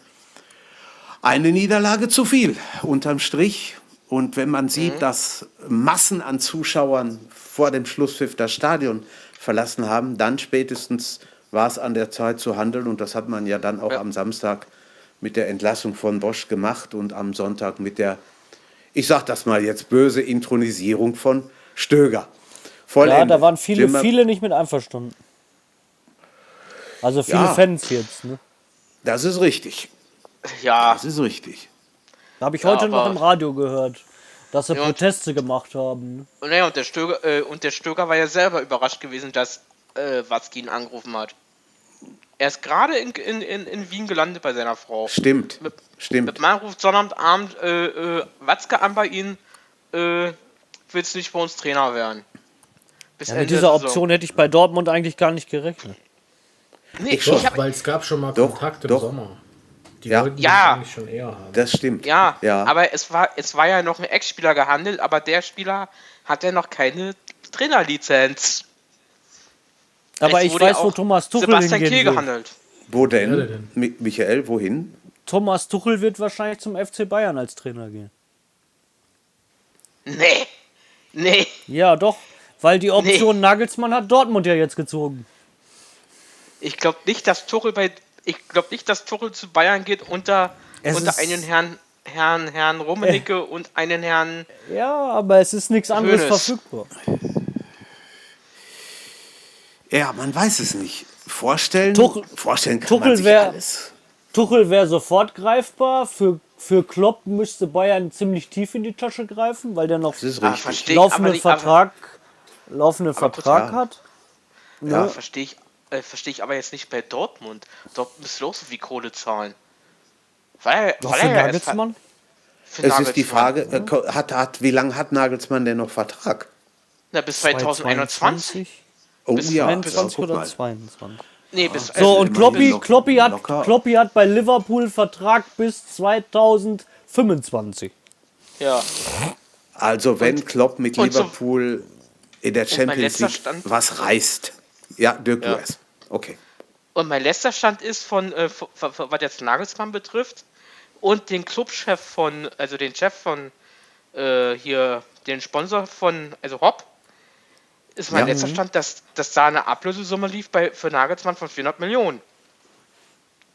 Eine Niederlage zu viel, unterm Strich. Und wenn man sieht, dass Massen an Zuschauern vor dem Schlusspfiff das Stadion verlassen haben, dann spätestens war es an der Zeit zu handeln. Und das hat man ja dann auch Ja. am Samstag mit der Entlassung von Bosch gemacht und am Sonntag mit der, ich sag das mal jetzt böse, Intronisierung von Stöger. Ja, Vollendet. da waren viele, Jimmer- viele nicht mit einverstanden. Also viele Ja. Fans jetzt. Ne? Das ist richtig. Ja, Das ist richtig. Da habe ich Ja, heute noch im Radio gehört, dass sie Ja, und- Proteste gemacht haben. Und, naja, und der Stöger, äh, und der Stöger war ja selber überrascht gewesen, dass äh, Watzki ihn angerufen hat. Er ist gerade in, in, in, in Wien gelandet bei seiner Frau. Stimmt. Mit, Stimmt. mit meinem ruft Sonnabendabend äh, äh, Watzke an bei ihnen. Äh, willst du nicht bei uns Trainer werden? Bis Ja, Ende mit dieser. Option hätte ich bei Dortmund eigentlich gar nicht gerechnet. Nee, Ich schon. ich hab, Weil es gab schon mal Doch, Kontakt im doch. Sommer. Die Ja. wollten Ja. das eigentlich schon eher haben. Das stimmt. ja, ja. aber es war, es war ja noch ein Ex-Spieler gehandelt, aber der Spieler hat ja noch keine Trainerlizenz. Aber ich weiß, wo Thomas Tuchel Sebastian hingehen will. gehandelt. Wo denn? Ja, denn? Mi- Michael, wohin? Thomas Tuchel wird wahrscheinlich zum FC Bayern als Trainer gehen. Nee. Nee. Ja, doch. Weil die Option Nagelsmann hat Dortmund ja jetzt gezogen. Ich glaube nicht, dass Tuchel bei. Ich glaube nicht, dass Tuchel zu Bayern geht unter, Es unter einen Herrn, Herrn, Herrn Rummenigge und einen Herrn. Ja, aber es ist nichts anderes Hoeneß. verfügbar. Ja, man weiß es nicht. Vorstellen, Tuchel- vorstellen kann Tuchel man sich wär- alles. Tuchel wäre sofort greifbar. Für, für Klopp müsste Bayern ziemlich tief in die Tasche greifen, weil der noch Ah, laufenden Vertrag, laufenden Vertrag ja. hat. Ja, verstehe ich, äh, verstehe ich aber jetzt nicht bei Dortmund. Dortmund auch so viel Kohle zahlen. Weil, Doch weil für er ja Nagelsmann? Für Es ist die. Frage, äh, hat, hat, wie lange hat Nagelsmann denn noch Vertrag? Na, bis 2021? Oh Bis ja, 21 guck oder mal. 22. Nee, bis. So, also und Kloppi, Kloppi, hat, locker. Kloppi hat bei Liverpool Vertrag bis 2025. Ja. Also wenn Klopp mit und so- Liverpool in der Champions League Stand- was reißt. Ja, Dirk Ja. Lewis. Okay. Und mein letzter Stand ist von, äh, von, von, von- was jetzt Nagelsmann betrifft und den Clubchef von, also den Chef von äh, hier, den Sponsor von, also Hopp, ist mein Ja. letzter Stand, dass, dass da eine Ablösesumme lief bei, für Nagelsmann von 400 Millionen.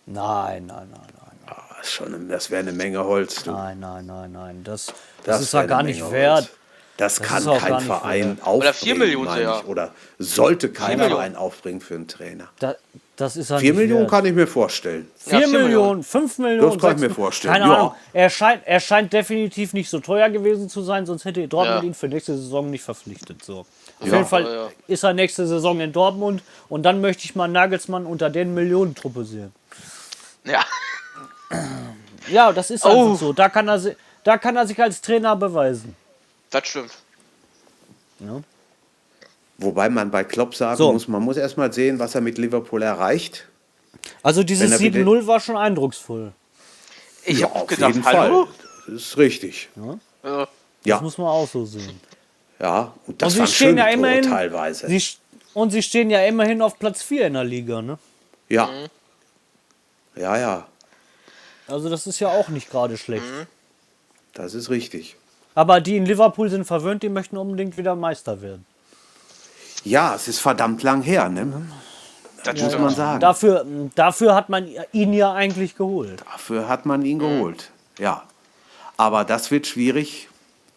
Nein, nein, nein, nein. Ah, ist schon, das wäre eine Menge Holz. Du. Nein, nein, nein, nein. Das, das, ist wär ja gar nicht Menge wert. Holz. Das, kann ist auch kein Verein wert. aufbringen. Oder vier Millionen meine sogar. ich. Oder sollte kein. Verein aufbringen für einen Trainer. Da, das ist ja Vier nicht Millionen wert. kann ich mir vorstellen. Vier Ja, vier Millionen, fünf Millionen. Das kann ich mir vorstellen, Keine ja. Ahnung. Er scheint, er scheint definitiv nicht so teuer gewesen zu sein, sonst hätte Dortmund Ja. ihn für nächste Saison nicht verpflichtet. So. Auf Ja. jeden Fall Ja, ja. ist er nächste Saison in Dortmund und dann möchte ich mal Nagelsmann unter den Millionentruppe sehen. Ja. Ja, das ist Oh. einfach so. Da kann, er, da kann er sich als Trainer beweisen. Das stimmt. Wobei man bei Klopp sagen So. muss, man muss erst mal sehen, was er mit Liverpool erreicht. Also dieses Wenn er wieder- 7-0 war schon eindrucksvoll. Ich ja, habe auch gedacht, hallo? Fall. Das ist richtig. Das Ja, muss man auch so sehen. ja. Und das und sie waren stehen ja immerhin. teilweise. Sie, und sie stehen ja immerhin auf Platz 4 in der Liga, ne? ja. Mhm. Ja, ja. Also das ist ja auch nicht gerade schlecht. Mhm. Das ist richtig. Aber die in Liverpool sind verwöhnt, die möchten unbedingt wieder Meister werden. Ja, es ist verdammt lang her, ne? das Muss man sagen. Dafür, dafür hat man ihn ja eigentlich geholt. Dafür hat man ihn geholt. Ja. Aber das wird schwierig.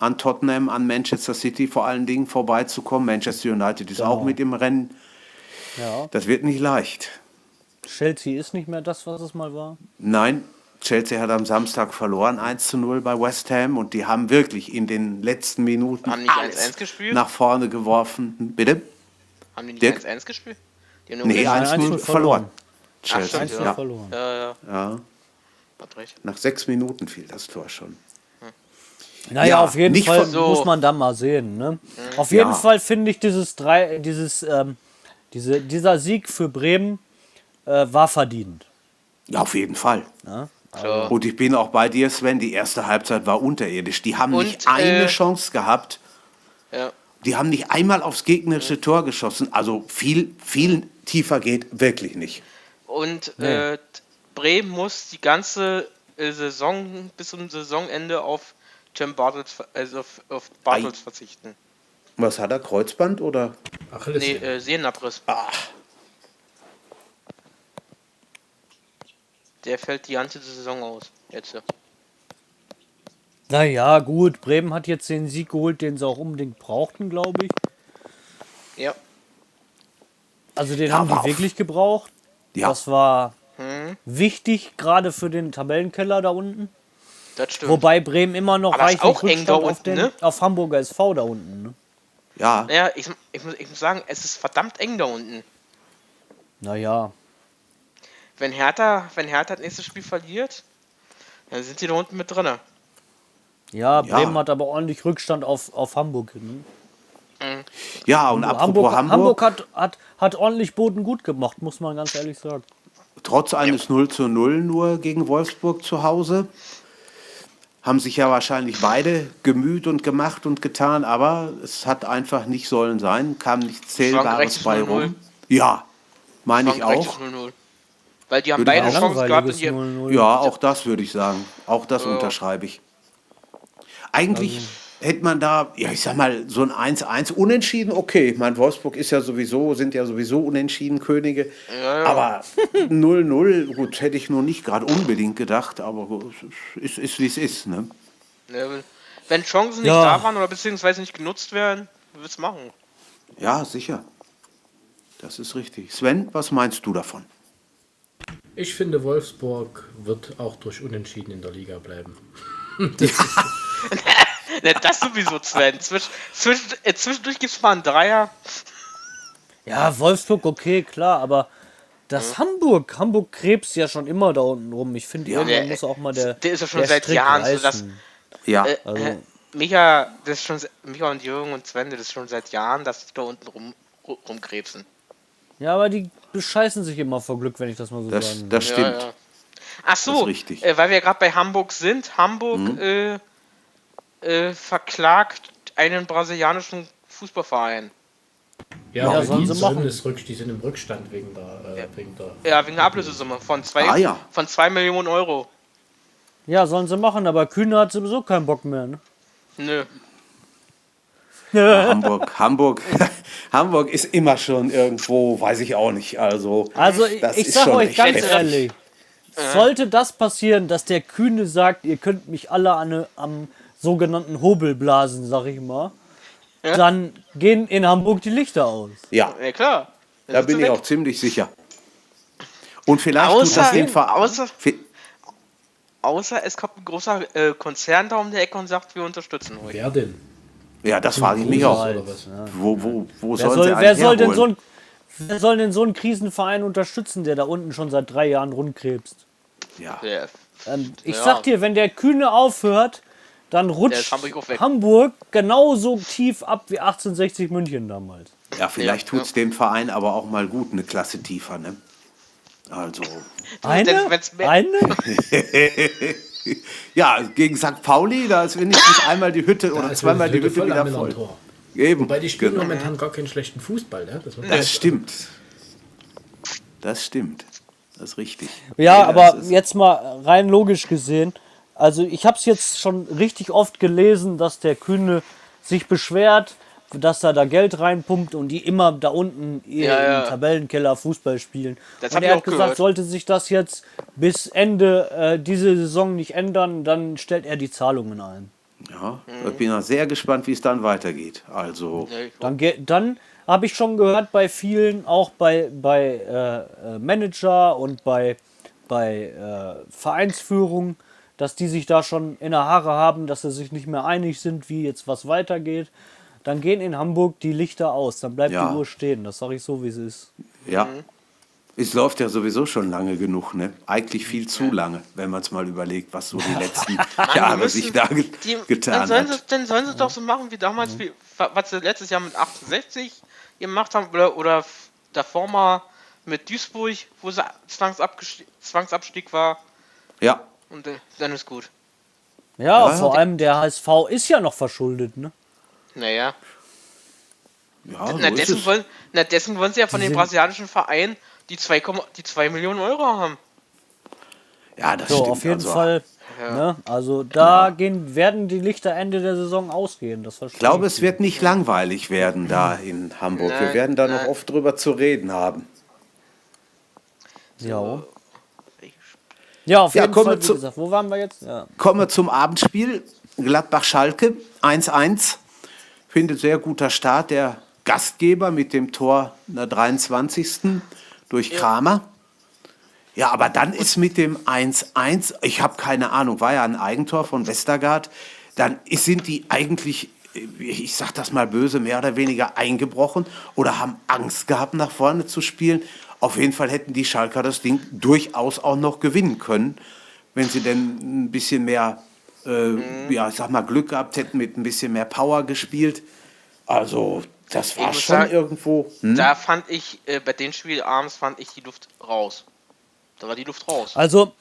an Tottenham, an Manchester City vor allen Dingen vorbeizukommen. Manchester United ist Genau. auch mit im Rennen. Ja. Das wird nicht leicht. Chelsea ist nicht mehr das, was es mal war. Nein, Chelsea hat am Samstag verloren, 1 zu 0 bei West Ham und die haben wirklich in den letzten Minuten Haben die nicht alles 1-1 gespielt? nach vorne geworfen. Bitte? Haben die nicht Dirk? 1-1 gespielt? Die Nee, gewonnen. 1 1-0 0 verloren. Ach, Chelsea, stimmt, Eins ja. verloren. Ja, ja, ja. Nach sechs Minuten fiel das Tor schon. Naja, Ja, auf jeden nicht Fall so- muss man da mal sehen. Ne? Auf jeden Ja. Fall finde ich dieses drei, dieses, ähm, diese, dieser Sieg für Bremen äh, war verdient. Ja, auf jeden Fall. Klar. Und ich bin auch bei dir, Sven. Die erste Halbzeit war unterirdisch. Die haben Und, nicht eine äh, Chance gehabt. Ja. Die haben nicht einmal aufs gegnerische Tor geschossen. Also viel, viel tiefer geht wirklich nicht. Und äh, Bremen muss die ganze äh, Saison bis zum Saisonende auf Tim Bartels, also auf, auf Bartels verzichten. Was hat er? Kreuzband oder? Achilles. Nee, äh, Sehnenabriss. Der fällt die ganze Saison aus. Jetzt. Naja, gut, Bremen hat jetzt den Sieg geholt, den sie auch unbedingt brauchten, glaube ich. Ja. Also den Ja, haben die auf- wirklich gebraucht. Ja. Das war Hm, wichtig, gerade für den Tabellenkeller da unten. das stimmt. Wobei Bremen immer noch Aber ist reichlich auch eng da auf, unten, den, ne? auf Hamburger SV da unten. Ne? Ja, Naja, ich, ich, muss, ich muss sagen, es ist verdammt eng da unten. Naja, Wenn Hertha, wenn Hertha das nächste Spiel verliert, dann sind die da unten mit drinne. ja, Ja. Bremen hat aber ordentlich Rückstand auf, auf Hamburg. Ne? ja und apropos Hamburg, Hamburg, Hamburg hat, hat, hat ordentlich Boden gut gemacht, muss man ganz ehrlich sagen. trotz eines 0 zu 0 nur gegen Wolfsburg zu Hause, haben sich ja wahrscheinlich beide gemüht und gemacht und getan, aber es hat einfach nicht sollen sein, kam nichts Zählbares bei 0-0. rum. Ja, meine ich auch. 0-0. Weil die haben Würde beide Chancen gehabt die, 0-0. Ja, auch das würde ich sagen. Auch das Ja. unterschreibe ich. Eigentlich hätte man da, ja, ich sag mal, so ein 1-1 unentschieden, okay. Ich meine, Wolfsburg ist ja sowieso, sind ja sowieso unentschieden Könige. Ja, ja. Aber 0-0, gut, hätte ich nur nicht gerade unbedingt gedacht, aber es ist, ist wie es ist, ne? wenn Chancen nicht Ja. da waren oder beziehungsweise nicht genutzt werden, wird's machen. Ja, sicher. Das ist richtig. Sven, was meinst du davon? Ich finde, Wolfsburg wird auch durch Unentschieden in der Liga bleiben. Ne, das sowieso, Sven. Zwisch, zwisch, äh, zwischendurch gibt's mal einen Dreier. Ja, Wolfsburg, okay, klar, aber das Hamburg, Hamburg krebst ja schon immer da unten rum. Ich finde, irgendwann der- muss auch mal der. der ist ja schon seit Strick Jahren so, dass- reißen. Ja, Äh, Also- äh, Micha, das ist schon, se- Micha und Jürgen und Sven, das ist schon seit Jahren, dass die da unten rum, ru- rumkrebsen. Ja, aber die bescheißen sich immer vor Glück, wenn ich das mal so das, sagen das Ja, stimmt. ja. Ach Das so, ist richtig. Äh, weil wir gerade bei Hamburg sind. Hamburg Mhm. äh, äh, verklagt einen brasilianischen Fußballverein. Ja, Ja, sollen die, sie sind machen. es rück- die sind im Rückstand wegen der, äh, wegen der Ja, wegen der Ablösesumme von zwei, Ah, ja. von zwei Millionen Euro. Ja, sollen sie machen, aber Kühne hat sowieso keinen Bock mehr. Ne? Nö. Hamburg, Hamburg, Hamburg ist immer schon irgendwo, weiß ich auch nicht. Also, Also ich, das ich ist sag schon euch ganz heftig. ehrlich, sollte das passieren, dass der Kühne sagt, ihr könnt mich alle an, am sogenannten Hobel blasen, sag ich mal, dann gehen in Hamburg die Lichter aus. Ja, Ja, klar. Dann da bin ich weg. auch ziemlich sicher. Und vielleicht tut Außer- das den Verein. außer- Außer es kommt ein großer äh, Konzern da um die Ecke und sagt, wir unterstützen euch. Wer denn? Ja, das frage ich mich auch. Wo, wo, wo Wer soll, wer, soll denn so ein, wer soll denn so einen Krisenverein unterstützen, der da unten schon seit drei Jahren rundkrebst? Ja. Ja. Ähm, ich Ja. sag dir, wenn der Kühne aufhört, dann rutscht Hamburg. Hamburg genauso tief ab wie 1860 München damals. ja, vielleicht Ja, tut es dem Verein aber auch mal gut, eine Klasse tiefer. Ne? Also, Eine? Eine? ja, gegen St. Pauli, da ist wenigstens einmal die Hütte oder ist zweimal die Hütte Hütte voll wieder voll. Eben. Wobei die spielen genau. momentan gar keinen schlechten Fußball, ne? Das, Das stimmt. Das stimmt. Das ist richtig. Ja, Nee, aber jetzt mal rein logisch gesehen. Also ich habe es jetzt schon richtig oft gelesen, dass der Kühne sich beschwert, dass er da Geld reinpumpt und die immer da unten Ja, ja. im Tabellenkeller Fußball spielen. Das und er hat auch gesagt, gehört. sollte sich das jetzt bis Ende äh, diese Saison nicht ändern, dann stellt er die Zahlungen ein. Ja, ich bin ja sehr gespannt, wie es dann weitergeht. Also, Dann, dann habe ich schon gehört bei vielen, auch bei, bei äh, äh, Manager und bei, bei äh, Vereinsführung, dass die sich da schon in der Haare haben, dass sie sich nicht mehr einig sind, wie jetzt was weitergeht. Dann gehen in Hamburg die Lichter aus, dann bleibt Ja. die Uhr stehen. Das sage ich so, wie es ist. ja. Es läuft ja sowieso schon lange genug, ne? Eigentlich viel zu lange, wenn man es mal überlegt, was so die letzten Jahre müssen- sich da ge die, getan dann sollen, sie, hat. dann sollen sie doch so machen wie damals, wie, was sie letztes Jahr mit 68 gemacht haben oder, oder davor mal mit Duisburg, wo sie Zwangsabgestieg, Zwangsabstieg war Ja, und äh, dann ist gut. Ja, Ja, vor allem der HSV ist ja noch verschuldet, ne? Naja. ja so Na, ist dessen es. wollen, na, dessen wollen sie ja von Die sind- brasilianischen Verein die 2, die 2 Millionen Euro haben. Ja, das So, stimmt. auf jeden also, Fall. Ja. Ne? Also da gehen, werden die Lichter Ende der Saison ausgehen. Das verstehe Ich glaube, es wird nicht langweilig werden da in Hamburg. Wir Nein, werden da noch nein. oft drüber zu reden haben. Ja. Ja, auf Ja, jeden Fall, wir wie zu- gesagt. Wo waren wir jetzt? Ja. Kommen wir zum Abendspiel. Gladbach-Schalke 1-1. Finde sehr guter Start der Gastgeber mit dem Tor in der 23. durch Kramer. Ja, aber dann ist mit dem 1-1, ich habe keine Ahnung, war ja ein Eigentor von Westergaard, dann sind die eigentlich, ich sag das mal böse, mehr oder weniger eingebrochen oder haben Angst gehabt, nach vorne zu spielen. Auf jeden Fall hätten die Schalker das Ding durchaus auch noch gewinnen können, wenn sie denn ein bisschen mehr, äh, ja, ich sag mal, Glück gehabt hätten, mit ein bisschen mehr Power gespielt. Also, das war schon sagen, irgendwo. Hm? Da fand ich, äh, bei dem Spiel abends fand ich die Luft raus. Da war die Luft raus. Also,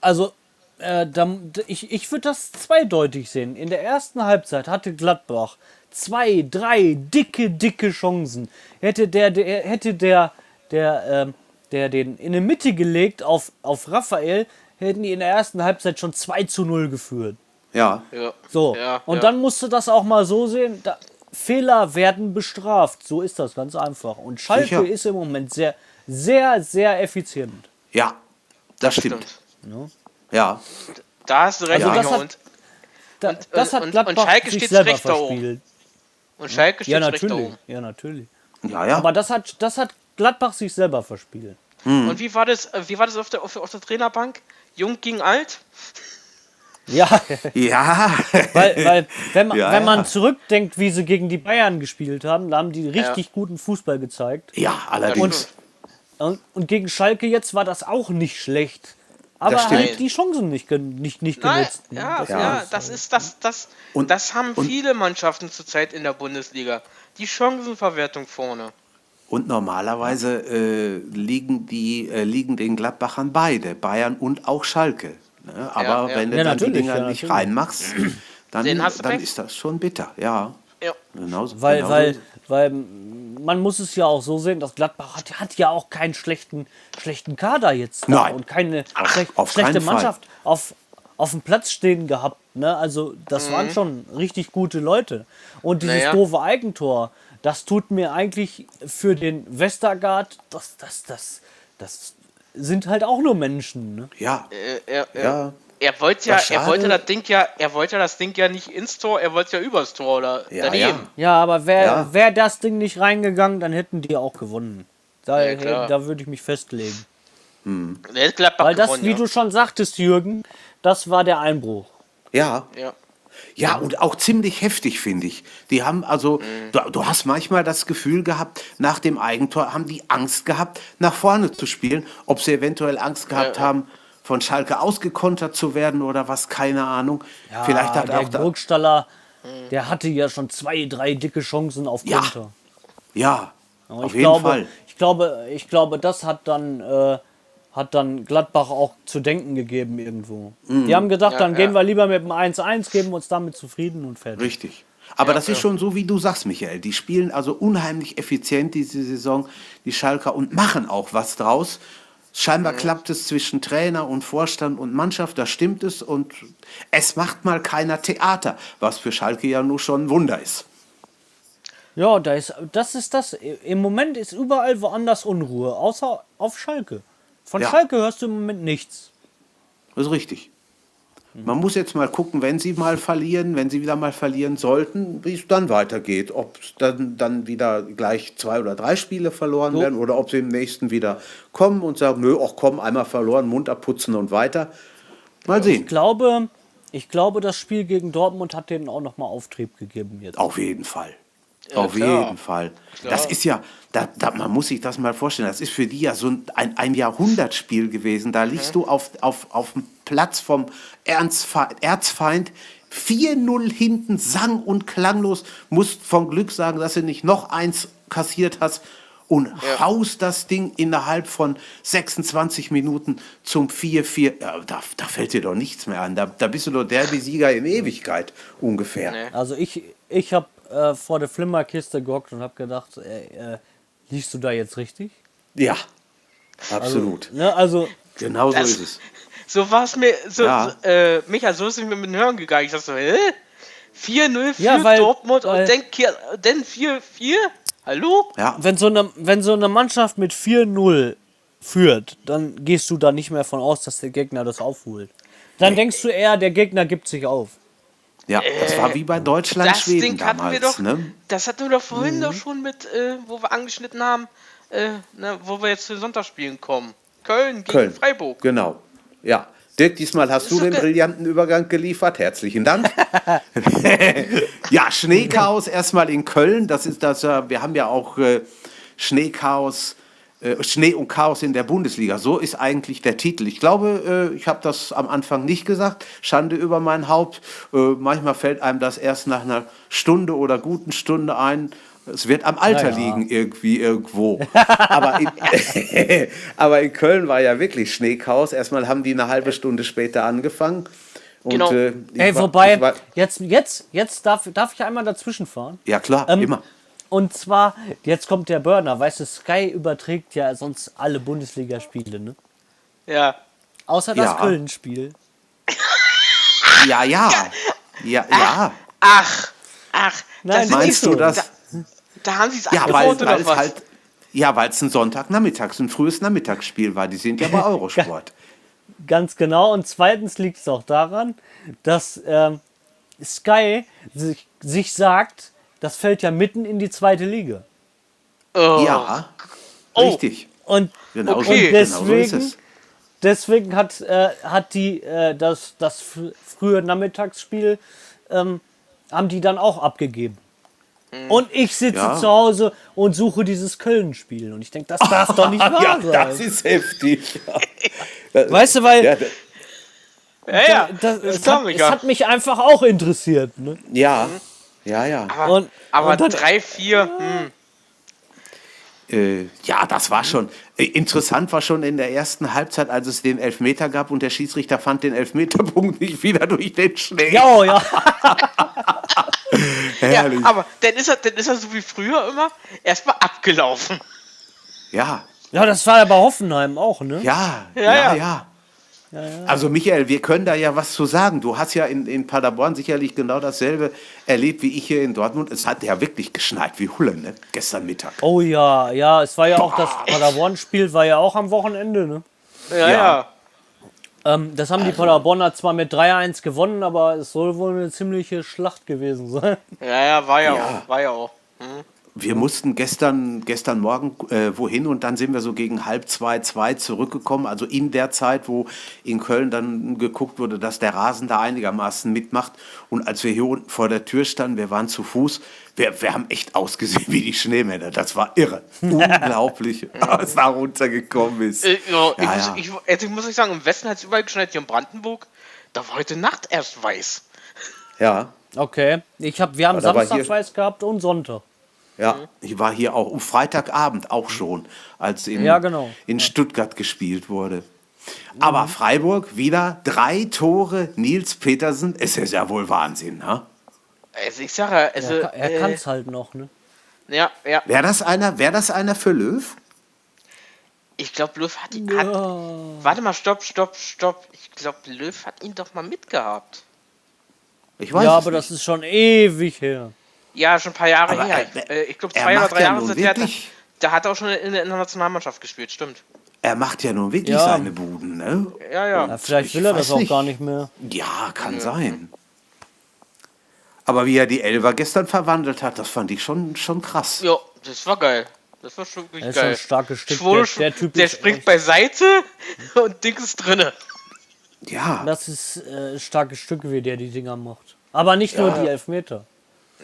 also äh, dann, ich, ich würde das zweideutig sehen. In der ersten Halbzeit hatte Gladbach zwei, drei dicke, dicke Chancen. Hätte der, der hätte der, der, ähm, der den in die Mitte gelegt auf, auf Raphael, hätten die in der ersten Halbzeit schon 2 zu 0 geführt. Ja, Ja. So, Ja, und ja. dann musst du das auch mal so sehen. Da, Fehler werden bestraft. So ist das ganz einfach. Und Schalke Sicher. ist im Moment sehr, sehr, sehr effizient. ja, das stimmt. Ja, Da hast du recht, Also das hat- und, Da, Und- das hat und- und Gladbach Schalke sich steht selber recht da oben. und Schalke steht Ja, recht da natürlich. oben. Ja, natürlich. ja, ja. Aber das hat, das hat Gladbach sich selber verspielt. Und wie war das, äh, wie war das auf der, auf, auf der Trainerbank? Jung gegen alt? Ja, ja, weil, weil wenn, man, Ja, wenn ja. man zurückdenkt, wie sie gegen die Bayern gespielt haben, da haben die richtig guten Fußball gezeigt. ja, allerdings. Und, und gegen Schalke jetzt war das auch nicht schlecht. Aber halt die Chancen nicht, nicht, nicht Nein, genutzt. ne? ja, Das ja, das ist das, das, Und- das haben und- viele Mannschaften zurzeit in der Bundesliga. Die Chancenverwertung vorne. Und normalerweise äh, liegen, die, äh, liegen den Gladbachern beide, Bayern und auch Schalke. Ne? Aber Ja, ja. wenn du Ja, dann die natürlich, Dinger ja, nicht reinmachst, dann, dann ist das schon bitter. Ja, Ja. genauso. Weil, genauso weil, weil man muss es ja auch so sehen, dass Gladbach hat, hat ja auch keinen schlechten, schlechten Kader jetzt Nein. und keine Ach, schlech- auf schlechte Fall. Mannschaft auf, auf dem Platz stehen gehabt. Ne? Also das waren schon richtig gute Leute. Und dieses Naja. doofe Eigentor, das tut mir eigentlich für den Westergaard, das, das, das, das sind halt auch nur Menschen. Ne? Ja, Äh, er, er, ja, er wollte ja, er wollte das Ding ja, er wollte das Ding ja nicht ins Tor, er wollte ja übers Tor oder Ja, daneben. Ja, aber wäre Ja. wär das Ding nicht reingegangen, dann hätten die auch gewonnen. Da, Ja, klar. da würde ich mich festlegen. Gladbach Weil das, gewonnen, wie ja. du schon sagtest, Jürgen, das war der Einbruch. ja. ja. Ja, und auch ziemlich heftig, finde ich. Die haben also, Mhm. du, du hast manchmal das Gefühl gehabt, nach dem Eigentor haben die Angst gehabt, nach vorne zu spielen. Ob sie eventuell Angst gehabt Ja, ja. haben, von Schalke ausgekontert zu werden oder was, keine Ahnung. Vielleicht hat der auch da, Burgstaller, der hatte ja schon zwei, drei dicke Chancen auf Ja, Konter. Ja, Aber auf ich jeden glaube, Fall. Ich glaube, ich glaube, das hat dann, äh, hat dann Gladbach auch zu denken gegeben irgendwo. Mhm. Die haben gedacht, Ja, dann ja. gehen wir lieber mit dem 1-1, geben uns damit zufrieden und fertig. Richtig. Aber das ist schon so, wie du sagst, Michael. Die spielen also unheimlich effizient diese Saison, die Schalker, und machen auch was draus. Scheinbar klappt es zwischen Trainer und Vorstand und Mannschaft, da stimmt es. Und es macht mal keiner Theater, was für Schalke ja nur schon ein Wunder ist. Ja, da ist, das ist das. Im Moment ist überall woanders Unruhe, außer auf Schalke. Von Ja. Schalke hörst du im Moment nichts. Das ist richtig. Man muss jetzt mal gucken, wenn sie mal verlieren, wenn sie wieder mal verlieren sollten, wie es dann weitergeht. Ob dann, dann wieder gleich zwei oder drei Spiele verloren werden oder ob sie im nächsten wieder kommen und sagen, nö, ach komm, einmal verloren, Mund abputzen und weiter. Mal sehen. Ich glaube, ich glaube, das Spiel gegen Dortmund hat denen auch nochmal Auftrieb gegeben jetzt. Auf jeden Fall. Auf klar. jeden Fall. Das ist ja, da, da, man muss sich das mal vorstellen, das ist für die ja so ein, ein, Jahrhundertspiel gewesen. Da liegst du auf, auf, auf dem Platz vom Erzfeind 4-0 hinten, sang und klanglos, musst vom Glück sagen, dass du nicht noch eins kassiert hast und haust das Ding innerhalb von 26 Minuten zum 4-4. Ja, da, da fällt dir doch nichts mehr an. Da, da bist du doch Derby-Sieger in Ewigkeit ungefähr. Nee. Also ich, ich habe äh, vor der Flimmerkiste gehockt und habe gedacht, ey, äh, liegst du da jetzt richtig? Ja, absolut. Ne, also genau so Das- ist es. So war es mir, so, Ja. so, äh, Micha, so ist es mir mit den Hören gegangen. Ich dachte so, hä? 4-0 für Ja, weil- Dortmund weil- und dann 4-4? Hallo? Ja, wenn so eine, wenn so eine Mannschaft mit 4-0 führt, dann gehst du da nicht mehr von aus, dass der Gegner das aufholt. Dann denkst du eher, der Gegner gibt sich auf. Ja, das war wie bei Deutschland, Das Schweden Ding hatten damals. wir doch, ne? das hatten wir doch vorhin doch schon mit, äh, wo wir angeschnitten haben, äh, ne, wo wir jetzt zu den Sonntagsspielen kommen. Köln gegen Köln. Freiburg. Genau. Ja. Dirk, diesmal hast du den brillanten Übergang geliefert. Herzlichen Dank. ja, Schneechaos erstmal in Köln. Das ist das, äh, wir haben ja auch äh, Schneechaos, äh, Schnee und Chaos in der Bundesliga. So ist eigentlich der Titel. Ich glaube, äh, ich habe das am Anfang nicht gesagt. Schande über mein Haupt. Äh, manchmal fällt einem das erst nach einer Stunde oder guten Stunde ein. Es wird am Alter Naja. liegen irgendwie irgendwo. Aber in, aber in Köln war ja wirklich Schneechaos. Erstmal haben die eine halbe Stunde später angefangen. Und, Genau. äh, Ey, war- wobei, war- jetzt, jetzt, jetzt darf, darf ich einmal dazwischen fahren. ja klar, Ähm, immer. Und zwar, jetzt kommt der Burner. Weißt du, Sky überträgt ja sonst alle Bundesligaspiele, ne? Ja. Außer das Ja. Köln-Spiel. Ja, ja. Ja, ja. Ach, ach, Nein, das Meinst du das? Da, da haben sie es Ja, weil, weil oder es was? halt. Ja, weil es ein Sonntagnachmittags, ein frühes Nachmittagsspiel war. Die sind ja bei Eurosport. Ganz genau. Und zweitens liegt es auch daran, dass ähm, Sky sich, sich sagt, das fällt ja mitten in die zweite Liga. oh. Ja, Oh. richtig. Und, Genau, Okay. und genau so ist deswegen, es. deswegen hat, äh, hat die äh, das, das fr- frühe Nachmittagsspiel ähm, haben die dann auch abgegeben. Und ich sitze Ja. zu Hause und suche dieses Köln-Spiel. Und ich denke, das darf doch nicht wahr Ja, sein. das ist heftig. Ja. weißt du, weil Ja, da- Ja, ja, das, ist es, hat, es hat mich einfach auch interessiert. Ne? ja, ja, ja. Aber, Und- aber und dann- 3-4, hm. Äh, ja, das war schon. Äh, interessant war schon in der ersten Halbzeit, als es den Elfmeter gab und der Schiedsrichter fand den Elfmeterpunkt nicht wieder durch den Schnee. Ja, oh, ja. Ja, Herrlich. aber dann ist, er, dann ist er so wie früher immer erstmal abgelaufen. Ja, ja, das war ja bei Hoffenheim auch, ne? ja, ja, Ja, ja. ja. Also Michael, wir können da ja was zu sagen. Du hast ja in, in Paderborn sicherlich genau dasselbe erlebt wie ich hier in Dortmund. Es hat ja wirklich geschneit wie Hulle, ne? Gestern Mittag. Oh ja, ja, es war ja auch das Paderborn-Spiel, war ja auch am Wochenende, ne? Ja, Ja. ja. Ähm, das haben die Paderborner zwar mit 3-1 gewonnen, aber es soll wohl eine ziemliche Schlacht gewesen sein. Ja, ja, war ja, Ja. auch. War ja auch. Wir mussten gestern, gestern Morgen äh, wohin und dann sind wir so gegen halb zwei, zwei zurückgekommen. Also in der Zeit, wo in Köln dann geguckt wurde, dass der Rasen da einigermaßen mitmacht. Und als wir hier unten vor der Tür standen, wir waren zu Fuß, wir, wir haben echt ausgesehen wie die Schneemänner. Das war irre. Unglaublich, was da runtergekommen ist. Äh, ja, ich, Ja, muss, ja. Ich, also ich muss euch sagen, im Westen hat es überall geschneit, hier in Brandenburg. Da war heute Nacht erst weiß. Ja, Okay, ich hab, wir haben Samstag hier- weiß gehabt und Sonntag. Ja, ich war hier auch, um Freitagabend auch schon, als in, Ja, genau. in Stuttgart gespielt wurde. Aber Freiburg wieder drei Tore Nils Petersen, es ist ja wohl Wahnsinn, ne? Also ich sage, also, Er, er äh, kann es halt noch, ne? Ja, ja. Wäre das einer, wäre das einer für Löw? Ich glaube, Löw hat ihn. Hat, warte mal, stopp, stopp, stopp. Ich glaube, Löw hat ihn doch mal mitgehabt. Ich weiß Ja, aber nicht. das ist schon ewig her. Ja, schon ein paar Jahre Aber her. er- Äh, ich glaube, er zwei oder drei ja Jahre sind wirklich- der hat auch schon in der, in der Nationalmannschaft gespielt, stimmt. er macht ja nun wirklich Ja. seine Buden, ne? Ja, ja. Ja, vielleicht Ich will er das auch nicht. gar nicht mehr. Ja, kann sein. Aber wie er die Elfer gestern verwandelt hat, das fand ich schon, schon krass. Ja, das war geil. Das war schon wirklich Er ist schon geil. ein starkes Stück. Schwule, Der- der Typ der ist springt echt- beiseite und Dick ist drinne. Ja, Das ist äh, ein starkes Stück, wie der die Dinger macht. Aber nicht nur die Elfmeter.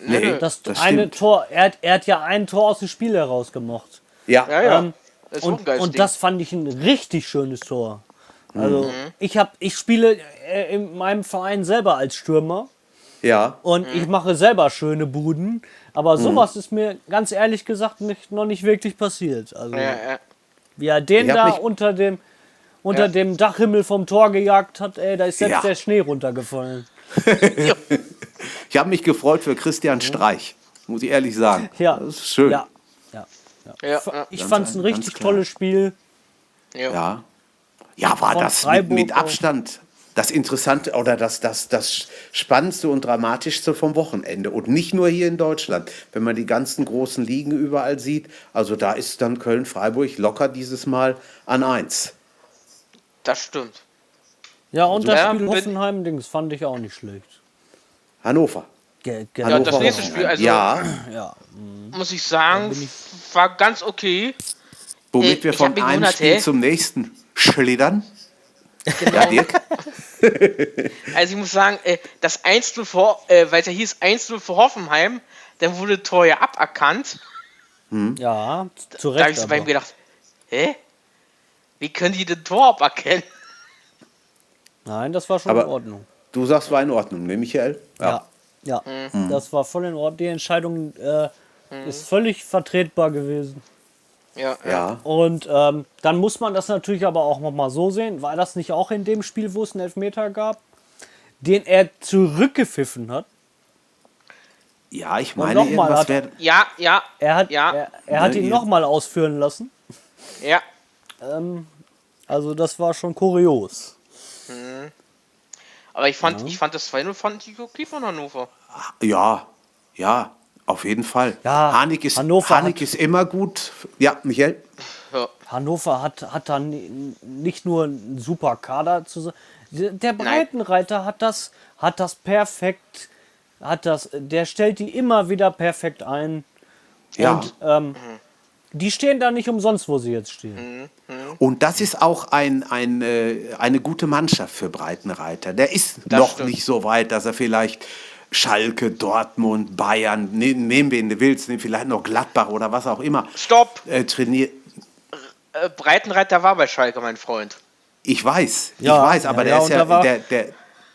Nee, Das, das eine stimmt. Tor, er hat, er hat ja ein Tor aus dem Spiel herausgemacht. Ja, Ja, ja. Ähm, das Und, und das fand ich ein richtig schönes Tor. Also Mhm. ich habe, ich spiele äh, in meinem Verein selber als Stürmer ja. und Mhm. ich mache selber schöne Buden, aber sowas ist mir ganz ehrlich gesagt nicht, noch nicht wirklich passiert. Also ja, ja. wie er den da unter dem unter Ja. dem Dachhimmel vom Tor gejagt hat, ey, da ist selbst Ja. der Schnee runtergefallen. Ich habe mich gefreut für Christian Streich, muss ich ehrlich sagen. Ja, Das ist schön. Ja, ja, ja. Ja, ja. Ich fand es ein richtig tolles Spiel. ja. Ja, ja war Von das mit, mit. Abstand das Interessante oder das, das, das Spannendste und Dramatischste vom Wochenende. Und nicht nur hier in Deutschland. Wenn man die ganzen großen Ligen überall sieht, also da ist dann Köln-Freiburg locker dieses Mal an eins. Das stimmt. Ja, und das Ja, Spiel Hoffenheim-Dings fand ich auch nicht schlecht. Hannover. Ge ge Ja, das Hannover nächste Hoffenheim. Spiel, also- ja, ja. Muss ich sagen, war ganz okay. womit Äh, wir ich von einem gewundert, Spiel hä? zum nächsten schlittern. Genau. Ja, Dirk? Also ich muss sagen, äh, das 1 vor, äh, weil es ja hieß 1 für Hoffenheim, dann wurde Tor ja aberkannt. Ja, zu Da habe ich Recht. so bei ihm aber. gedacht, hä? Wie können die den Tor aberkennen? Nein, das war schon Aber- in Ordnung. Du sagst, war in Ordnung, ne, Michael? Ja, ja, Mhm. das war voll in Ordnung. Die Entscheidung äh, ist völlig vertretbar gewesen. Ja, ja. Ja. Und ähm, dann muss man das natürlich aber auch nochmal so sehen. War das nicht auch in dem Spiel, wo es einen Elfmeter gab, den er zurückgepfiffen hat? Ja, ich meine, nochmal irgendwas hat-. Ja, ja, Er hat, Ja. er, er hat Ne, ihn nochmal ausführen lassen. ja. Also das war schon kurios. Aber ich fand, ich fand das 2-0 fand ich okay von Hannover. Ja, ja, auf jeden Fall. Ja, Hanik ist, Hannover Hanik hat- ist immer gut. Ja, Michael? Ja. Hannover hat, hat dann ni- nicht nur einen super Kader zu Der Breitenreiter hat das, hat das perfekt, hat das, der stellt die immer wieder perfekt ein. Ja. Und ähm, die stehen da nicht umsonst, wo sie jetzt stehen. Und das ist auch ein, ein, äh, eine gute Mannschaft für Breitenreiter. Der ist Das noch stimmt. nicht so weit, dass er vielleicht Schalke, Dortmund, Bayern, ne, nehmen wir ihn, du willst, nehmen vielleicht noch Gladbach oder was auch immer, Stopp! äh, trainiert. Äh, Breitenreiter war bei Schalke, mein Freund. Ich weiß, Ja, ich weiß, aber ja, der ja, ist ja, der, der,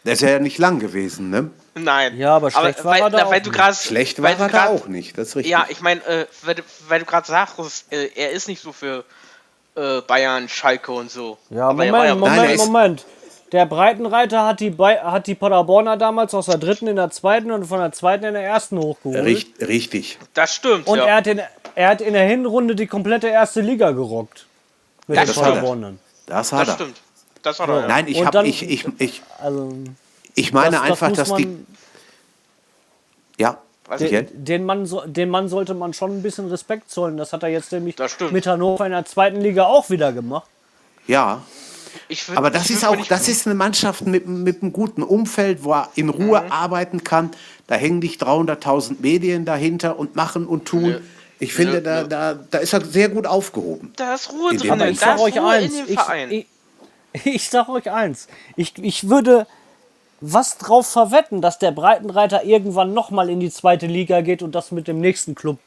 der ist ja nicht lang gewesen, ne? Nein. Ja, aber schlecht war weil, er da weil auch du nicht. grad- Schlecht war er da auch nicht, das ist richtig. Ja, ich meine, äh, weil, du- weil du gerade sagst, äh, er ist nicht so für äh, Bayern, Schalke und so. Ja, Aber er Moment, war ja- Moment, Nein, Moment. Der Breitenreiter hat die, Bay hat die Paderborner damals aus der dritten in der zweiten und von der zweiten in der ersten hochgeholt. Richt, richtig. Das stimmt, Und ja. er, hat in, er hat in der Hinrunde die komplette erste Liga gerockt. Mit Das den. Paderbornern. Das hat das er. stimmt. Das hat er, ja. Nein, ich, Und hab, dann- ich, ich, ich, Also, ich meine das, einfach, das dass die. man, Ja, den, den, Mann so, den Mann sollte man schon ein bisschen Respekt zollen. Das hat er jetzt nämlich mit Hannover in der zweiten Liga auch wieder gemacht. Ja. Ich würd- Aber das ich ist auch, das ist eine Mannschaft mit, mit einem guten Umfeld, wo er in Ruhe Mhm. arbeiten kann. Da hängen nicht 300.000 Medien dahinter und machen und tun. Nö. Ich finde, Nö, da, nö. da, da ist er sehr gut aufgehoben. Da ist Ruhe drin. Ich Da sag ist euch Ruhe eins. in dem Ich, Verein. ich, ich sag euch eins. Ich, ich würde was drauf verwetten, dass der Breitenreiter irgendwann nochmal in die zweite Liga geht und das mit dem nächsten Club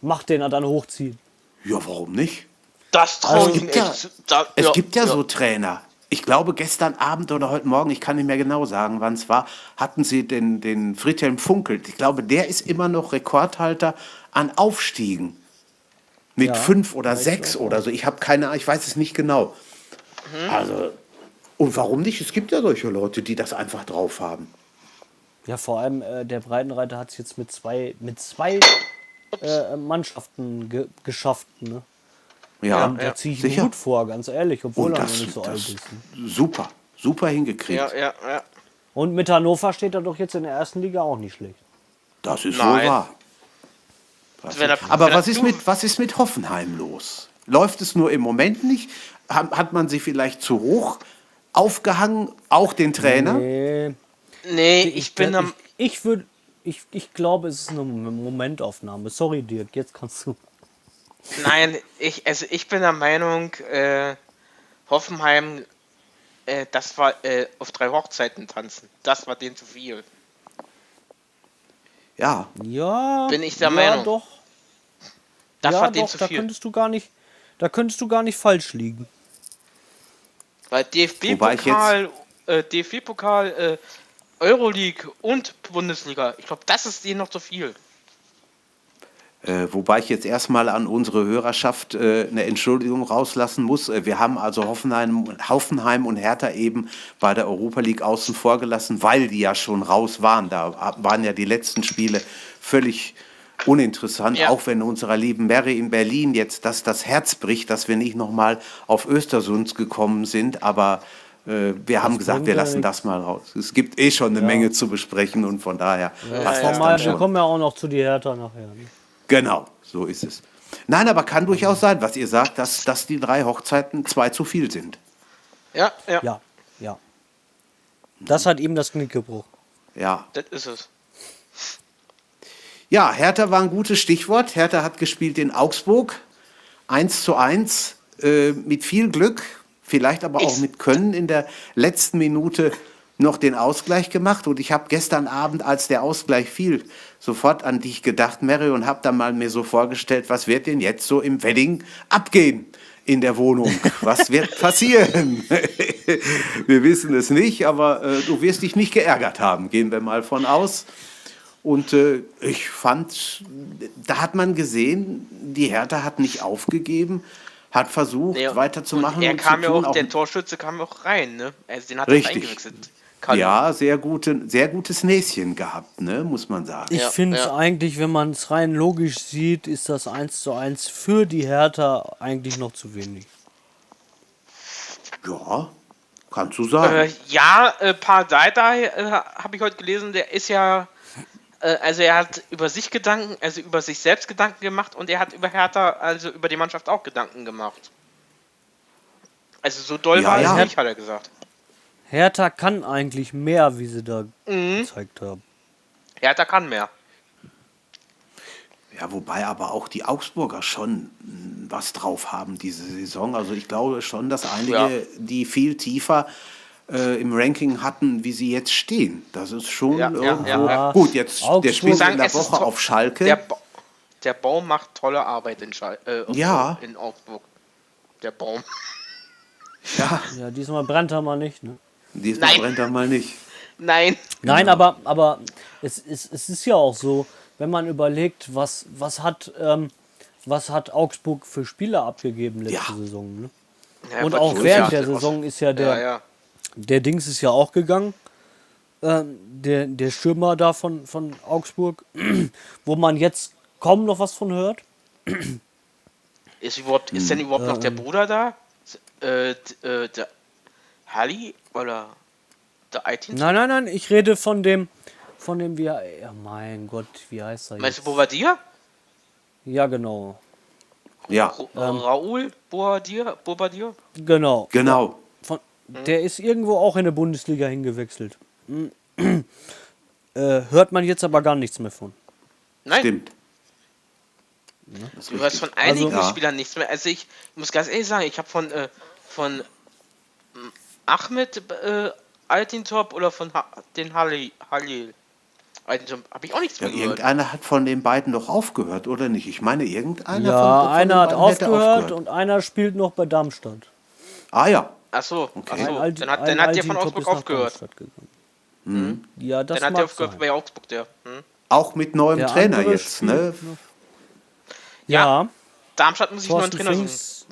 macht, den er dann hochzieht. Ja, warum nicht? das traue Also, ich Es ihm gibt ja, echt. Da, es gibt ja, so Trainer. Ich glaube, gestern Abend oder heute Morgen, ich kann nicht mehr genau sagen, wann es war, hatten sie den, den Friedhelm Funkelt. Ich glaube, der ist immer noch Rekordhalter an Aufstiegen. Mit Ja, fünf oder sechs oder so. Ich habe keine Ahnung, ich weiß es nicht genau. Also, und warum nicht? Es gibt ja solche Leute, die das einfach drauf haben. Ja, vor allem äh, der Breitenreiter hat es jetzt mit zwei, mit zwei äh, Mannschaften ge geschafft. Ne? Ja, Und da ziehe ich sicher. Hut vor, ganz ehrlich, obwohl er noch nicht so alt ist. Ne? super, super hingekriegt. Ja, ja, ja. Und mit Hannover steht er doch jetzt in der ersten Liga auch nicht schlecht. Das ist Nein. wohl wahr. Er- Aber er- was ist, mit, was ist mit Hoffenheim los? Läuft es nur im Moment nicht? hat, hat man sie vielleicht zu hoch aufgehangen, auch den Trainer? Nee, Nee, ich bin am. Ich, ich würde. Ich, ich glaube, es ist eine Momentaufnahme. Sorry, Dirk, jetzt kannst du. Nein, ich, also ich bin der Meinung, äh, Hoffenheim, äh, das war äh, auf drei Hochzeiten tanzen. Das war denen zu viel. Ja, Ja. Bin ich der ja, Meinung. doch. Das ja, war denen doch, zu da viel. könntest du gar nicht. Da könntest du gar nicht falsch liegen. Weil DFB-Pokal, äh, DFB-Pokal, äh, Euroleague und Bundesliga, ich glaube, das ist denen noch zu viel. Äh, wobei ich jetzt erstmal an unsere Hörerschaft äh, eine Entschuldigung rauslassen muss. Äh, wir haben also Hoffenheim, Hoffenheim und Hertha eben bei der Europa League außen vor gelassen, weil die ja schon raus waren. Da waren ja die letzten Spiele völlig uninteressant, Ja. auch wenn unserer lieben Mary in Berlin jetzt das, das Herz bricht, dass wir nicht nochmal auf Östersund gekommen sind. Aber äh, wir haben gesagt, wir ja lassen das mal raus. Es gibt eh schon eine Menge zu besprechen und von daher passt das dann Normal, wir kommen ja auch noch zu die Hertha nachher. Ne? Genau, so ist es. Nein, aber kann durchaus sein, was ihr sagt, dass, dass die drei Hochzeiten zwei zu viel sind. Ja, ja, Ja, ja. Das hat ihm das Knick gebrochen. Ja. das ist es. Ja, Hertha war ein gutes Stichwort. Hertha hat gespielt in Augsburg. 1 zu 1 äh, mit viel Glück, vielleicht aber auch mit Können in der letzten Minute noch den Ausgleich gemacht. Und ich habe gestern Abend, als der Ausgleich fiel, sofort an dich gedacht, Mary, und habe dann mal mir so vorgestellt, was wird denn jetzt so im Wedding abgehen in der Wohnung? Was wird passieren? wir wissen es nicht, aber äh, du wirst dich nicht geärgert haben, gehen wir mal von aus. Und äh, ich fand, da hat man gesehen, die Hertha hat nicht aufgegeben, hat versucht Nee, weiterzumachen. Und er und kam zu ja tun, auch, der Torschütze kam ja auch rein, ne? Also den hat Richtig. er eingewechselt. Kalu. ja, sehr, gute, sehr gutes Näschen gehabt, ne, muss man sagen. Ich Ja, finde es ja. eigentlich, wenn man es rein logisch sieht, ist das 1 zu 1 für die Hertha eigentlich noch zu wenig. Ja, kannst du sagen. Äh, ja, äh, Pardadei äh, habe ich heute gelesen, der ist ja, also er hat über sich Gedanken, also über sich selbst Gedanken gemacht und er hat über Hertha, also über die Mannschaft auch Gedanken gemacht. Also so doll Ja, war ja. es nicht, hat er gesagt. Hertha kann eigentlich mehr, wie sie da Mhm. gezeigt haben. Hertha kann mehr. Ja, wobei aber auch die Augsburger schon mh, was drauf haben diese Saison. Also ich glaube schon, dass einige, Ja. die viel tiefer äh, im Ranking hatten, wie sie jetzt stehen. Das ist schon Ja, irgendwo. ja, ja. Gut, jetzt der Augsburg- spielt Sagen, in der Woche auf Schalke. Der, ba der Baum macht tolle Arbeit in, Schal äh, Ja. in Augsburg. Der Baum. ja, Ja, diesmal brennt er mal nicht. Ne? diesmal Nein. brennt er mal nicht. Nein. Nein, aber, aber es, es, es ist ja auch so, wenn man überlegt, was, was, hat, ähm, was hat Augsburg für Spieler abgegeben letzte Ja. Saison. Ne? Ja, Und auch während der. Saison ist ja der, Ja, ja. Der Dings ist ja auch gegangen. Ähm, der, der Stürmer da von, von Augsburg, wo man jetzt kaum noch was von hört. Ist, überhaupt, ist denn überhaupt noch der Bruder da? Äh, äh, der Halli oder der Aitin? Nein, nein, nein, ich rede von dem, von dem, wie, er- ja, mein Gott, wie heißt er Meinst du jetzt? Bobadilla? Ja, genau. Ja, Ra Raoul Bobadilla? Bobadilla? Genau. genau. Von, der ist irgendwo auch in der Bundesliga hingewechselt. äh, hört man jetzt aber gar nichts mehr von. Nein, Stimmt. Du hörst von einigen Also- Ja. Spielern nichts mehr. Also ich muss ganz ehrlich sagen, ich habe von, äh, von ähm, Ahmed äh, Altintop oder von ha den Halil, Halil Altintop habe ich auch nichts Ja, mehr gehört. irgendeiner hat von den beiden doch aufgehört, oder nicht? Ich meine, irgendeiner Ja, von, von einer den hat hätte aufgehört und einer spielt noch bei Darmstadt. Ah ja, Achso, Okay. achso. Alt- dann hat, dann hat der von Augsburg aufgehört. Gegangen. Ja, das Dann hat der aufgehört sein. bei Augsburg, der. Hm? auch mit neuem Der Trainer jetzt, ne? Ja, Darmstadt muss ich nur einen Thorsten Trainer suchen.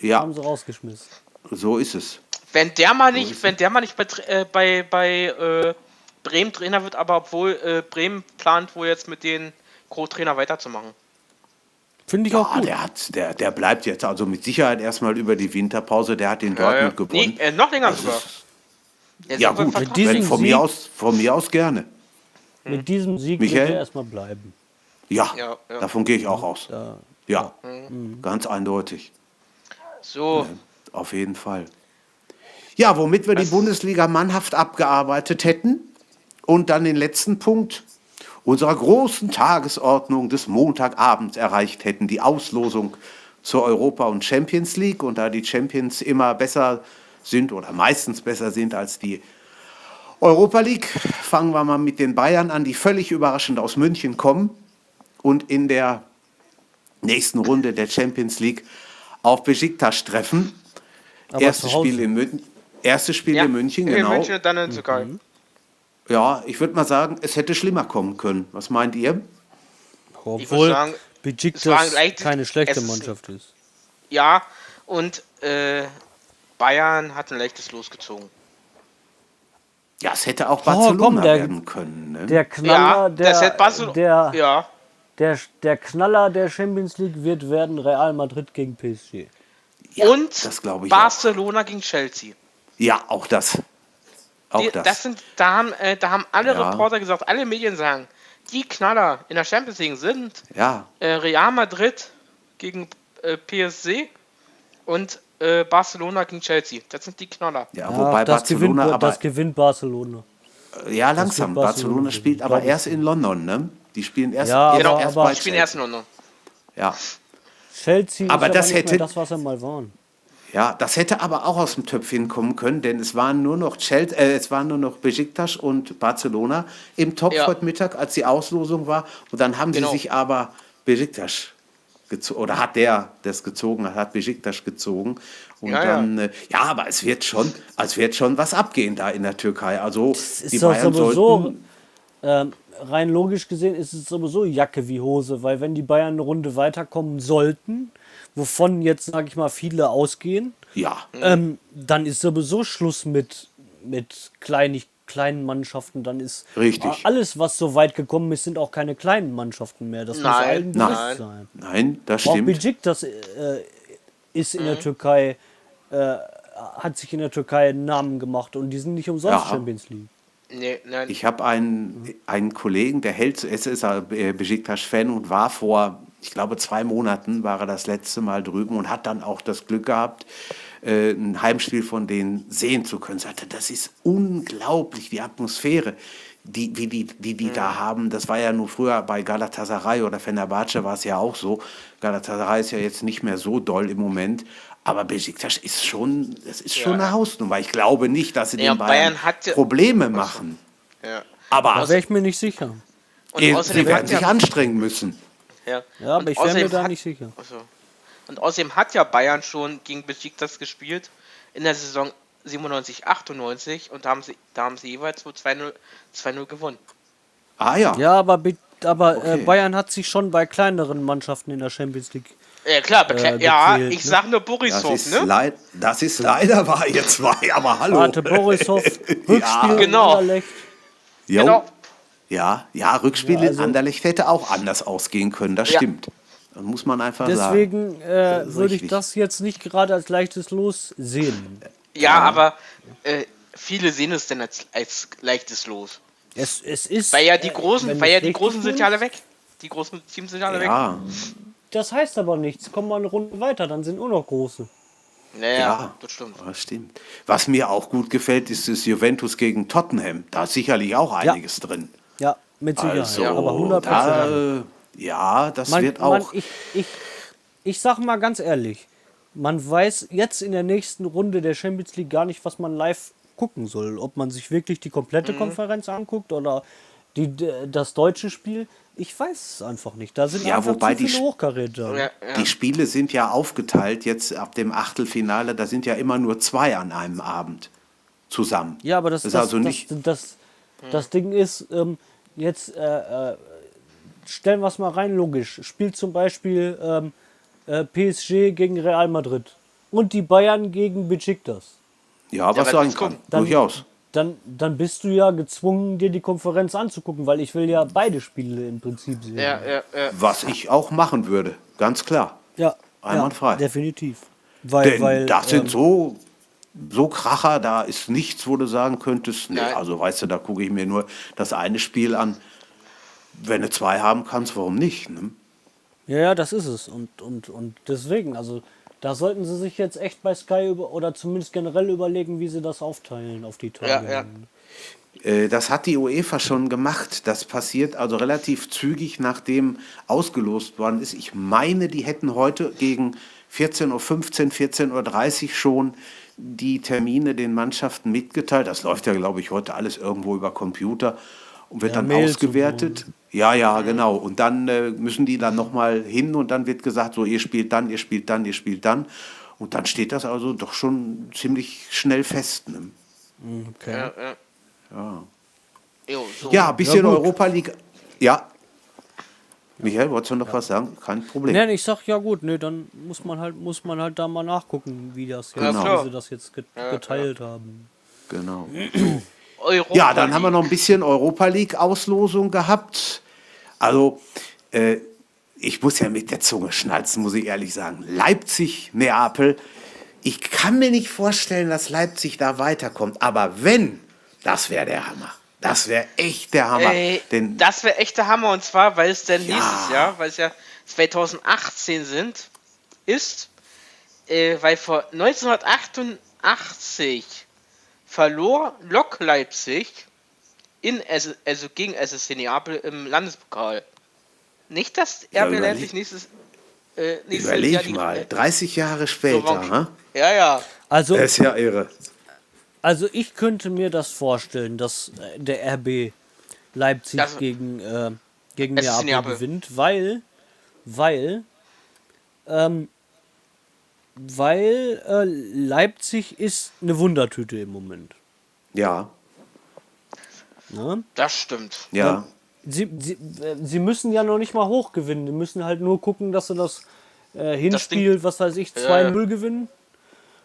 Ja, haben sie rausgeschmissen. so ist es. Wenn der mal nicht, wenn der mal nicht bei, äh, bei, bei äh, Bremen Trainer wird, aber obwohl äh, Bremen plant wohl jetzt mit den Co-Trainer weiterzumachen. Finde ich auch Ja, gut. der, hat, der, der bleibt jetzt also mit Sicherheit erstmal über die Winterpause. Der hat in Äh, Dortmund gewonnen. nee, äh, noch länger Das sogar. ist- ja gut, wenn, von, Sieg- mir aus, von mir aus gerne. Mit diesem Sieg Michael? wird er erstmal bleiben. Ja, Ja, ja. davon gehe ich auch aus. Ja. Ja, Mhm. ganz eindeutig. So, auf jeden Fall. Ja, womit wir die Bundesliga mannhaft abgearbeitet hätten und dann den letzten Punkt unserer großen Tagesordnung des Montagabends erreicht hätten, die Auslosung zur Europa- und Champions League. Und da die Champions immer besser sind oder meistens besser sind als die Europa League, fangen wir mal mit den Bayern an, die völlig überraschend aus München kommen und in der nächsten Runde der Champions League auf Besiktas treffen. Aber Erstes. Spiel in München. Erstes Spiel in München, in genau. München und dann in Türkei. Ja, ich würde mal sagen, es hätte schlimmer kommen können. Was meint ihr? Obwohl Besiktas keine schlechte es ist- Mannschaft ist. Ja, und äh, Bayern hat ein leichtes losgezogen. Ja, es hätte auch Oh, Barcelona komm, der- werden können. Ne? Der Knaller, Ja, der, das hätte Barcelona. der, Ja, der, der Knaller der Champions League wird werden Real Madrid gegen PSG. Ja, und das glaube ich auch. Barcelona gegen Chelsea. Ja, auch das. Auch Die, das. das. sind, da haben, äh, da haben alle Ja. Reporter gesagt, alle Medien sagen, die Knaller in der Champions League sind ja, äh, Real Madrid gegen äh, PSG und äh, Barcelona gegen Chelsea. Das sind die Knaller. ja, Ja, wobei das, gewinnt, Barcelona aber das gewinnt Barcelona. ja langsam. Barcelona, Barcelona spielt aber erst in London, ne? Die spielen erst, Ja, erst, Genau, erst aber- bei Die spielen erst in London. Ja. Chelsea Aber ist das aber nicht hätte- mehr das, was sie mal waren. Ja, das hätte aber auch aus dem Töpfchen kommen können, denn es waren nur noch Chelsea, äh, es waren nur noch Besiktas und Barcelona im Topf Ja. heute Mittag, als die Auslosung war. Und dann haben Genau. sie sich aber Besiktas gezogen, oder hat der das gezogen, hat Besiktas gezogen. Und Ja, ja. dann, äh, ja, aber es wird schon, es wird schon was abgehen da in der Türkei. Also ist die doch Bayern sowieso- sollten, Ähm, rein logisch gesehen ist es sowieso Jacke wie Hose, weil wenn die Bayern eine Runde weiterkommen sollten, wovon jetzt, sage ich mal, viele ausgehen, ja, ähm, dann ist sowieso Schluss mit, mit kleinig, kleinen Mannschaften. Dann ist Richtig. alles, was so weit gekommen ist, sind auch keine kleinen Mannschaften mehr. Das muss Nein, allen nein. bewusst sein. nein, das Auch stimmt. Besiktas äh, ist in der Türkei, äh, hat sich in der Türkei einen Namen gemacht und die sind nicht umsonst Ja. Champions League. Nee, nein. Ich habe einen, einen Kollegen, der hält, es ist ein äh, Besiktas-Fan und war vor, ich glaube, zwei Monaten war er das letzte Mal drüben und hat dann auch das Glück gehabt, äh, ein Heimspiel von denen sehen zu können. Sagte, das ist unglaublich, die Atmosphäre, die, wie die, die, die da haben. Das war ja nur früher bei Galatasaray oder Fenerbahce war es ja auch so. Galatasaray ist ja jetzt nicht mehr so doll im Moment. Aber Besiktas ist schon, das ist schon eine Hausnummer. Ich glaube nicht, dass sie Ja, den Bayern, Bayern ja- Probleme machen. ja. Aber Da wäre ich mir nicht sicher. Und außerdem sie werden hat sich ja, anstrengen müssen. Ja. Ja, aber Und ich wäre mir da hat- nicht sicher. Achso. Und außerdem hat ja Bayern schon gegen Besiktas gespielt in der Saison 97, 98 und da haben sie, da haben sie jeweils nur 2-0 2-0 gewonnen. Ah ja. Ja, aber, Be- aber äh, Okay. Bayern hat sich schon bei kleineren Mannschaften in der Champions League. Ja klar, Äh, ja, gequält, ich ne? sag nur Das Borisov, ist, ne? leid, das ist leider wahr, ihr zwei, aber hallo. Warte, Borisov, Rückspiel genau. in Anderlecht. Jo. Genau. Ja, ja, Rückspiel Ja, also- in Anderlecht hätte auch anders ausgehen können, das Ja. stimmt. Das muss man einfach sagen. Deswegen äh, ist würde ich das jetzt nicht gerade als leichtes Los sehen. Ja, aber äh, viele sehen es denn als, als leichtes Los. Es, es ist. Weil ja die äh, großen, wenn weil ja die großen sind ja alle weg. Die großen Teams sind ja alle weg. Ja, Das heißt aber nichts. Kommen wir eine Runde weiter, dann sind nur noch große. Naja, Ja. das stimmt. das stimmt. Was mir auch gut gefällt, ist das Juventus gegen Tottenham. Da ist sicherlich auch einiges drin. Ja, mit Sicherheit. Also, aber 100 da, äh, ja, das Man, wird auch. man, ich, ich, ich sag mal ganz ehrlich, man weiß jetzt in der nächsten Runde der Champions League gar nicht, was man live gucken soll. Ob man sich wirklich die Mhm. komplette Konferenz anguckt oder die, das deutsche Spiel. Ich weiß es einfach nicht. Da sind Ja, einfach wobei zu die viele Sch- Hochkaräter. Ja, ja. Die Spiele sind ja aufgeteilt jetzt ab dem Achtelfinale. Da sind ja immer nur zwei an einem Abend zusammen. Ja, aber das, ist das, also das, nicht. das, das, Ding ist, ähm, jetzt äh, äh, stellen wir es mal rein logisch. Spielt zum Beispiel ähm, äh, PSG gegen Real Madrid und die Bayern gegen Besiktas. Ja, was sein das kann. Dann- Durchaus. Dann, dann bist du ja gezwungen, dir die Konferenz anzugucken, weil ich will ja beide Spiele im Prinzip sehen. Ja, ja, ja. Was ich auch machen würde, ganz klar. ja, Einwandfrei. ja definitiv. Weil, Denn weil, das sind ähm, so, so Kracher, da ist nichts, wo du sagen könntest, nee, Nein. also weißt du, da gucke ich mir nur das eine Spiel an. Wenn du zwei haben kannst, warum nicht? Ne? Ja, ja, das ist es. Und, und, und deswegen, also Da sollten sie sich jetzt echt bei Sky über, oder zumindest generell überlegen, wie sie das aufteilen auf die Tage. Ja, ja. Äh, Das hat die UEFA schon gemacht. Das passiert also relativ zügig, nachdem ausgelost worden ist. Ich meine, die hätten heute gegen 14.15 Uhr, 14.30 Uhr schon die Termine den Mannschaften mitgeteilt. Das läuft ja, glaube ich, heute alles irgendwo über Computer und wird Ja, dann Mails und ausgewertet. Ja, ja, genau. Und dann äh, müssen die dann nochmal hin und dann wird gesagt, so, ihr spielt dann, ihr spielt dann, ihr spielt dann. Und dann steht das also doch schon ziemlich schnell fest. Ne? Okay. Ja, ja. Ja. Jo, so. Ja, ein bisschen. Europa League. Ja. Michael, wolltest du noch was sagen? Kein Problem. Nein, ich sag ja gut, ne, dann muss man halt, muss man halt da mal nachgucken, wie das jetzt, Genau. wie sie das jetzt get geteilt haben. Genau. Europa Ja, dann haben wir noch ein bisschen Europa League Auslosung gehabt. Also, äh, ich muss ja mit der Zunge schnalzen, muss ich ehrlich sagen. Leipzig, Neapel. Ich kann mir nicht vorstellen, dass Leipzig da weiterkommt. Aber wenn, das wäre der Hammer. Das wäre echt der Hammer. Ey, Denn das wäre echt der Hammer und zwar, weil es dann Ja. nächstes Jahr, weil es ja 2018 sind, ist, äh, weil vor 1988 verlor Lok Leipzig in, also, also gegen SSC Neapel im Landespokal. Nicht, dass Ja, RB überleg- Leipzig nächstes, äh, nächstes Jahr überleg mal, 30 Jahre später. Ne? Ja, ja. Also, Das ist ja irre. Also ich könnte mir das vorstellen, dass äh, der RB Leipzig Das- gegen, äh, gegen Neapel, Neapel. gewinnt, weil, weil, ähm, weil äh, Leipzig ist eine Wundertüte im Moment. Ja, Ne? Das stimmt. ja. Sie, sie, äh, sie müssen ja noch nicht mal hoch gewinnen. Die müssen halt nur gucken, dass sie das äh, Hinspiel, was weiß ich, 2-0 gewinnen.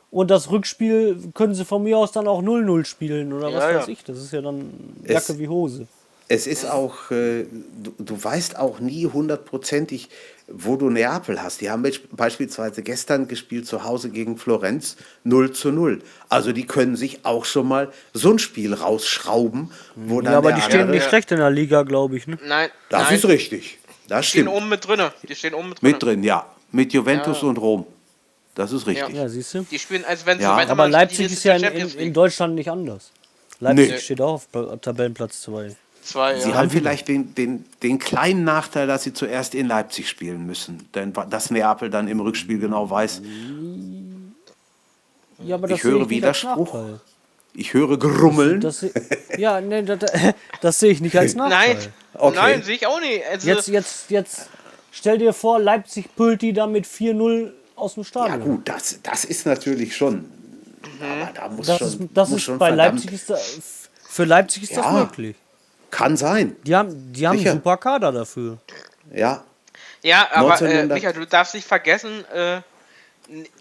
Und das Rückspiel können sie von mir aus dann auch 0-0 spielen oder was Ja, ja. weiß ich. Das ist ja dann Es- Jacke wie Hose. Es ist auch, äh, du, du weißt auch nie hundertprozentig, wo du Neapel hast. Die haben beispielsweise gestern gespielt zu Hause gegen Florenz 0 zu 0. Also die können sich auch schon mal so ein Spiel rausschrauben, wo dann Ja, aber die stehen andere- nicht schlecht in der Liga, glaube ich. Ne? Nein, Das nein, ist richtig. Das die stehen stimmt. oben mit drinne. Die stehen oben mit drinne. Mit drin, ja. Mit Juventus Ja. und Rom. Das ist richtig. Ja, siehst du? Die spielen, als wenn sie Ja, weitermachen, Aber Leipzig ist ja in, in, in. Deutschland nicht anders. Leipzig Nee. steht auch auf Pla- Tabellenplatz 2. Zwei, Sie ja. haben vielleicht den, den, den kleinen Nachteil, dass sie zuerst in Leipzig spielen müssen. Denn dass Neapel dann im Rückspiel genau weiß, Ja, aber Ich das höre Widerspruch. Ich höre Grummeln. Das, se- ja, nee, das, das sehe ich nicht als Nachteil. Nein, Okay. nein, sehe ich auch nicht. Also, Jetzt, jetzt, jetzt stell dir vor, Leipzig pult die da mit 4-0 aus dem Ja Stadion. gut, das, das ist natürlich schon. Aber da muss das schon, ist, das muss ist schon bei verdammt- Leipzig ist da, für Leipzig ist das Ja. möglich. Kann sein. Die haben, die haben Sicher. einen super Kader dafür. Ja, ja, aber äh, 1900 Michael, du darfst nicht vergessen, äh,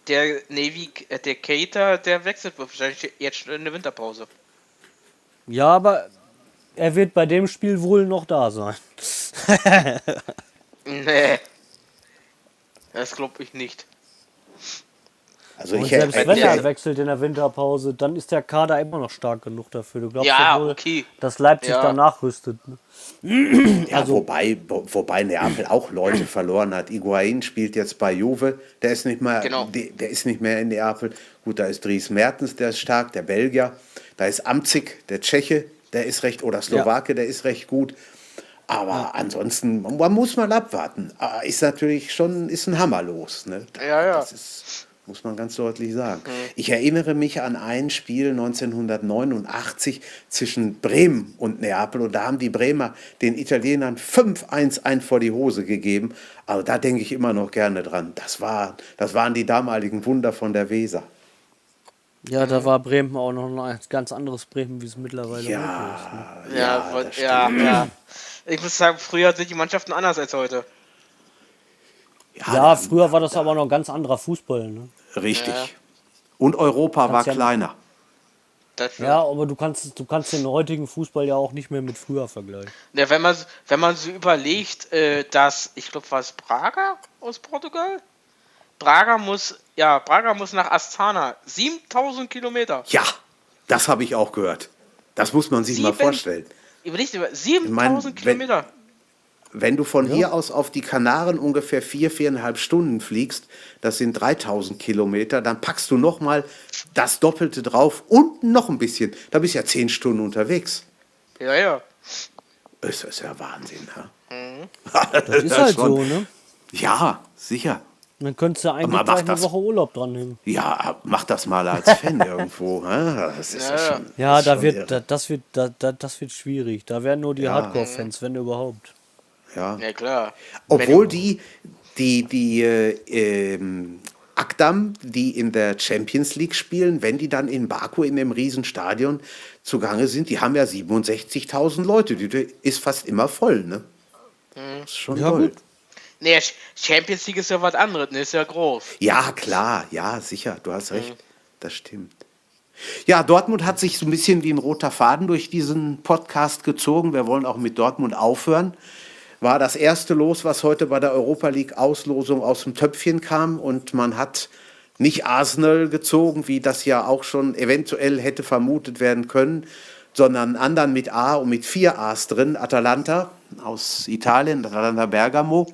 der Navy, äh, der Cater, der wechselt wahrscheinlich jetzt schon in der Winterpause. Ja, aber er wird bei dem Spiel wohl noch da sein. Nee. Das glaube ich nicht. Also Und ich selbst wenn er wechselt in der Winterpause, dann ist der Kader immer noch stark genug dafür. Du glaubst Ja, ja wohl, okay. dass Leipzig Ja. danach rüstet. Ne? ja, wobei, wo- wobei Neapel auch Leute verloren hat. Higuain spielt jetzt bei Juve, der ist nicht mehr, Genau. der, der ist nicht mehr in Neapel. Gut, da ist Dries Mertens, der ist stark, der Belgier. Da ist Amzig, der Tscheche, der ist recht, oder Slowake, der ist recht gut. Aber ansonsten, man muss mal abwarten. Aber Ist natürlich schon, ist ein Hammer los. Ne? Ja, ja. Das ist, muss man ganz deutlich sagen. Ich erinnere mich an ein Spiel 1989 zwischen Bremen und Neapel und da haben die Bremer den Italienern 5-1 ein vor die Hose gegeben. Also da denke ich immer noch gerne dran. Das, war, das waren die damaligen Wunder von der Weser. Ja, da war Bremen auch noch ein ganz anderes Bremen, wie es mittlerweile möglich ist. Ne? Ja, Ja, ja, ja, ja, ja. Ich muss sagen, früher sind die Mannschaften anders als heute. Ja, Ja, da- früher war das aber noch ein ganz anderer Fußball. Ne? Richtig. Ja. Und Europa war ja- kleiner. Das Ja, aber du kannst, du kannst den heutigen Fußball ja auch nicht mehr mit früher vergleichen. Ja, wenn man, wenn man so überlegt, äh, dass, ich glaube, war es Braga aus Portugal? Braga muss, ja, Braga muss nach Astana. 7000 Kilometer. Ja, das habe ich auch gehört. Das muss man sich mal Sieben- vorstellen. Überlegt über meine, 7000 wenn- Kilometer. Wenn du von hier aus auf die Kanaren ungefähr vier, viereinhalb Stunden fliegst, das sind 3000 Kilometer, dann packst du noch mal das Doppelte drauf und noch ein bisschen. Da bist du ja zehn Stunden unterwegs. Ja, ja. Das ist ja Wahnsinn. Ja, Das ist halt so, ne? ja sicher. Dann könntest du eigentlich gleich eine das. Woche Urlaub dran nehmen. Ja, mach das mal als Fan irgendwo. ja, Das ist ja, Ja, ja. schon. Ja, da schon wird, da, das, wird da, da, das wird schwierig. Da werden nur die Ja. Hardcore-Fans, wenn überhaupt. Ja. Ja, klar. Obwohl die, die, die äh, ähm, Akdam, die in der Champions League spielen, wenn die dann in Baku in dem Riesenstadion zugange sind, die haben ja 67.000 Leute. Die ist fast immer voll, ne? Das ist schon Ja, gut. Nee, Champions League ist ja was anderes, ne? Ist ja groß. Ja, klar, ja, sicher, du hast recht. Das stimmt. Ja, Dortmund hat sich so ein bisschen wie ein roter Faden durch diesen Podcast gezogen. Wir wollen auch mit Dortmund aufhören. War das erste Los, was heute bei der Europa League Auslosung aus dem Töpfchen kam und man hat nicht Arsenal gezogen, wie das ja auch schon eventuell hätte vermutet werden können, sondern einen anderen mit A und mit vier A's drin, Atalanta aus Italien, Atalanta Bergamo.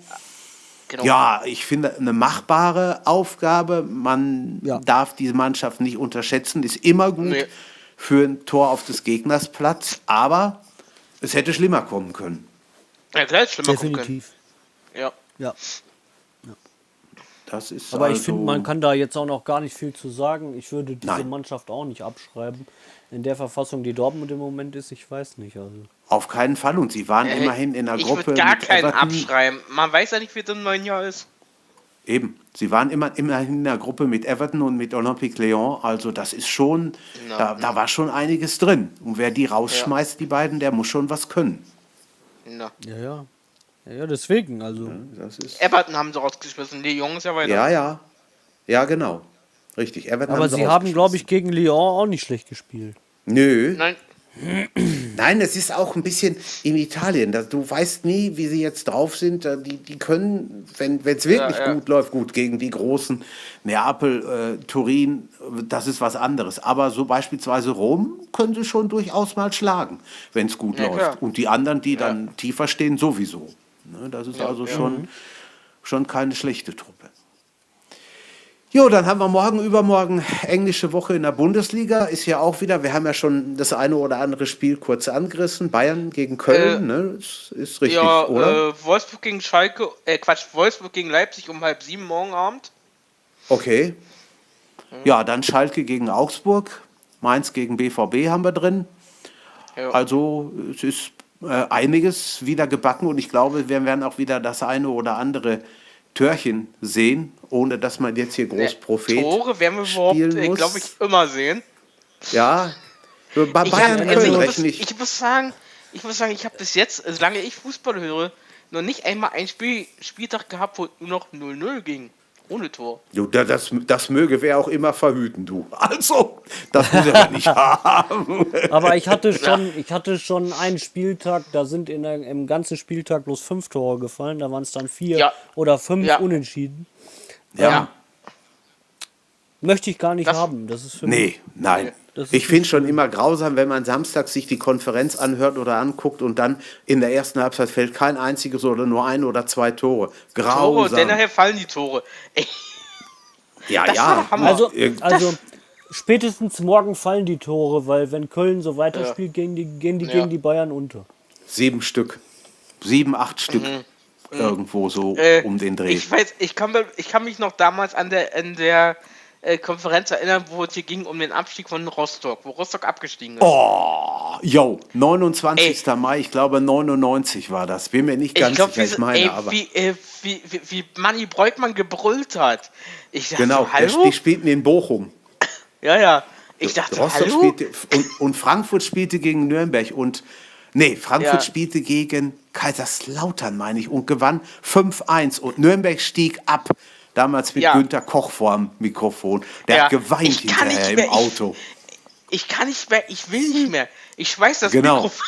Genau. Ja, ich finde eine machbare Aufgabe. Man Ja. darf diese Mannschaft nicht unterschätzen. Ist immer gut Nee. für ein Tor auf des Gegners Platz, aber es hätte schlimmer kommen können. Ja, klar, ist schlimmer. Definitiv. Ja. Ja. Das ist Aber ich also, finde, man kann da jetzt auch noch gar nicht viel zu sagen. Ich würde diese Nein. Mannschaft auch nicht abschreiben. In der Verfassung, die Dortmund im Moment ist, ich weiß nicht. Also. auf keinen Fall. Und sie waren Äh, immerhin in der ich Gruppe. würde gar keinen Everton. abschreiben. Man weiß ja nicht, wie es im neuen Jahr ist. Eben. Sie waren immer, immerhin in der Gruppe mit Everton und mit Olympique Lyon. Also das ist schon, Na, da, da war schon einiges drin. Und wer die rausschmeißt, die beiden, der muss schon was können. Na. Ja, ja. Ja, ja deswegen. Also. Das ist, Everton haben sie rausgeschmissen. Die Jungs ja weiter. ja, ja. Ja, genau. Richtig. Everton Aber sie sie haben, glaube ich, gegen Lyon auch nicht schlecht gespielt. Nö. Nein. Nein, es ist auch ein bisschen in Italien. Du weißt nie, wie sie jetzt drauf sind. Die, die können, wenn es wirklich Ja, ja. gut läuft, gut gegen die großen Neapel, äh, Turin, das ist was anderes. Aber so beispielsweise Rom können sie schon durchaus mal schlagen, wenn es gut Ja, läuft. klar. Und die anderen, die dann tiefer stehen, sowieso. Ne, das ist also Schon, schon keine schlechte Truppe. Jo, dann haben wir morgen, übermorgen englische Woche in der Bundesliga. Ist ja auch wieder, wir haben ja schon das eine oder andere Spiel kurz angerissen. Bayern gegen Köln, ne? Ist, ist richtig, Ja, oder? äh, Wolfsburg gegen Schalke, äh, Quatsch, Wolfsburg gegen Leipzig um halb sieben morgen Abend. Okay. Ja, dann Schalke gegen Augsburg. Mainz gegen BVB haben wir drin. Ja. Also es ist äh, einiges wieder gebacken und ich glaube, wir werden auch wieder das eine oder andere Törchen sehen, ohne dass man jetzt hier groß Prophet Tore werden wir überhaupt, äh, glaube ich, immer sehen. Ja, bei Ich, Bayern hab, Köln also ich, muss, ich. ich muss sagen, ich muss sagen, ich habe bis jetzt, solange ich Fußball höre, noch nicht einmal einen Spiel, Spieltag gehabt, wo nur noch 0-0 ging. Ohne Tor. Du, da- das, das möge wer auch immer verhüten, du. Also, das muss er nicht haben. Aber ich hatte schon, ich hatte schon einen Spieltag, da sind in der, im ganzen Spieltag bloß fünf Tore gefallen. Da waren es dann vier Ja. oder fünf Ja. unentschieden. Ja. Möchte ich gar nicht Das- haben. Das ist für Nee, mich. nein. Ich finde schon immer grausam, wenn man samstags sich die Konferenz anhört oder anguckt und dann in der ersten Halbzeit fällt kein einziges oder nur ein oder zwei Tore. Tore, Grausam. und dann nachher fallen die Tore. Ey, ja, das ja. Also, Irgend- also spätestens morgen fallen die Tore, weil wenn Köln so weiterspielt, gehen die, gehen die Ja. gegen die Bayern unter. Sieben Stück. Sieben, acht Stück. Irgendwo so Mhm. äh, um den Dreh. Ich weiß, ich kann, ich kann mich noch damals an der, in der äh, Konferenz erinnern, wo es hier ging um den Abstieg von Rostock, wo Rostock abgestiegen ist. Oh, yo, 29. Mai, ich glaube 99 war das. Bin mir nicht ganz ich glaube, sicher, ich meine, ey, aber. wie, äh, wie, wie, wie Manni Breukmann gebrüllt hat. Ich dachte, Genau, hallo? die spielten in Bochum. Ja, ja. Ich dachte, Rostock hallo? spielte und, und Frankfurt spielte gegen Nürnberg und nee, Frankfurt Ja. spielte gegen Kaiserslautern, meine ich, und gewann 5-1 und Nürnberg stieg ab. Damals mit Ja. Günter Koch vor dem Mikrofon. Der Ja, hat geweint ich hinterher mehr, im ich- Auto. Ich kann nicht mehr, ich will nicht mehr. Ich schmeiß das Genau. Mikrofon.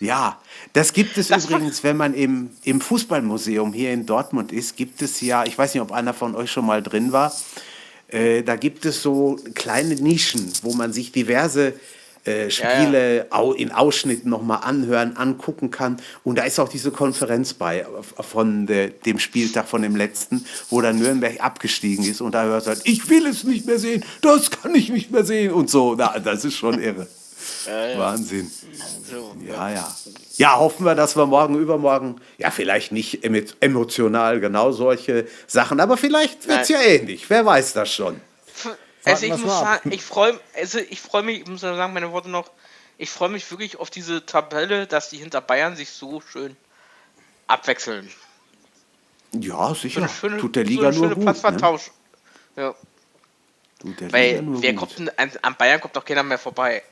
Ja, das gibt es Das übrigens, wenn man im, im Fußballmuseum hier in Dortmund ist, gibt es ja, ich weiß nicht, ob einer von euch schon mal drin war, äh, da gibt es so kleine Nischen, wo man sich diverse äh, Spiele Au, in Ausschnitten nochmal anhören, angucken kann. Und da ist auch diese Konferenz bei von de, dem Spieltag, von dem letzten, wo dann Nürnberg abgestiegen ist und da hört halt, ich will es nicht mehr sehen, das kann ich nicht mehr sehen und so. Na, das ist schon irre. Wahnsinn. Ja, ja. Ja, hoffen wir, dass wir morgen, übermorgen, ja, vielleicht nicht emotional genau solche Sachen, aber vielleicht wird es ja ähnlich. Wer weiß das schon. Also ich muss sagen, ich freue also ich freue mich, ich muss sagen, meine Worte noch, ich freue mich wirklich auf diese Tabelle, dass die hinter Bayern sich so schön abwechseln. Ja, sicher. So schöne, Tut der Liga so nur gut. Platzvertausch. Ne? Ja. Tut der Weil Liga nur wer gut. kommt denn, an Bayern kommt doch keiner mehr vorbei.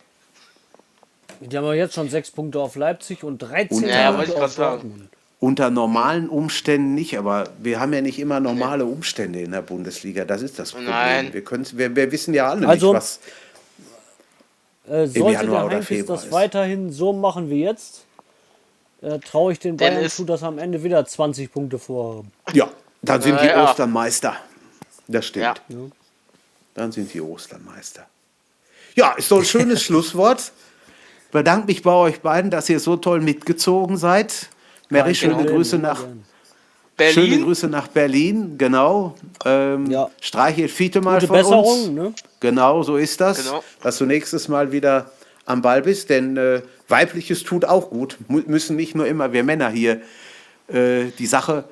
Die haben ja jetzt schon sechs Punkte auf Leipzig und 13 und, ja, Punkte auf Dortmund unter normalen Umständen nicht, aber wir haben ja nicht immer normale Umstände in der Bundesliga. Das ist das Problem. Nein. Wir, wir, wir wissen ja alle also, nicht, was äh, sollte der Heinz das ist. weiterhin so machen wie jetzt, äh, traue ich den Bayern zu, dass am Ende wieder 20 Punkte vorhaben. Ja, dann sind die ja. Osternmeister. Das stimmt. Ja. Dann sind die Osternmeister. Ja, ist doch ein schönes Schlusswort. Bedanke mich bei euch beiden, dass ihr so toll mitgezogen seid. Mary, schöne genau. Grüße nach Berlin. Schöne Grüße nach Berlin, genau. Ähm, ja. Streiche Fiete mal Gute von Besserung, uns. Ne? Genau, so ist das. Genau. Dass du nächstes Mal wieder am Ball bist, denn äh, weibliches tut auch gut. M müssen nicht nur immer wir Männer hier äh, die Sache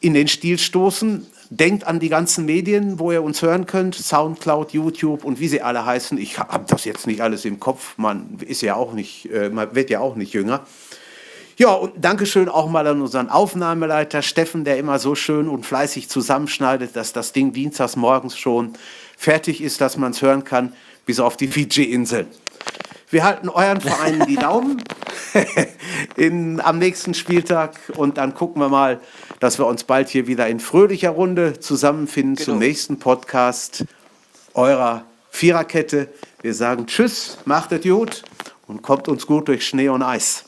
in den Stil stoßen. Denkt an die ganzen Medien, wo ihr uns hören könnt, Soundcloud, YouTube und wie sie alle heißen. Ich habe das jetzt nicht alles im Kopf. Man ist ja auch nicht, äh, man wird ja auch nicht jünger. Ja, und Dankeschön auch mal an unseren Aufnahmeleiter Steffen, der immer so schön und fleißig zusammenschneidet, dass das Ding dienstags morgens schon fertig ist, dass man es hören kann, bis auf die Fiji-Inseln. Wir halten euren Vereinen die Daumen in, am nächsten Spieltag und dann gucken wir mal, dass wir uns bald hier wieder in fröhlicher Runde zusammenfinden genau. zum nächsten Podcast eurer Viererkette. Wir sagen Tschüss, macht es gut und kommt uns gut durch Schnee und Eis.